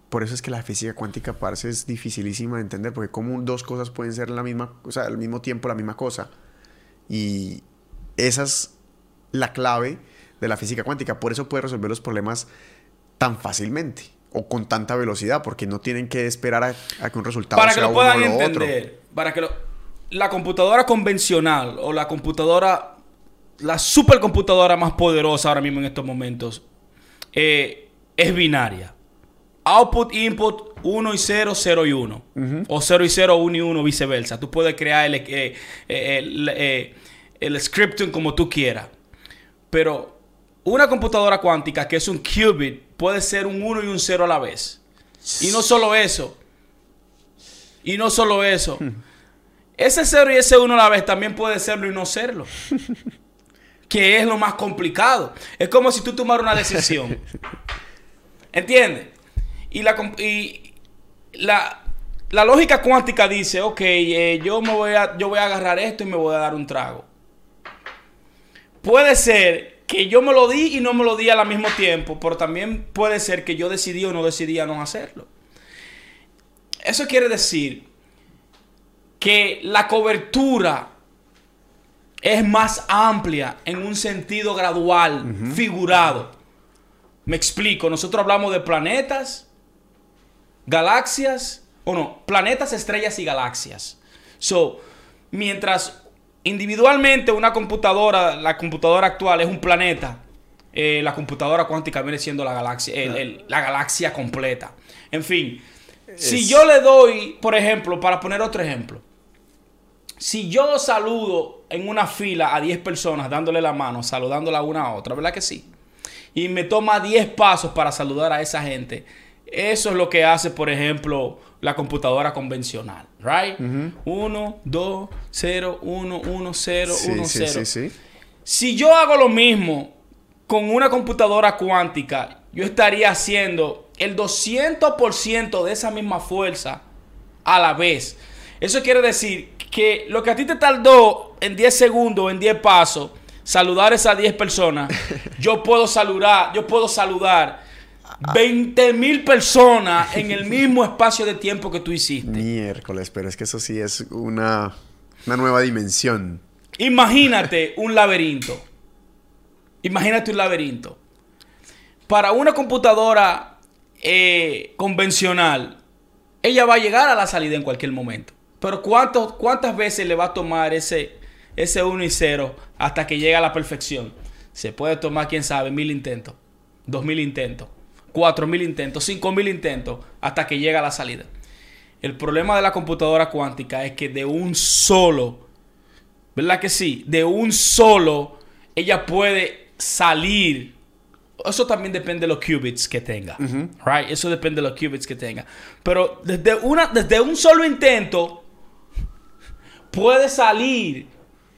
Por eso es que la física cuántica parece es dificilísima de entender, porque como dos cosas pueden ser la misma, o sea, al mismo tiempo la misma cosa. Y esa es la clave de la física cuántica. Por eso puede resolver los problemas tan fácilmente o con tanta velocidad, porque no tienen que esperar a, a que un resultado para que sea lo uno puedan o lo entender, para que lo- la computadora convencional o la computadora, la supercomputadora más poderosa ahora mismo en estos momentos, eh, es binaria. Output, input, 1 y 0, 0 y 1. O 0 y 0, 1 y 1, viceversa. Tú puedes crear el, eh, eh, el, eh, el scripting como tú quieras. Pero una computadora cuántica que es un qubit puede ser un 1 y un 0 a la vez. Y no solo eso. Y no solo eso. Ese 0 y ese 1 a la vez también puede serlo y no serlo. (laughs) que es lo más complicado. Es como si tú tomaras una decisión. ¿Entiendes? Y la, y la, la lógica cuántica dice, ok, eh, yo, me voy a, yo voy a agarrar esto y me voy a dar un trago. Puede ser que yo me lo di y no me lo di al mismo tiempo, pero también puede ser que yo decidí o no decidí a no hacerlo. Eso quiere decir que la cobertura es más amplia en un sentido gradual, figurado. Me explico, nosotros hablamos de planetas, galaxias, o no, planetas, estrellas y galaxias. So, mientras individualmente una computadora, la computadora actual es un planeta, eh, la computadora cuántica viene siendo la galaxia, el- el- la galaxia completa. En fin, si yo le doy, por ejemplo, para poner otro ejemplo, si yo saludo en una fila a 10 personas dándole la mano, saludándola una a otra, ¿verdad que sí? Y me toma 10 pasos para saludar a esa gente. Eso es lo que hace, por ejemplo, la computadora convencional, ¿right? 1, 2, 0, 1, 1, 0, Sí, 1, sí, 0. sí, sí. Si yo hago lo mismo con una computadora cuántica, yo estaría haciendo el 200% de esa misma fuerza a la vez. Eso quiere decir que lo que a ti te tardó en 10 segundos, en 10 pasos, saludar a esas 10 personas, (laughs) yo puedo saludar, yo puedo saludar 20 mil personas en el mismo espacio de tiempo que tú hiciste. Miércoles, pero es que eso sí es una, una nueva dimensión. Imagínate un laberinto. Imagínate un laberinto. Para una computadora eh, convencional, ella va a llegar a la salida en cualquier momento. Pero ¿cuántos, ¿cuántas veces le va a tomar ese, ese 1 y 0 hasta que llegue a la perfección? Se puede tomar, quién sabe, mil intentos, dos mil intentos, cuatro mil intentos, cinco mil intentos hasta que llega a la salida. El problema de la computadora cuántica es que de un solo ¿Verdad que sí? De un solo, ella puede salir. Eso también depende de los qubits que tenga. Right? Eso depende de los qubits que tenga. Pero desde, una, desde un solo intento, puede salir.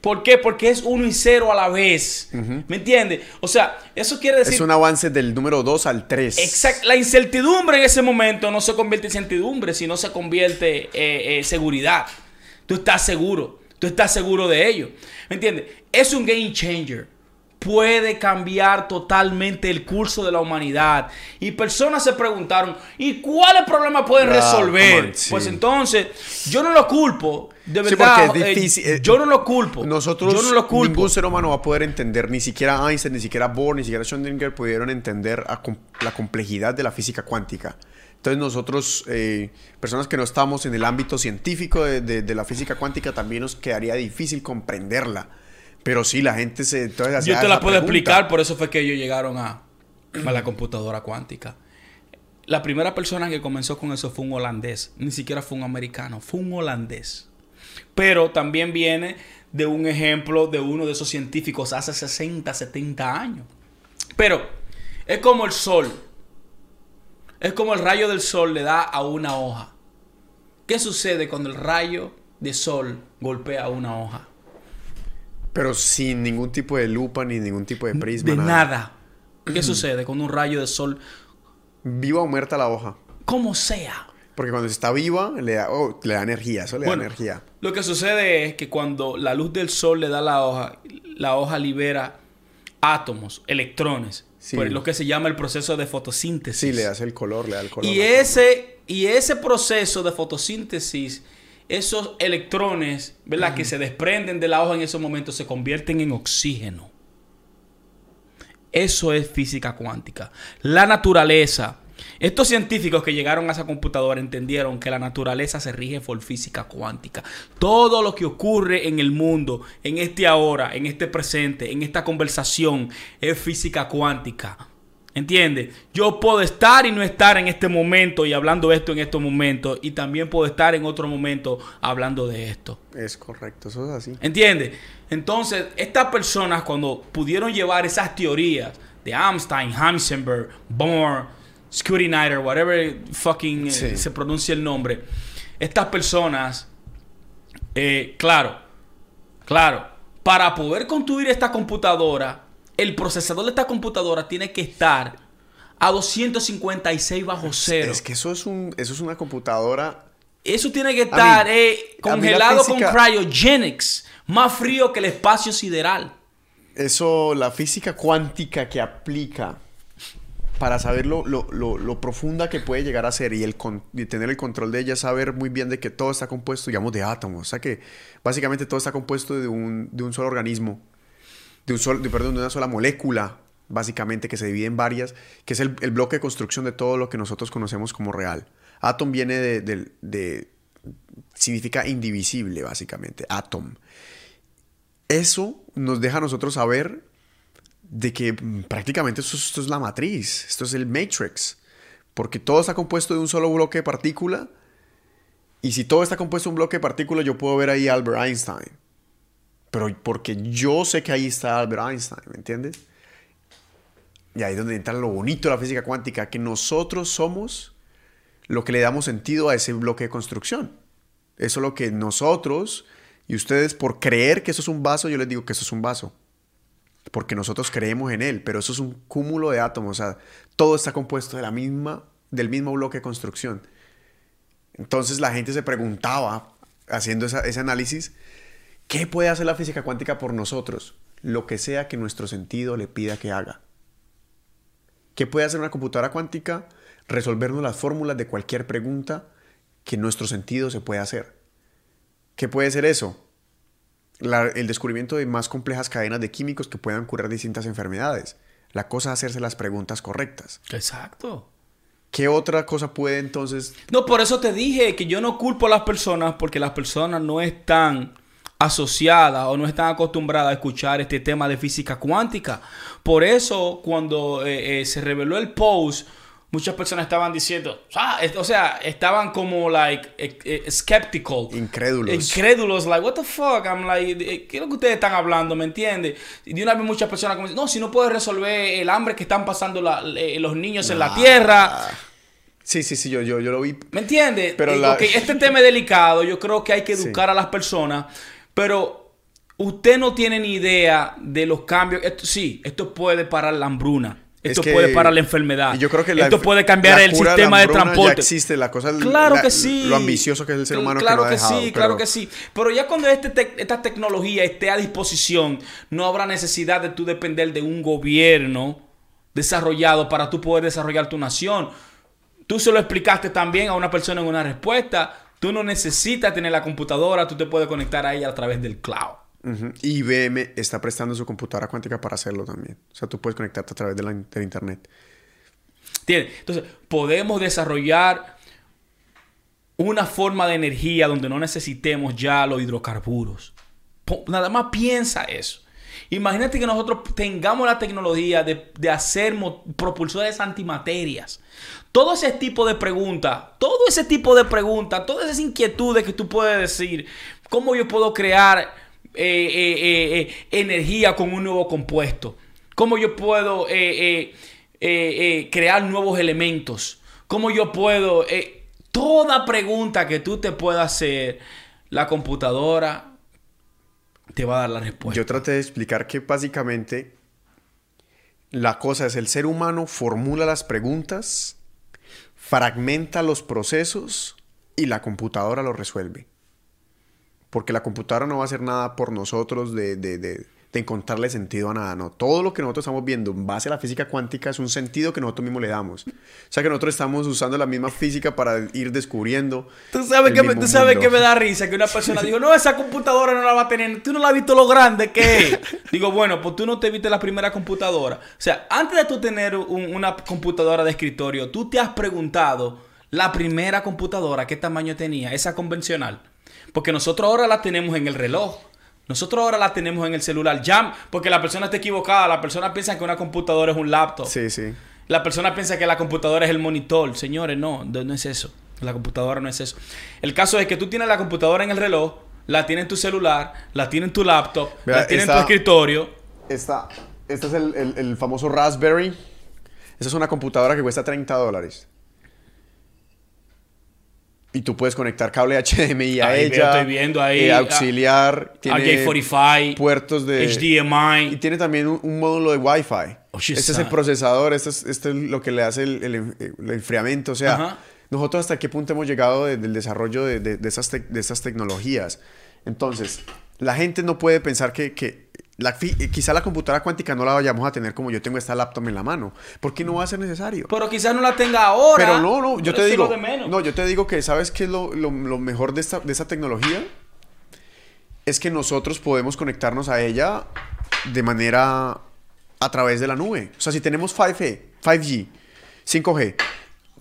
¿Por qué? Porque es uno y cero a la vez. ¿Me entiendes? O sea, eso quiere decir... Es un avance del número 2 al 3. Exacto. La incertidumbre en ese momento no se convierte en incertidumbre, sino se convierte en seguridad. Tú estás seguro. Tú estás seguro de ello. ¿Me entiendes? Es un game changer. Puede cambiar totalmente el curso de la humanidad. Y personas se preguntaron, ¿y cuáles problemas pueden resolver? on, sí. Pues entonces, yo no lo culpo. De verdad. es eh, difícil, eh, yo no lo culpo. Nosotros, yo no lo culpo. ningún ser humano va a poder entender, ni siquiera Einstein, ni siquiera Bohr, ni siquiera Schrödinger pudieron entender a com- la complejidad de la física cuántica. Entonces nosotros, eh, personas que no estamos en el ámbito científico de, de- de la física cuántica, también nos quedaría difícil comprenderla. Pero sí, la gente se... Entonces, Yo te la puedo pregunta. explicar, por eso fue que ellos llegaron a, a la computadora cuántica. La primera persona que comenzó con eso fue un holandés, ni siquiera fue un americano, fue un holandés. Pero también viene de un ejemplo de uno de esos científicos hace 60, 70 años. Pero es como el sol. Es como el rayo del sol le da a una hoja. ¿Qué sucede cuando el rayo de sol golpea una hoja? Pero sin ningún tipo de lupa ni ningún tipo de prisma. De nada. (clears throat) ¿Qué sucede con un rayo de sol? Viva o muerta la hoja. Como sea. Porque cuando está viva, le da, oh, le da energía. Eso le Bueno, da energía. Lo que sucede es que cuando la luz del sol le da la hoja, la hoja libera átomos, electrones, Sí. por lo que se llama el proceso de fotosíntesis. Sí, le hace el color, le da el color. y ese y ese proceso de fotosíntesis, esos electrones, ¿verdad? Que se desprenden de la hoja en esos momentos se convierten en oxígeno. Eso es física cuántica. La naturaleza. Estos científicos que llegaron a esa computadora entendieron que la naturaleza se rige por física cuántica. Todo lo que ocurre en el mundo, en este ahora, en este presente, en esta conversación, es física cuántica. ¿Entiendes? Yo puedo estar y no estar en este momento y hablando esto en estos momentos. Y también puedo estar en otro momento hablando de esto. Es correcto, eso es así. ¿Entiendes? Entonces, estas personas cuando pudieron llevar esas teorías de Einstein, Heisenberg, Bohr, Scotty Snyder, whatever fucking eh, se pronuncia el nombre, estas personas, eh, claro, claro, para poder construir esta computadora, el procesador de esta computadora tiene que estar a 256 bajo cero. Es que eso es, un, eso es una computadora. Eso tiene que estar mí- eh, congelado física- con cryogenics, más frío que el espacio sideral. Eso, la física cuántica que aplica para saber lo, lo- lo- lo profunda que puede llegar a ser y, el con- y tener el control de ella, saber muy bien de que todo está compuesto, digamos, de átomos. O sea que básicamente todo está compuesto de un, de un solo organismo, de, una sola molécula, básicamente, que se divide en varias, que es el, bloque de construcción de todo lo que nosotros conocemos como real. Atom viene de, significa indivisible, básicamente, atom. Eso nos deja a nosotros saber de que mm, prácticamente esto, esto es la matriz, esto es el matrix, porque todo está compuesto de un solo bloque de partícula, y si todo está compuesto de un bloque de partícula, yo puedo ver ahí Albert Einstein, pero porque yo sé que ahí está Albert Einstein, ¿me entiendes? Y ahí es donde entra lo bonito de la física cuántica, que nosotros somos lo que le damos sentido a ese bloque de construcción. Eso es lo que nosotros y ustedes, por creer que eso es un vaso, yo les digo que eso es un vaso. Porque nosotros creemos en él, pero eso es un cúmulo de átomos. O sea, todo está compuesto de la misma, del mismo bloque de construcción. Entonces la gente se preguntaba, haciendo ese análisis, ¿qué puede hacer la física cuántica por nosotros? Lo que sea que nuestro sentido le pida que haga. ¿Qué puede hacer una computadora cuántica? Resolvernos las fórmulas de cualquier pregunta que nuestro sentido se puede hacer. ¿Qué puede ser eso? La- el descubrimiento de más complejas cadenas de químicos que puedan curar distintas enfermedades. La cosa es hacerse las preguntas correctas. Exacto. ¿Qué otra cosa puede entonces... No, por eso te dije que yo no culpo a las personas porque las personas no están asociadas o no están acostumbradas a escuchar este tema de física cuántica. Por eso, cuando eh, eh, se reveló el post, muchas personas estaban diciendo, ah, o sea, estaban como like eh, eh, skeptical. Incrédulos. Incrédulos, like, what the fuck? I'm like, ¿qué es lo que ustedes están hablando? ¿Me entiendes? Y de una vez muchas personas como no, si no puedes resolver el hambre que están pasando la- los niños en la tierra. Sí, sí, sí, yo, yo, yo lo vi. ¿Me entiendes? Pero la- este tema es delicado. Yo creo que hay que educar a las personas. Pero usted no tiene ni idea de los cambios. Esto, sí, esto puede parar la hambruna. Esto Es que- puede parar la enfermedad. Y yo creo que la esto puede cambiar el sistema de transporte. Ya existe, la cosa Claro la- que sí. Lo ambicioso que es el ser humano Claro que, no ha que sí, claro que sí. Pero ya cuando este tec- esta tecnología esté a disposición, no habrá necesidad de tú depender de un gobierno desarrollado para tú poder desarrollar tu nación. Tú se lo explicaste también a una persona en una respuesta. Tú no necesitas tener la computadora, tú te puedes conectar a ella a través del cloud. IBM está prestando su computadora cuántica para hacerlo también. O sea, tú puedes conectarte a través de la, del internet. ¿Entiendes? Entonces, podemos desarrollar una forma de energía donde no necesitemos ya los hidrocarburos. Nada más piensa eso. Imagínate que nosotros tengamos la tecnología de, de hacer propulsores antimaterias. Todo ese tipo de preguntas, todo ese tipo de preguntas, todas esas inquietudes que tú puedes decir, ¿cómo yo puedo crear eh, eh, eh, energía con un nuevo compuesto? ¿Cómo yo puedo crear nuevos elementos? ¿Cómo yo puedo... toda pregunta que tú te puedas hacer, la computadora te va a dar la respuesta. Yo traté de explicar que básicamente la cosa es el ser humano formula las preguntas, fragmenta los procesos y la computadora lo resuelve. Porque la computadora no va a hacer nada por nosotros de, de- de- de encontrarle sentido a nada, no. Todo lo que nosotros estamos viendo en base a la física cuántica es un sentido que nosotros mismos le damos. O sea que nosotros estamos usando la misma física para ir descubriendo. Tú sabes, que me, tú sabes que me da risa que una persona dijo, no, esa computadora no la va a tener, tú no la has visto lo grande que es. (laughs) Digo, bueno, pues tú no te viste la primera computadora. O sea, antes de tú tener una computadora de escritorio, tú te has preguntado la primera computadora, qué tamaño tenía, esa convencional. Porque nosotros ahora la tenemos en el reloj. Nosotros ahora la tenemos en el celular. Ya, porque la persona está equivocada. La persona piensa que una computadora es un laptop. Sí, sí. La persona piensa que la computadora es el monitor. Señores, no, no es eso. La computadora no es eso. El caso es que tú tienes la computadora en el reloj, la tienes en tu celular, la tienes en tu laptop, la tienes en tu escritorio. Esta, este es el, el famoso Raspberry. Esa es una computadora que cuesta 30 dólares. Y tú puedes conectar cable (laughs) HDMI a ella. Estoy viendo ahí. Eh, auxiliar. tiene RJ45. Puertos de... HDMI. Y tiene también un, módulo de Wi-Fi. Oh, este es el procesador. Este es, este es lo que le hace el, enfriamiento. O sea, nosotros hasta qué punto hemos llegado del desarrollo de, de, esas de esas tecnologías. Entonces, la gente no puede pensar que, que la, eh, quizá la computadora cuántica no la vayamos a tener como yo tengo esta laptop en la mano. Porque no va a ser necesario. Pero quizás no la tenga ahora. Pero no, no, yo te digo. No, yo te digo que, ¿sabes qué es lo, mejor de esta, de esta tecnología? Es que nosotros podemos conectarnos a ella de manera a través de la nube. O sea, si tenemos 5G, 5G, 5G,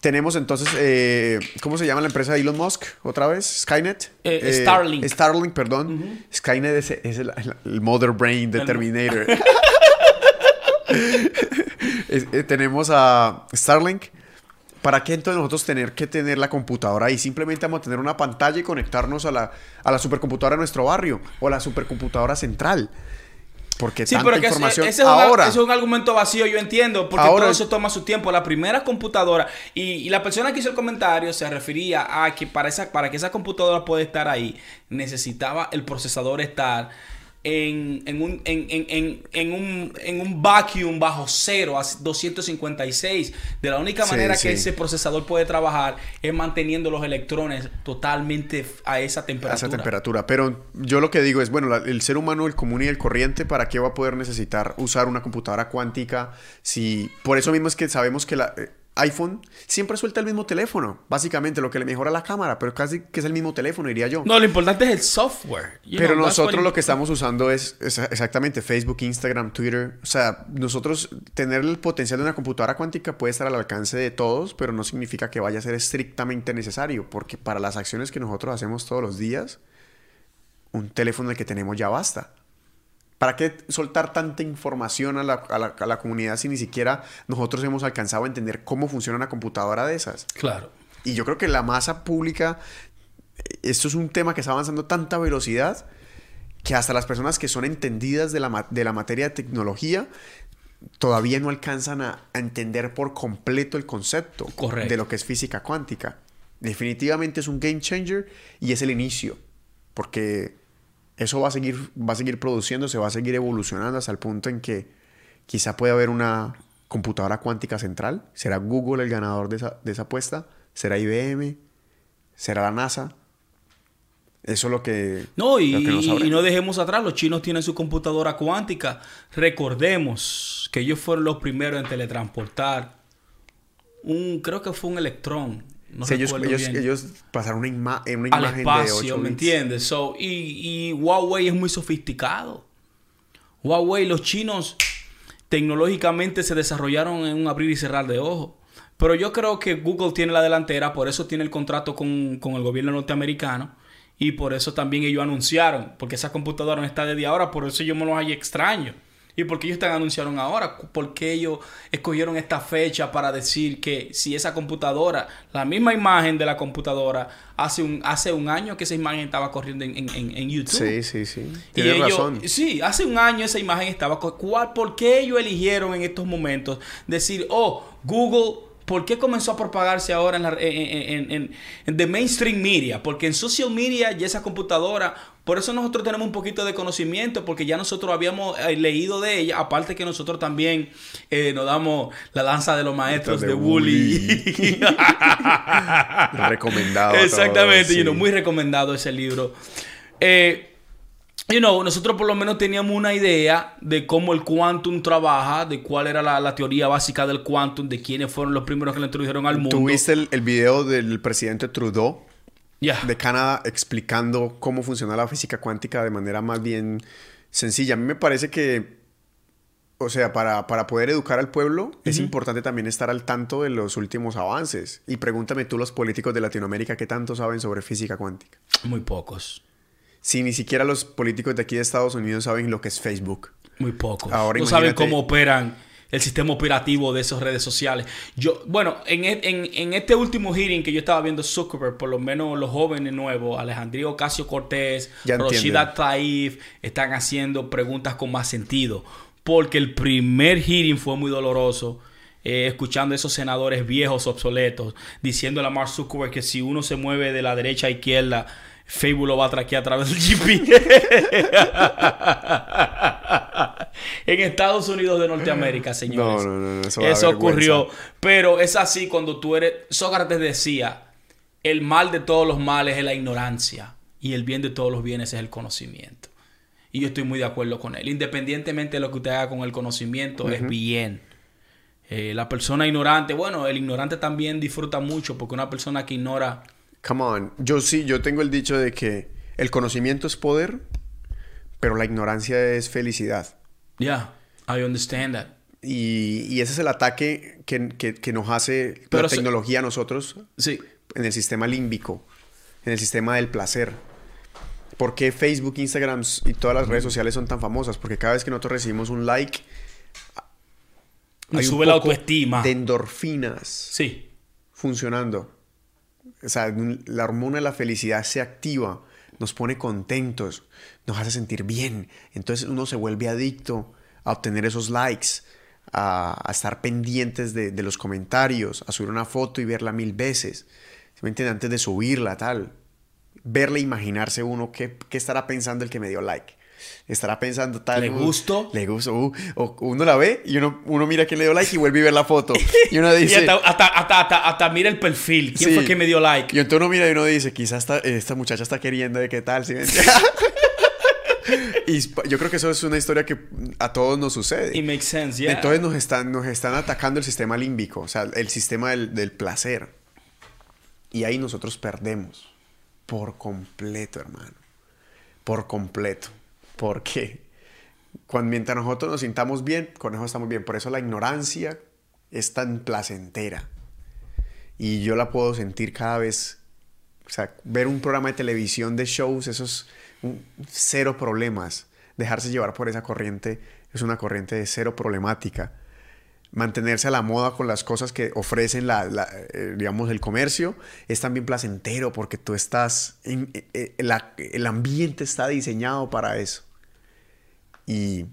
tenemos entonces, eh, ¿cómo se llama la empresa de Elon Musk otra vez? Skynet. Eh, eh, Starlink. Starlink, perdón. Skynet es, el, mother brain de Terminator. (laughs) tenemos a Starlink. ¿Para qué entonces nosotros tener que tener la computadora ahí? Simplemente vamos a tener una pantalla y conectarnos a la, a la supercomputadora de nuestro barrio o a la supercomputadora central. Porque sí, tanta información. Ese, es ahora, un, es un argumento vacío, yo entiendo, porque todo eso toma su tiempo. La primera computadora, y, la persona que hizo el comentario se refería a que para, esa, para que esa computadora pueda estar ahí, necesitaba el procesador estar en, en, un, en, en, en, un, en un vacuum bajo cero a 256. De la única manera que ese procesador puede trabajar es manteniendo los electrones totalmente a esa temperatura. A esa temperatura. Pero yo lo que digo es, bueno, el ser humano, el común y el corriente, ¿para qué va a poder necesitar usar una computadora cuántica? Si, por eso mismo es que sabemos que la... Eh, iPhone siempre suelta el mismo teléfono. Básicamente lo que le mejora la cámara, pero casi que es el mismo teléfono, diría yo. No, lo importante es el software. pero nosotros lo que estamos usando es, exactamente Facebook, Instagram, Twitter. O sea, nosotros tener el potencial de una computadora cuántica puede estar al alcance de todos, pero no significa que vaya a ser estrictamente necesario, porque para las acciones que nosotros hacemos todos los días, un teléfono el que tenemos ya basta. ¿Para qué soltar tanta información a la, comunidad si ni siquiera nosotros hemos alcanzado a entender cómo funciona una computadora de esas? Claro. Y yo creo que la masa pública, esto es un tema que está avanzando a tanta velocidad que hasta las personas que son entendidas de la, de la materia de tecnología todavía no alcanzan a, entender por completo el concepto de lo que es física cuántica. Definitivamente es un game changer y es el inicio, porque eso va a seguir, va a seguir produciéndose, va a seguir evolucionando hasta el punto en que quizá pueda haber una computadora cuántica central. ¿Será Google el ganador de esa, de esa apuesta? ¿Será IBM? ¿Será la NASA? Eso es lo que. No, y, y, no dejemos atrás, los chinos tienen su computadora cuántica. Recordemos que ellos fueron los primeros en teletransportar un, creo que fue un electrón ellos, pasaron una, una imagen espacio, de 8 ¿me entiendes? y, Huawei es muy sofisticado. Huawei, los chinos tecnológicamente se desarrollaron en un abrir y cerrar de ojos. Pero yo creo que Google tiene la delantera, por eso tiene el contrato con, con el gobierno norteamericano. Y por eso también ellos anunciaron, porque esa computadora no está desde ahora, por eso yo me los hay extraño. ¿Y por qué ellos están anunciaron ahora? ¿Por qué ellos escogieron esta fecha para decir que si esa computadora, la misma imagen de la computadora, hace un, hace un año que esa imagen estaba corriendo en, en, YouTube? Sí, sí, sí. Tienes razón. Sí, hace un año esa imagen estaba. ¿Cuál, ¿Por qué ellos eligieron en estos momentos decir, oh, Google ¿Por qué comenzó a propagarse ahora en, la, en, en, en, the mainstream media? Porque en social media y esa computadora por eso nosotros tenemos un poquito de conocimiento, porque ya nosotros habíamos eh, leído de ella, aparte que nosotros también eh, nos damos la danza de los maestros de, Wooly. (laughs) recomendado. Exactamente, muy recomendado ese libro. Eh, you know, nosotros por lo menos teníamos una idea de cómo el quantum trabaja, de cuál era la, la teoría básica del quantum, de quiénes fueron los primeros que lo introdujeron al mundo. ¿Tuviste el, el video del presidente Trudeau de Canadá explicando cómo funciona la física cuántica de manera más bien sencilla? A mí me parece que, o sea, para, para poder educar al pueblo es importante también estar al tanto de los últimos avances. Y pregúntame tú, los políticos de Latinoamérica, ¿qué tanto saben sobre física cuántica? Muy pocos. Si ni siquiera los políticos de aquí de Estados Unidos saben lo que es Facebook. Muy pocos. Ahora no saben cómo operan el sistema operativo de esas redes sociales. Yo, bueno, en, e- en- en este último hearing que yo estaba viendo Zuckerberg, por lo menos los jóvenes nuevos, Alejandro Ocasio Cortés, entienden. Taif, están haciendo preguntas con más sentido. Porque el primer hearing fue muy doloroso. eh, escuchando a esos senadores viejos, obsoletos, diciéndole a Mark Zuckerberg que si uno se mueve de la derecha a izquierda, Facebook lo va a traquear a través del GPS. (laughs) en Estados Unidos de Norteamérica, señores. No, no, no, eso Eso ocurrió. Pero es así cuando tú eres. Sócrates decía: el mal de todos los males es la ignorancia. Y el bien de todos los bienes es el conocimiento. Y yo estoy muy de acuerdo con él. Independientemente de lo que usted haga con el conocimiento, es bien. Eh, la persona ignorante, bueno, el ignorante también disfruta mucho porque una persona que ignora. Come on. Yo sí, yo tengo el dicho de que el conocimiento es poder, pero la ignorancia es felicidad. Yeah, I understand that. Y, y ese es el ataque que, que- que nos hace Pero la tecnología a nosotros Sí. en el sistema límbico, en el sistema del placer. ¿Por qué Facebook, Instagram y todas las redes sociales son tan famosas? Porque cada vez que nosotros recibimos un like, Y hay un sube la poco autoestima. de endorfinas Sí. funcionando. O sea, la hormona de la felicidad se activa, nos pone contentos, nos hace sentir bien. Entonces uno se vuelve adicto a obtener esos likes, a, estar pendientes de, los comentarios, a subir una foto y verla mil veces. ¿Sí me entiende? Antes de subirla, tal. Verla, e imaginarse uno qué, qué estará pensando el que me dio like. Estará pensando tal. ¿Le uh, gustó? Le gustó. uh, o uno la ve y uno, uno mira quién le dio like y vuelve a ver la foto. (laughs) Y uno Y dice. hasta, hasta, hasta, hasta, hasta mira el perfil. ¿Quién Sí. fue que me dio like? Y entonces uno mira y uno dice, quizás esta, esta muchacha está queriendo de qué tal, ¿sí (laughs) y yo creo que eso es una historia que a todos nos sucede. It makes sense, yeah. Entonces nos están, nos están atacando el sistema límbico, o sea, el sistema del, del placer. Y ahí nosotros perdemos por completo, hermano. Por completo. ¿Por qué? Cuando, mientras nosotros nos sintamos bien, con eso estamos bien. Por eso la ignorancia es tan placentera. Y yo la puedo sentir cada vez. O sea, ver un programa de televisión de shows, eso es un- cero problemas. Dejarse llevar por esa corriente es una corriente de cero problemática. Mantenerse a la moda con las cosas que ofrecen, la, la, eh, digamos, el comercio es también placentero porque tú estás. en- eh, eh, la- el ambiente está diseñado para eso. Y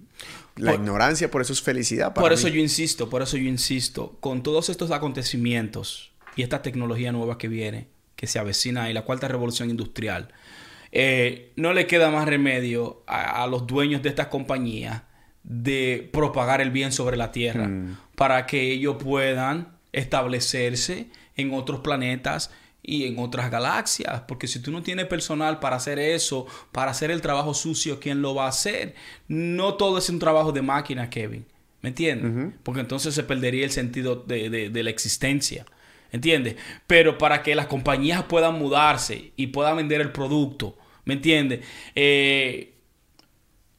la Por- ignorancia, por eso es felicidad. Para Por eso mí. yo insisto, por eso yo insisto, con todos estos acontecimientos y esta tecnología nueva que viene, que se avecina y la cuarta revolución industrial, eh, no le queda más remedio a, a los dueños de estas compañías de propagar el bien sobre la Tierra Mm. Para que ellos puedan establecerse en otros planetas y en otras galaxias, porque si tú no tienes personal para hacer eso, para hacer el trabajo sucio, ¿quién lo va a hacer? No todo es un trabajo de máquina, Kevin, ¿me entiendes? Porque entonces se perdería el sentido de, de- de la existencia, ¿entiendes? Pero para que las compañías puedan mudarse y puedan vender el producto, ¿me entiendes? Eh,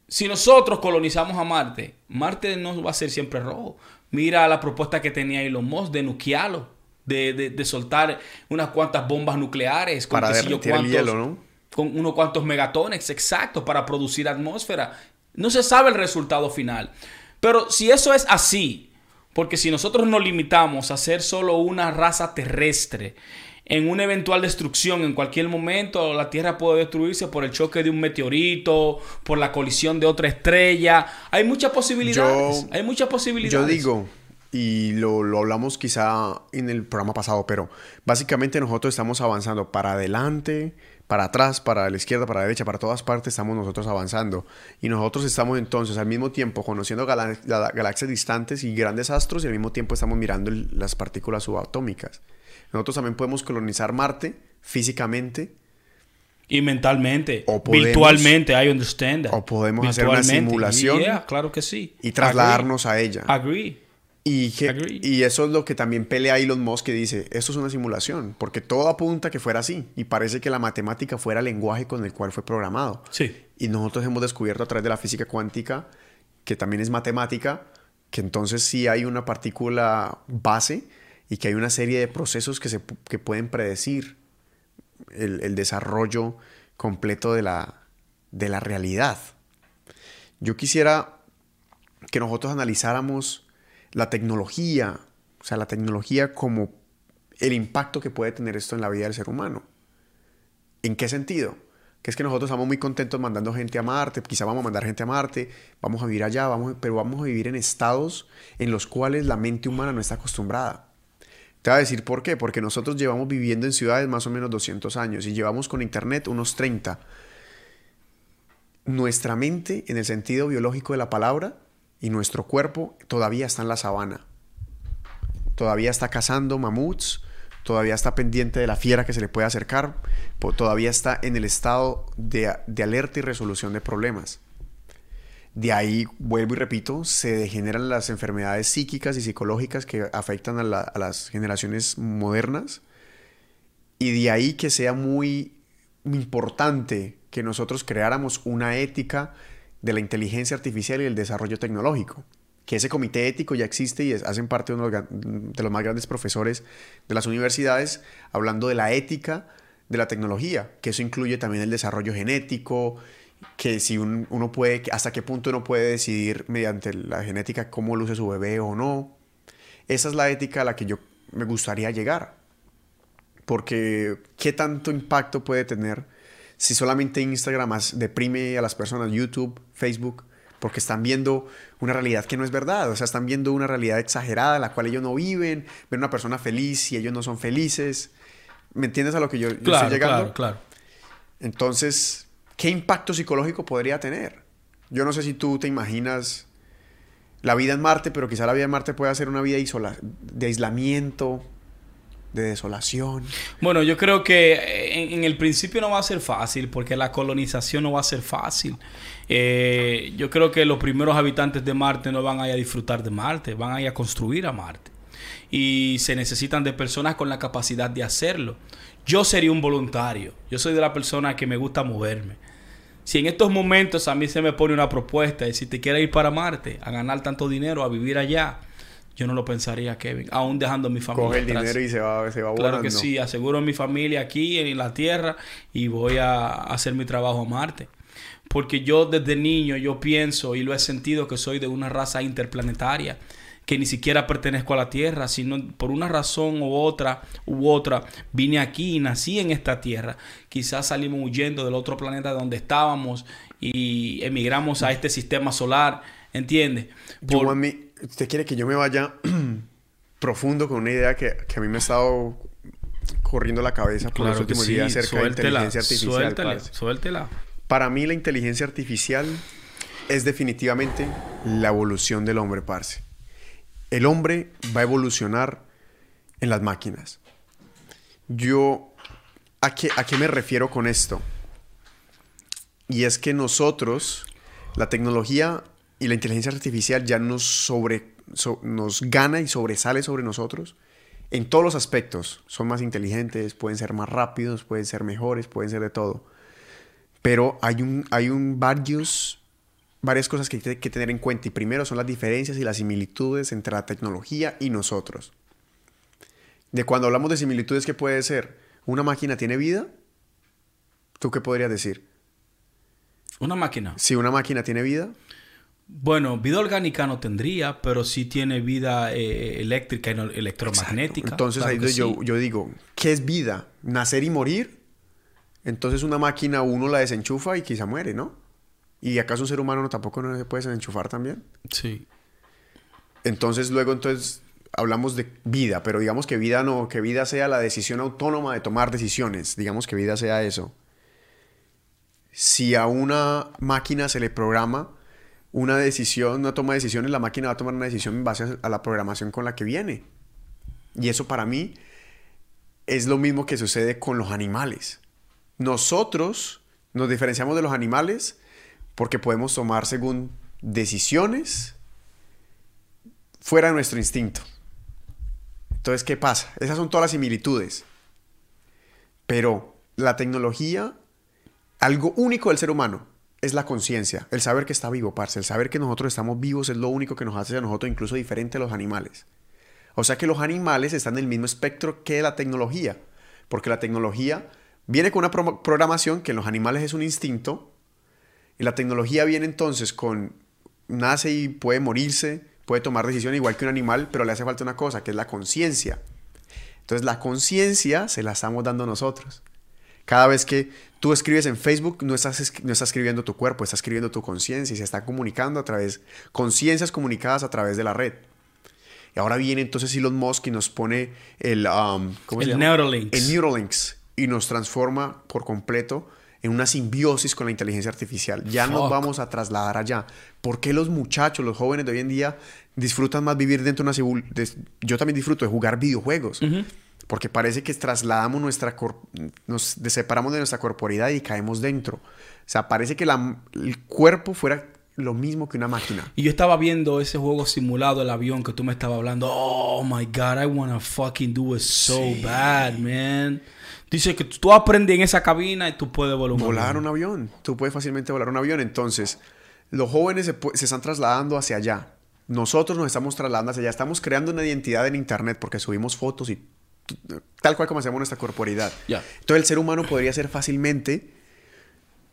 si nosotros colonizamos a Marte, Marte no va a ser siempre rojo. Mira la propuesta que tenía Elon Musk de nuquearlo, de, de- de soltar unas cuantas bombas nucleares con Para el hielo, ¿no? con unos cuantos megatones exactos para producir atmósfera. No se sabe el resultado final. Pero si eso es así, porque si nosotros nos limitamos a ser solo una raza terrestre, en una eventual destrucción en cualquier momento, la Tierra puede destruirse por el choque de un meteorito, por la colisión de otra estrella. Hay muchas posibilidades. Yo- hay muchas posibilidades. Yo digo, y lo, lo hablamos quizá en el programa pasado, pero básicamente nosotros estamos avanzando para adelante, para atrás, para la izquierda, para la derecha, para todas partes estamos nosotros avanzando. Y nosotros estamos entonces al mismo tiempo conociendo gala- gala- galaxias distantes y grandes astros y al mismo tiempo estamos mirando las partículas subatómicas. Nosotros también podemos colonizar Marte físicamente Y mentalmente. O podemos- virtualmente, I understand that. o podemos hacer una simulación Yeah, claro que sí. y trasladarnos a ella. Agree. Y, que- Agree. y eso es lo que también pelea Elon Musk que dice, esto es una simulación, porque todo apunta que fuera así y parece que la matemática fuera el lenguaje con el cual fue programado. Sí. Y nosotros hemos descubierto a través de la física cuántica, que también es matemática, que entonces sí hay una partícula base y que hay una serie de procesos que, se, que pueden predecir el, el desarrollo completo de la, de la realidad. Yo quisiera que nosotros analizáramos la tecnología, o sea, la tecnología como el impacto que puede tener esto en la vida del ser humano. ¿En qué sentido? Que es que nosotros estamos muy contentos mandando gente a Marte, quizá vamos a mandar gente a Marte, vamos a vivir allá, vamos, pero vamos a vivir en estados en los cuales la mente humana no está acostumbrada. Te voy a decir por qué, porque nosotros llevamos viviendo en ciudades más o menos 200 años y llevamos con internet unos 30. Nuestra mente, en el sentido biológico de la palabra, y nuestro cuerpo todavía está en la sabana. Todavía está cazando mamuts, todavía está pendiente de la fiera que se le puede acercar, todavía está en el estado de alerta y resolución de problemas. De ahí, vuelvo y repito, se degeneran las enfermedades psíquicas y psicológicas que afectan a, la- a las generaciones modernas. Y de ahí que sea muy importante que nosotros creáramos una ética de la inteligencia artificial y el desarrollo tecnológico. Que ese comité ético ya existe y es- hacen parte de los más grandes profesores de las universidades hablando de la ética de la tecnología, que eso incluye también el desarrollo genético, que si un- uno puede, hasta qué punto uno puede decidir mediante la genética cómo luce su bebé o no. Esa es la ética a la que yo me gustaría llegar. Porque qué tanto impacto puede tener si solamente Instagram deprime a las personas, YouTube, Facebook, porque están viendo una realidad que no es verdad, o sea, están viendo una realidad exagerada, la cual ellos no viven, ven una persona feliz y ellos no son felices. ¿Me entiendes a lo que yo, yo Claro, estoy llegando? claro, claro. Entonces, ¿qué impacto psicológico podría tener? Yo no sé si tú te imaginas la vida en Marte, pero quizá la vida en Marte pueda ser una vida de aislamiento, de desolación. Bueno, yo creo que eh, en, en el principio no va a ser fácil porque la colonización no va a ser fácil. Eh, yo creo que los primeros habitantes de Marte no van a ir a disfrutar de Marte, van a ir a construir a Marte. Y se necesitan de personas con la capacidad de hacerlo. Yo sería un voluntario. Yo soy de la persona que me gusta moverme. Si en estos momentos a mí se me pone una propuesta de si te quieres ir para Marte, a ganar tanto dinero, a vivir allá, yo no lo pensaría, Kevin, aún dejando mi familia. Coge el atrás. dinero y se va, se va Claro que sí, aseguro mi familia aquí en la tierra y voy a hacer mi trabajo a Marte. Porque yo desde niño yo pienso y lo he sentido que soy de una raza interplanetaria, que ni siquiera pertenezco a la Tierra, sino por una razón u otra u otra vine aquí y nací en esta Tierra. Quizás salimos huyendo del otro planeta donde estábamos y emigramos a este sistema solar, ¿entiendes? Yo, Por- usted quiere que yo me vaya (clears throat) profundo con una idea que, que a mí me ha estado corriendo la cabeza por los Claro últimos sí, días acerca suéltela, de inteligencia artificial. suéltela, suéltela. Para mí la inteligencia artificial es definitivamente la evolución del hombre, parce. El hombre va a evolucionar en las máquinas. Yo, ¿a qué, a qué me refiero con esto? Y es que nosotros, la tecnología y la inteligencia artificial ya nos, sobre, so- nos gana y sobresale sobre nosotros en todos los aspectos. Son más inteligentes, pueden ser más rápidos, pueden ser mejores, pueden ser de todo. Pero hay, un, hay un varios, varias cosas que hay que tener en cuenta. Y primero son las diferencias y las similitudes entre la tecnología y nosotros. De cuando hablamos de similitudes, ¿qué puede ser? ¿Una máquina tiene vida? ¿Tú qué podrías decir? Una máquina. Si una máquina tiene vida, Bueno, vida orgánica no tendría, pero sí tiene vida eh, eléctrica y no- electromagnética. entonces Claro ahí yo, sí. yo digo, ¿qué es vida? ¿Nacer y morir? Entonces una máquina uno la desenchufa y quizá muere, ¿no? ¿Y acaso un ser humano no, tampoco no se puede desenchufar también? Sí. Entonces luego entonces hablamos de vida, pero digamos que vida no, que vida sea la decisión autónoma de tomar decisiones, digamos que vida sea eso. Si a una máquina se le programa una decisión, una toma de decisiones, la máquina va a tomar una decisión en base a la programación con la que viene. Y eso para mí es lo mismo que sucede con los animales. nosotros nos diferenciamos de los animales porque podemos tomar según decisiones fuera de nuestro instinto. Entonces, ¿qué pasa? Esas son todas las similitudes. Pero la tecnología, algo único del ser humano, es la conciencia, el saber que está vivo, parce. El saber que nosotros estamos vivos es lo único que nos hace a nosotros incluso diferente a los animales. O sea que los animales están en el mismo espectro que la tecnología, porque la tecnología viene con una programación que en los animales es un instinto, y la tecnología viene entonces con, nace y puede morirse, puede tomar decisiones igual que un animal, pero le hace falta una cosa, que es la conciencia. Entonces la conciencia se la estamos dando nosotros. Cada vez que tú escribes en Facebook, no estás, no estás escribiendo tu cuerpo, estás escribiendo tu conciencia y se está comunicando a través, conciencias comunicadas a través de la red. Y ahora viene entonces Elon Musk y nos pone el, um, el Neuralinks. El Neuralinks y nos transforma por completo en una simbiosis con la inteligencia artificial. Ya nos vamos a trasladar allá. ¿Por qué los muchachos, los jóvenes de hoy en día disfrutan más vivir dentro de una... Yo también disfruto de jugar videojuegos. Porque parece que trasladamos nuestra... Nos separamos de nuestra corporidad y caemos dentro. O sea, parece que el cuerpo fuera lo mismo que una máquina. Y yo estaba viendo ese juego simulado, el avión que tú me estabas hablando. Oh my God, I wanna fucking do it so bad, man. Dice que tú aprendes en esa cabina y tú puedes volar un volar un avión. Tú puedes fácilmente volar un avión. Entonces, los jóvenes se, se, están trasladando hacia allá. Nosotros nos estamos trasladando hacia allá. Estamos creando una identidad en Internet porque subimos fotos y tal cual como hacemos nuestra corporidad. Entonces, el ser humano podría ser fácilmente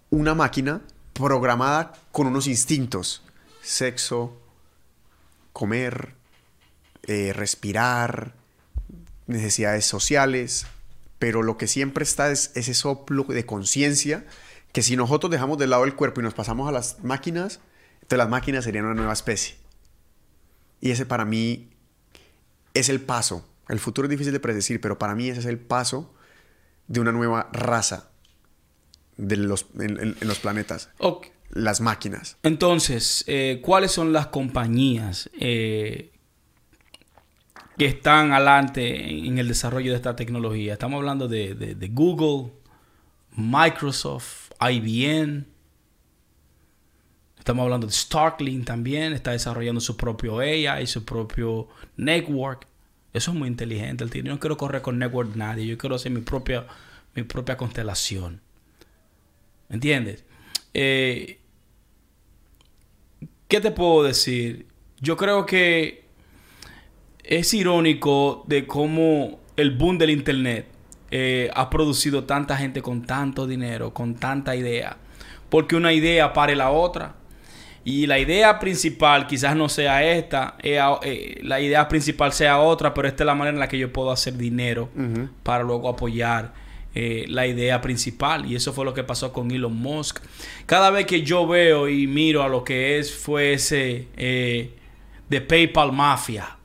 una máquina programada con unos instintos. Sexo, comer, eh, respirar, necesidades sociales. Pero lo que siempre está es ese soplo de conciencia que si nosotros dejamos de lado el cuerpo y nos pasamos a las máquinas, entonces las máquinas serían una nueva especie. Y ese para mí es el paso. El futuro es difícil de predecir, pero para mí ese es el paso de una nueva raza de los, en, los planetas. Las máquinas. Entonces, eh, ¿cuáles son las compañías eh, que están adelante en el desarrollo de esta tecnología? Estamos hablando de, Google, Microsoft, IBM. Estamos hablando de Starlink también. Está desarrollando su propio AI, su propio network. Eso es muy inteligente. Yo no quiero correr con network nadie. Yo quiero hacer mi propia, mi propia constelación. ¿Entiendes? Eh, ¿Qué te puedo decir? Yo creo que es irónico de cómo el boom del Internet eh, ha producido tanta gente con tanto dinero, con tanta idea. Porque una idea pare la otra. Y la idea principal quizás no sea esta, eh, la idea principal sea otra, pero esta es la manera en la que yo puedo hacer dinero para luego apoyar eh, la idea principal. Y eso fue lo que pasó con Elon Musk. Cada vez que yo veo y miro a lo que es, fue ese eh, de PayPal Mafia.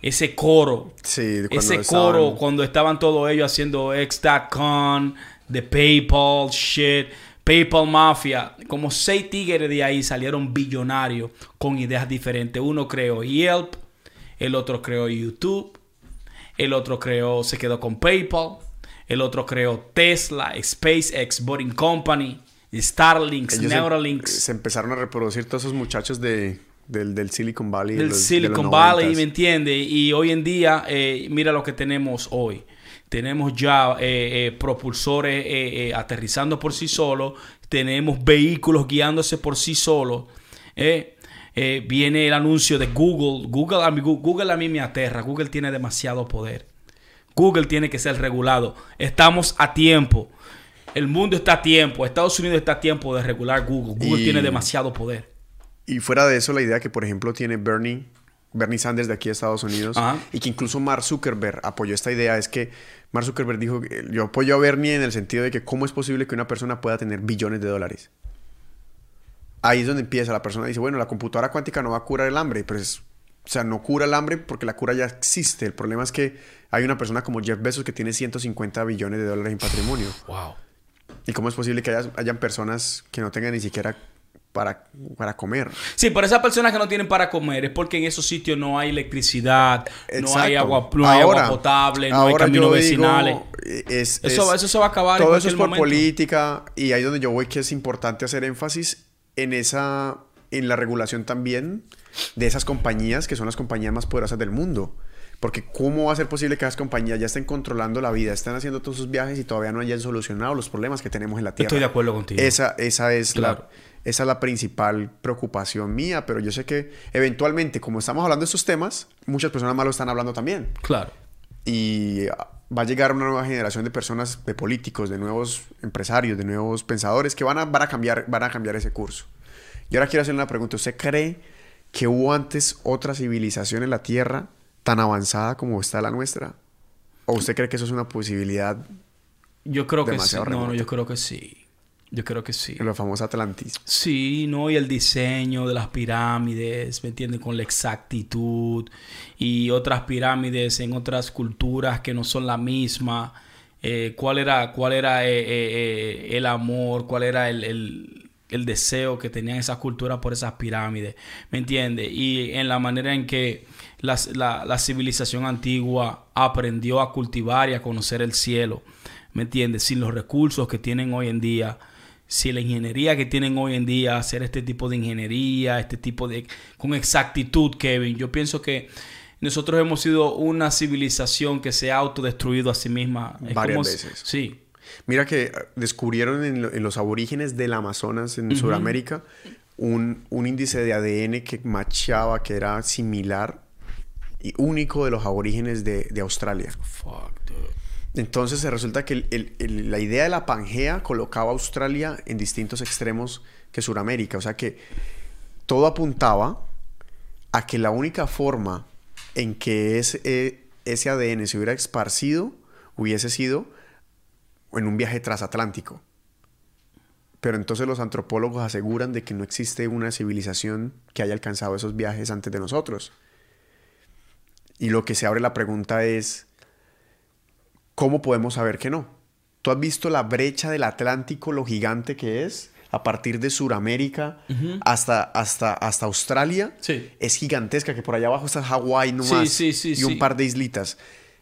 Ese coro. ese coro cuando estaban todos ellos haciendo X.com, de PayPal, shit. PayPal Mafia, como seis tigres de ahí salieron billonarios con ideas diferentes. Uno creó Yelp, el otro creó YouTube, el otro creó, se quedó con PayPal, el otro creó Tesla, SpaceX, Boring Company, Starlink, em- Neuralink. Se, empezaron a reproducir todos esos muchachos de, del, Silicon Valley. Del Silicon Valley, ¿me entiende? Y hoy en día, eh, mira lo que tenemos hoy. Tenemos ya eh, eh, propulsores aterrizando por sí solos. Tenemos vehículos guiándose por sí solos. viene el anuncio de Google. Google a, mí, Google a mí me aterra. Google tiene demasiado poder. Google tiene que ser regulado. Estamos a tiempo. El mundo está a tiempo. Estados Unidos está a tiempo de regular Google. Google tiene demasiado poder. Y fuera de eso, la idea que, por ejemplo, tiene Bernie, Bernie Sanders de aquí a Estados Unidos, y que incluso Mark Zuckerberg apoyó esta idea, es que Mark Zuckerberg dijo, yo apoyo a Bernie en el sentido de que cómo es posible que una persona pueda tener billones de dólares. Ahí es donde empieza. La persona dice, bueno, la computadora cuántica no va a curar el hambre, pero es o sea, no cura el hambre porque la cura ya existe. El problema es que hay una persona como Jeff Bezos que tiene 150 billones de dólares en patrimonio. Wow. ¿Y cómo es posible que haya, hayan personas que no tengan ni siquiera para, para comer. Sí, pero esas personas que no tienen para comer es porque en esos sitios no hay electricidad, no hay agua, no hay Ahora- agua potable, no hay caminos vecinales. es- Eso- es- eso se va a acabar en Todo eso es por momento. política y ahí donde yo voy que es importante hacer énfasis en esa en la regulación también de esas compañías que son las compañías más poderosas del mundo. Porque ¿cómo va a ser posible que esas compañías ya estén controlando la vida, estén haciendo todos sus viajes y todavía no hayan solucionado los problemas que tenemos en la Tierra? Estoy de acuerdo contigo. Esa, esa, es Claro. la, esa es la principal preocupación mía, pero yo sé que eventualmente, como estamos hablando de estos temas, muchas personas más lo están hablando también. Claro. Y va a llegar una nueva generación de personas, de políticos, de nuevos empresarios, de nuevos pensadores que van a, van a, cambiar, van a cambiar ese curso. Y ahora quiero hacerle una pregunta. ¿Usted cree que hubo antes otra civilización en la Tierra tan avanzada como está la nuestra? ¿O usted cree que eso es una posibilidad Yo creo que sí. Demasiado No, no, remoto. yo creo que sí. Yo creo que sí. en la famosa Atlantis? Sí, ¿no? Y el diseño de las pirámides, ¿me entiendes? Con la exactitud y otras pirámides en otras culturas que no son la misma. Eh, ¿Cuál era, cuál era eh, eh, el amor? ¿Cuál era el, el- el deseo que tenían esas culturas por esas pirámides? ¿Me entiendes? Y en la manera en que las- la, la civilización antigua aprendió a cultivar y a conocer el cielo. ¿Me entiendes? Sin los recursos que tienen hoy en día si la ingeniería que tienen hoy en día, hacer este tipo de ingeniería, este tipo de... con exactitud, Kevin, yo pienso que nosotros hemos sido una civilización que se ha autodestruido a sí misma. Es Varias como veces. Sí, Mira que ah, descubrieron en, lo- en los aborígenes del Amazonas, en Sudamérica, un, un índice de ADN que machaba, que era similar y único de los aborígenes de, de Australia. fuck. Entonces se resulta que la idea de la Pangea colocaba a Australia en distintos extremos que Sudamérica. O sea que todo apuntaba a que la única forma en que ese, ese ADN se hubiera esparcido hubiese sido en un viaje transatlántico. Pero entonces los antropólogos aseguran de que no existe una civilización que haya alcanzado esos viajes antes de nosotros. Y lo que se abre la pregunta es, ¿cómo podemos saber que no? ¿Tú has visto la brecha del Atlántico, lo gigante que es? A partir de Sudamérica hasta, hasta, hasta Australia. Sí. Es gigantesca, que por allá abajo está Hawái nomás. sí, sí, y un par de islitas.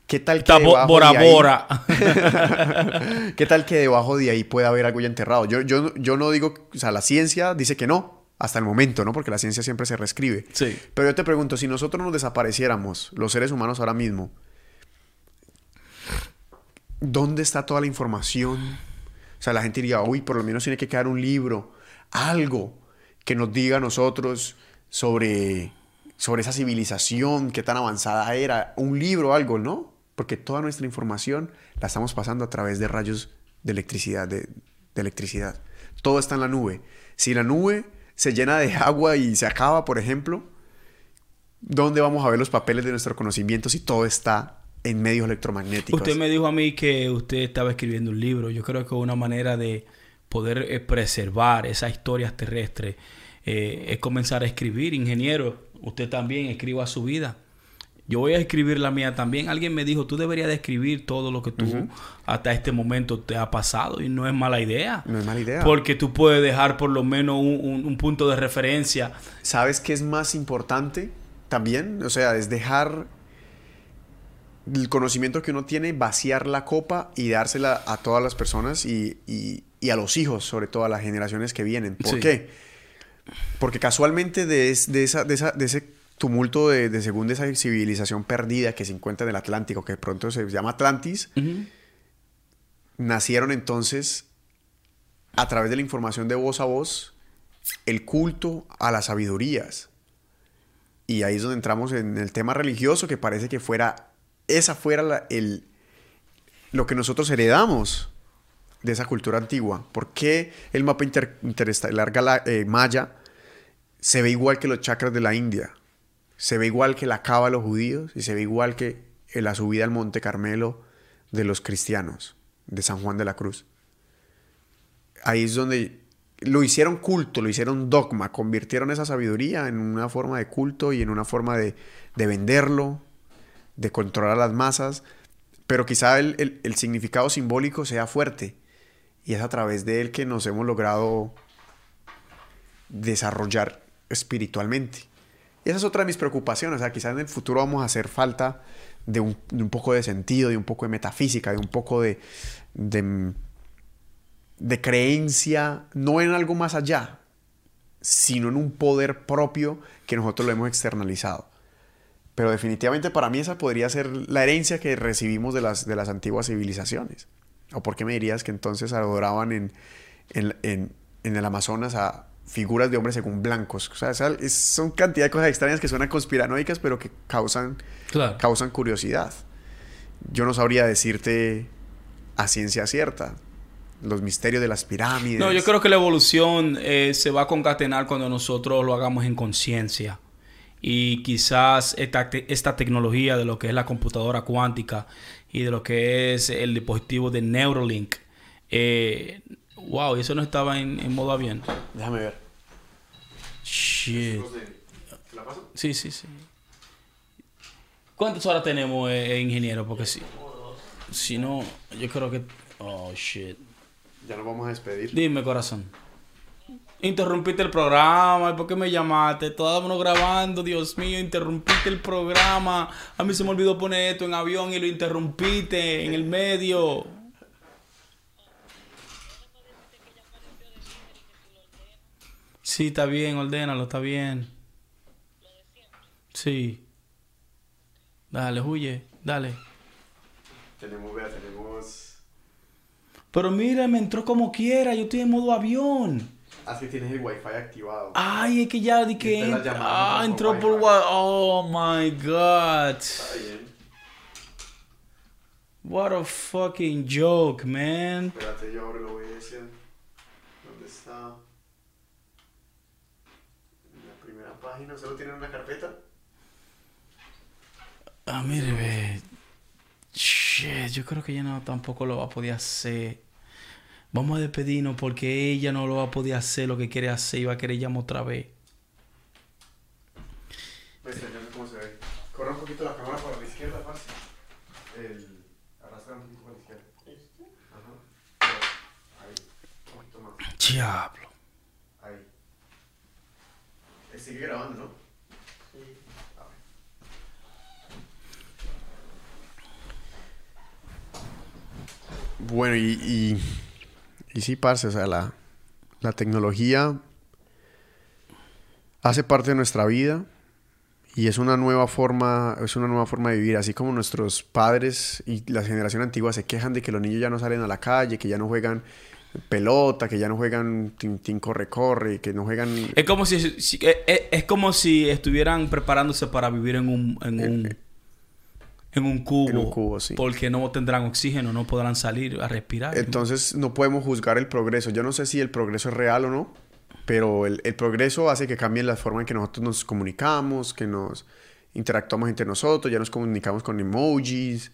¿Qué tal que debajo Bora de ahí- Bora. (laughs) ¿Qué tal que debajo de ahí puede haber algo ya enterrado? Yo, yo, yo no digo, o sea, la ciencia dice que no, hasta el momento, ¿no? Porque la ciencia siempre se reescribe. Sí. Pero yo te pregunto, si nosotros nos desapareciéramos, los seres humanos ahora mismo, ¿dónde está toda la información? O sea, la gente diría, uy, por lo menos tiene que quedar un libro, algo que nos diga a nosotros sobre, sobre esa civilización, qué tan avanzada era, un libro, algo, ¿no? Porque toda nuestra información la estamos pasando a través de rayos de electricidad, de, de electricidad. Todo está en la nube. Si la nube se llena de (laughs) agua y se acaba, por ejemplo, ¿dónde vamos a ver los papeles de nuestro conocimiento si todo está en medios electromagnéticos? Usted me dijo a mí que usted estaba escribiendo un libro. Yo creo que una manera de poder eh, preservar esas historias terrestres eh, es comenzar a escribir. Ingeniero, usted también escriba su vida. Yo voy a escribir la mía también. Alguien me dijo, tú deberías de escribir todo lo que tú hasta este momento te ha pasado y no es mala idea. No es mala idea. Porque tú puedes dejar por lo menos un, un- un punto de referencia. ¿Sabes qué es más importante también? O sea, es dejar el conocimiento que uno tiene, vaciar la copa y dársela a todas las personas y, y- y a los hijos, sobre todo a las generaciones que vienen. ¿Por Sí. qué? Porque casualmente de, es- de esa, de, esa- de ese tumulto de, de según de esa civilización perdida que se encuentra en el Atlántico, que de pronto se llama Atlantis, nacieron entonces, a través de la información de voz a voz, el culto a las sabidurías. Y ahí es donde entramos en el tema religioso, que parece que fuera, esa fuera el, lo que nosotros heredamos de esa cultura antigua. ¿Por qué el mapa inter- interestelar gala- eh, maya se ve igual que los chakras de la India? Se ve igual que la cava de los judíos y se ve igual que la subida al Monte Carmelo de los cristianos, de San Juan de la Cruz. Ahí es donde lo hicieron culto, lo hicieron dogma, convirtieron esa sabiduría en una forma de culto y en una forma de venderlo, de controlar a las masas, pero quizá el, el- significado simbólico sea fuerte y es a través de él que nos hemos logrado desarrollar espiritualmente. Y esa es otra de mis preocupaciones. O sea, quizás en el futuro vamos a hacer falta de un, un poco de sentido, de un poco de metafísica, de un poco de, de creencia, no en algo más allá, sino en un poder propio que nosotros lo hemos externalizado. Pero definitivamente para mí esa podría ser la herencia que recibimos de las, de las antiguas civilizaciones. ¿O por qué me dirías que entonces adoraban en, en, en, en el Amazonas a figuras de hombres según blancos? O sea, es- son cantidad de cosas extrañas que suenan conspiranoicas, pero que causan, Claro. causan curiosidad. Yo no sabría decirte a ciencia cierta los misterios de las pirámides. No, yo creo que la evolución eh, se va a concatenar cuando nosotros lo hagamos en conciencia. Y quizás esta, te- esta tecnología de lo que es la computadora cuántica y de lo que es el dispositivo de Neuralink. eh, wow, y eso no estaba en, en modo avión. Déjame ver. Shit. Sí, sí, sí. ¿Cuántas horas tenemos, eh, ingeniero? Porque si, si no, yo creo que... Oh, shit. Ya nos vamos a despedir. Dime, corazón. Interrumpiste el programa. ¿y ¿Por qué me llamaste? Estábamos grabando, Dios mío. Interrumpiste el programa. A mí se me olvidó poner esto en avión y lo interrumpiste en el medio. Sí, está bien, ordénalo, está bien. Sí. Dale, huye, dale. Tenemos, vea, tenemos... Pero mira, me entró como quiera. Yo estoy en modo avión. Así tienes el wifi activado. Ay, es que ya di que Ah, entró por Wi-Fi. Wi- Oh my god. Está bien. What a fucking joke, man. Espérate, yo abro el OBS. ¿Dónde está? En la primera página. ¿Solo tienen una carpeta? Ah, mire, ve. Shit, yo creo que ella no tampoco lo va a poder hacer. Vamos a despedirnos porque ella no lo va a poder hacer lo que quiere hacer y va a querer llamar otra vez. Pues sé cómo se ve. Corre un poquito la cámara para la izquierda, parce. El... Arrastra un poquito para la izquierda. Ajá. Ahí. Un poquito más. Diablo. Ahí. Eh, Sigue grabando, ¿no? A ver. Bueno, y, y, y sí, parce, o sea, la, la tecnología hace parte de nuestra vida y es una nueva forma, es una nueva forma de vivir, así como nuestros padres y la generación antigua se quejan de que los niños ya no salen a la calle, que ya no juegan pelota, que ya no juegan tin, corre corre, que no juegan Es como si, si- es, es- es como si estuvieran preparándose para vivir en un en un en un cubo, En un cubo, sí. porque no tendrán oxígeno, no podrán salir a respirar. Entonces no podemos juzgar el progreso. Yo no sé si el progreso es real o no, pero el, el progreso hace que cambie la forma en que nosotros nos comunicamos, que nos interactuamos entre nosotros, ya nos comunicamos con emojis,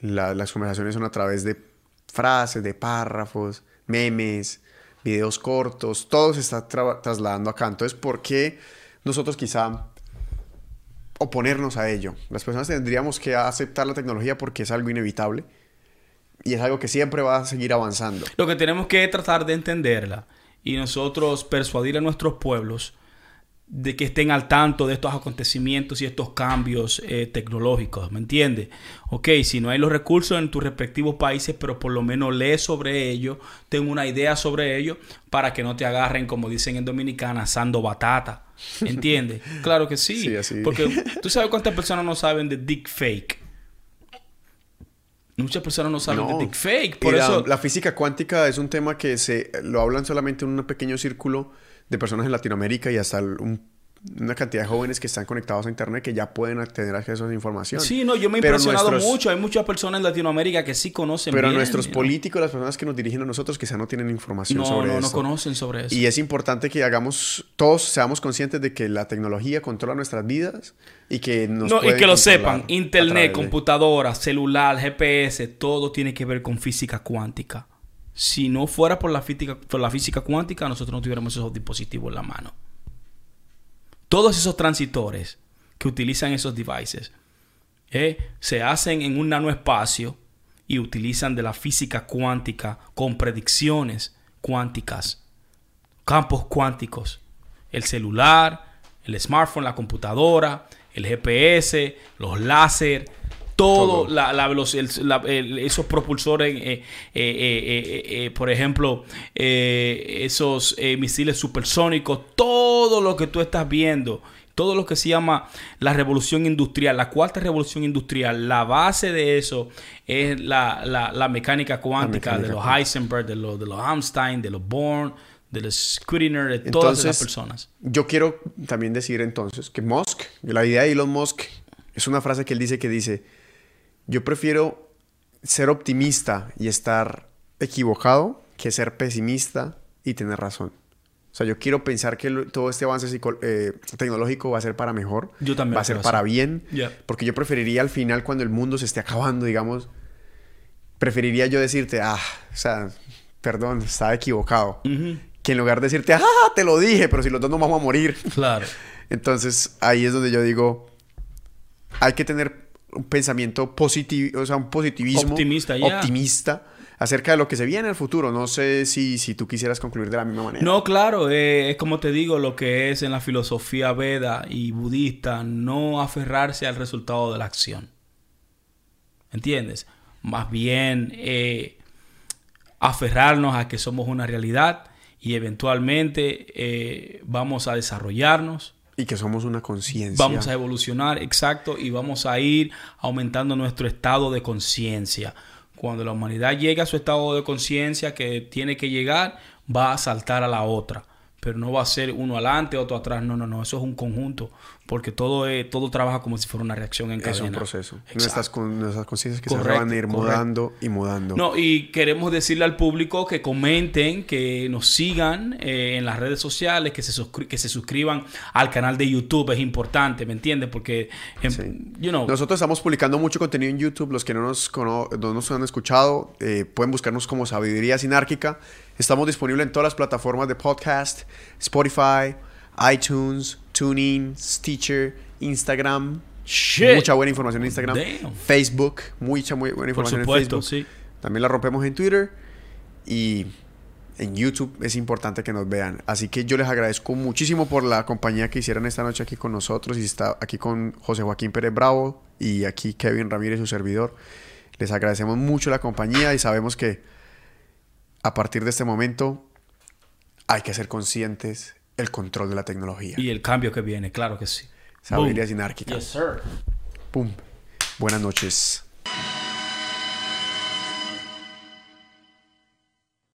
la- las conversaciones son a través de frases, de párrafos, memes, videos cortos, todo se está tra- trasladando acá. Entonces, ¿por qué nosotros quizá oponernos a ello? Las personas tendríamos que aceptar la tecnología porque es algo inevitable y es algo que siempre va a seguir avanzando. Lo que tenemos que tratar de entenderla y nosotros persuadir a nuestros pueblos de que estén al tanto de estos acontecimientos y estos cambios eh, tecnológicos, ¿me entiendes? Ok, si no hay los recursos en tus respectivos países, pero por lo menos lee sobre ello, ten una idea sobre ello, para que no te agarren, como dicen en Dominicana, asando batata, ¿entiendes? (laughs) claro que sí, Sí, así. porque (laughs) tú sabes cuántas personas no saben de dick fake. Muchas personas no saben No. de dick fake, Y por la, eso... la física cuántica es un tema que se lo hablan solamente en un pequeño círculo de personas en Latinoamérica y hasta un- una cantidad de jóvenes que están conectados a internet que ya pueden tener acceso a esa información. Sí, no, yo me he Pero impresionado nuestros- mucho. Hay muchas personas en Latinoamérica que sí conocen Pero bien, nuestros políticos, las personas que nos dirigen a nosotros, quizá no tienen información no, sobre no, no esto. conocen sobre eso. Y es importante que hagamos, todos seamos conscientes de que la tecnología controla nuestras vidas y que nos No, y que lo sepan, internet, computadora, celular, GPS, todo tiene que ver con física cuántica. Si no fuera por la física, por la física cuántica, nosotros no tuviéramos esos dispositivos en la mano. Todos esos transitores que utilizan esos devices eh, se hacen en un nanoespacio y utilizan de la física cuántica con predicciones cuánticas, campos cuánticos. el celular, el smartphone, la computadora, el GPS, los láser, todo, Todo. La, la veloc- el- la- el- esos propulsores, eh, eh, eh, por ejemplo, esos misiles supersónicos, todo lo que tú estás viendo, todo lo que se llama la revolución industrial, la cuarta revolución industrial, la base de eso es la, la- la mecánica cuántica mecánica de los cuántica. Heisenberg, de los, de los Einstein, de los Born, de los Schrödinger, de todas esas Entonces, personas. Yo quiero también decir entonces que Musk, la idea de Elon Musk, es una frase que él dice que dice, yo prefiero ser optimista y estar equivocado que ser pesimista y tener razón. O sea, yo quiero pensar que lo- todo este avance eh, tecnológico va a ser para mejor. Yo también Va a ser para así. bien. Yeah. Porque yo preferiría al final, cuando el mundo se esté acabando, digamos, preferiría yo decirte, ah, o sea, perdón, estaba equivocado. Que en lugar de decirte, ah, te lo dije, pero si los dos nos vamos a morir. Claro. Entonces ahí es donde yo digo, hay que tener un pensamiento positivo, o sea, un positivismo Optimista, optimista acerca de lo que se viene en el futuro. No sé si, si tú quisieras concluir de la misma manera. No, claro, eh, es como te digo, lo que es en la filosofía veda y budista, no aferrarse al resultado de la acción. ¿Entiendes? Más bien eh, aferrarnos a que somos una realidad y eventualmente eh, vamos a desarrollarnos, Y que somos una conciencia. vamos a evolucionar, exacto, y vamos a ir aumentando nuestro estado de conciencia. Cuando la humanidad llegue a su estado de conciencia que tiene que llegar, va a saltar a la otra. Pero no va a ser uno adelante, otro atrás. No, no, no. Eso es un conjunto. Porque todo, es, todo trabaja como si fuera una reacción en cadena. Es un proceso. Exacto. Nuestras, con- nuestras conciencias que Correcto, se van a ir correcto. mudando y mudando. No, y queremos decirle al público que comenten, que nos sigan eh, en las redes sociales, que se, que se suscriban al canal de YouTube. Es importante, ¿me entiendes? Porque, em, Sí. you know, Nosotros estamos publicando mucho contenido en YouTube. Los que no nos, cono- no nos han escuchado eh, pueden buscarnos como Sabiduría Sinárquica. Estamos disponibles en todas las plataformas de podcast: Spotify, iTunes, TuneIn, Stitcher, Instagram. Shit. Mucha buena información en Instagram. Damn. Facebook, mucha muy buena por información supuesto, en Facebook. sí. También la rompemos en Twitter. Y en YouTube es importante que nos vean. Así que yo les agradezco muchísimo por la compañía que hicieron esta noche aquí con nosotros. Y está aquí con José Joaquín Pérez Bravo y aquí Kevin Ramírez, su servidor. Les agradecemos mucho la compañía y sabemos que a partir de este momento hay que ser conscientes el control de la tecnología. Y el cambio que viene, claro que sí. Sabiduría sinárquica. Yes, sir. Pum. Buenas noches.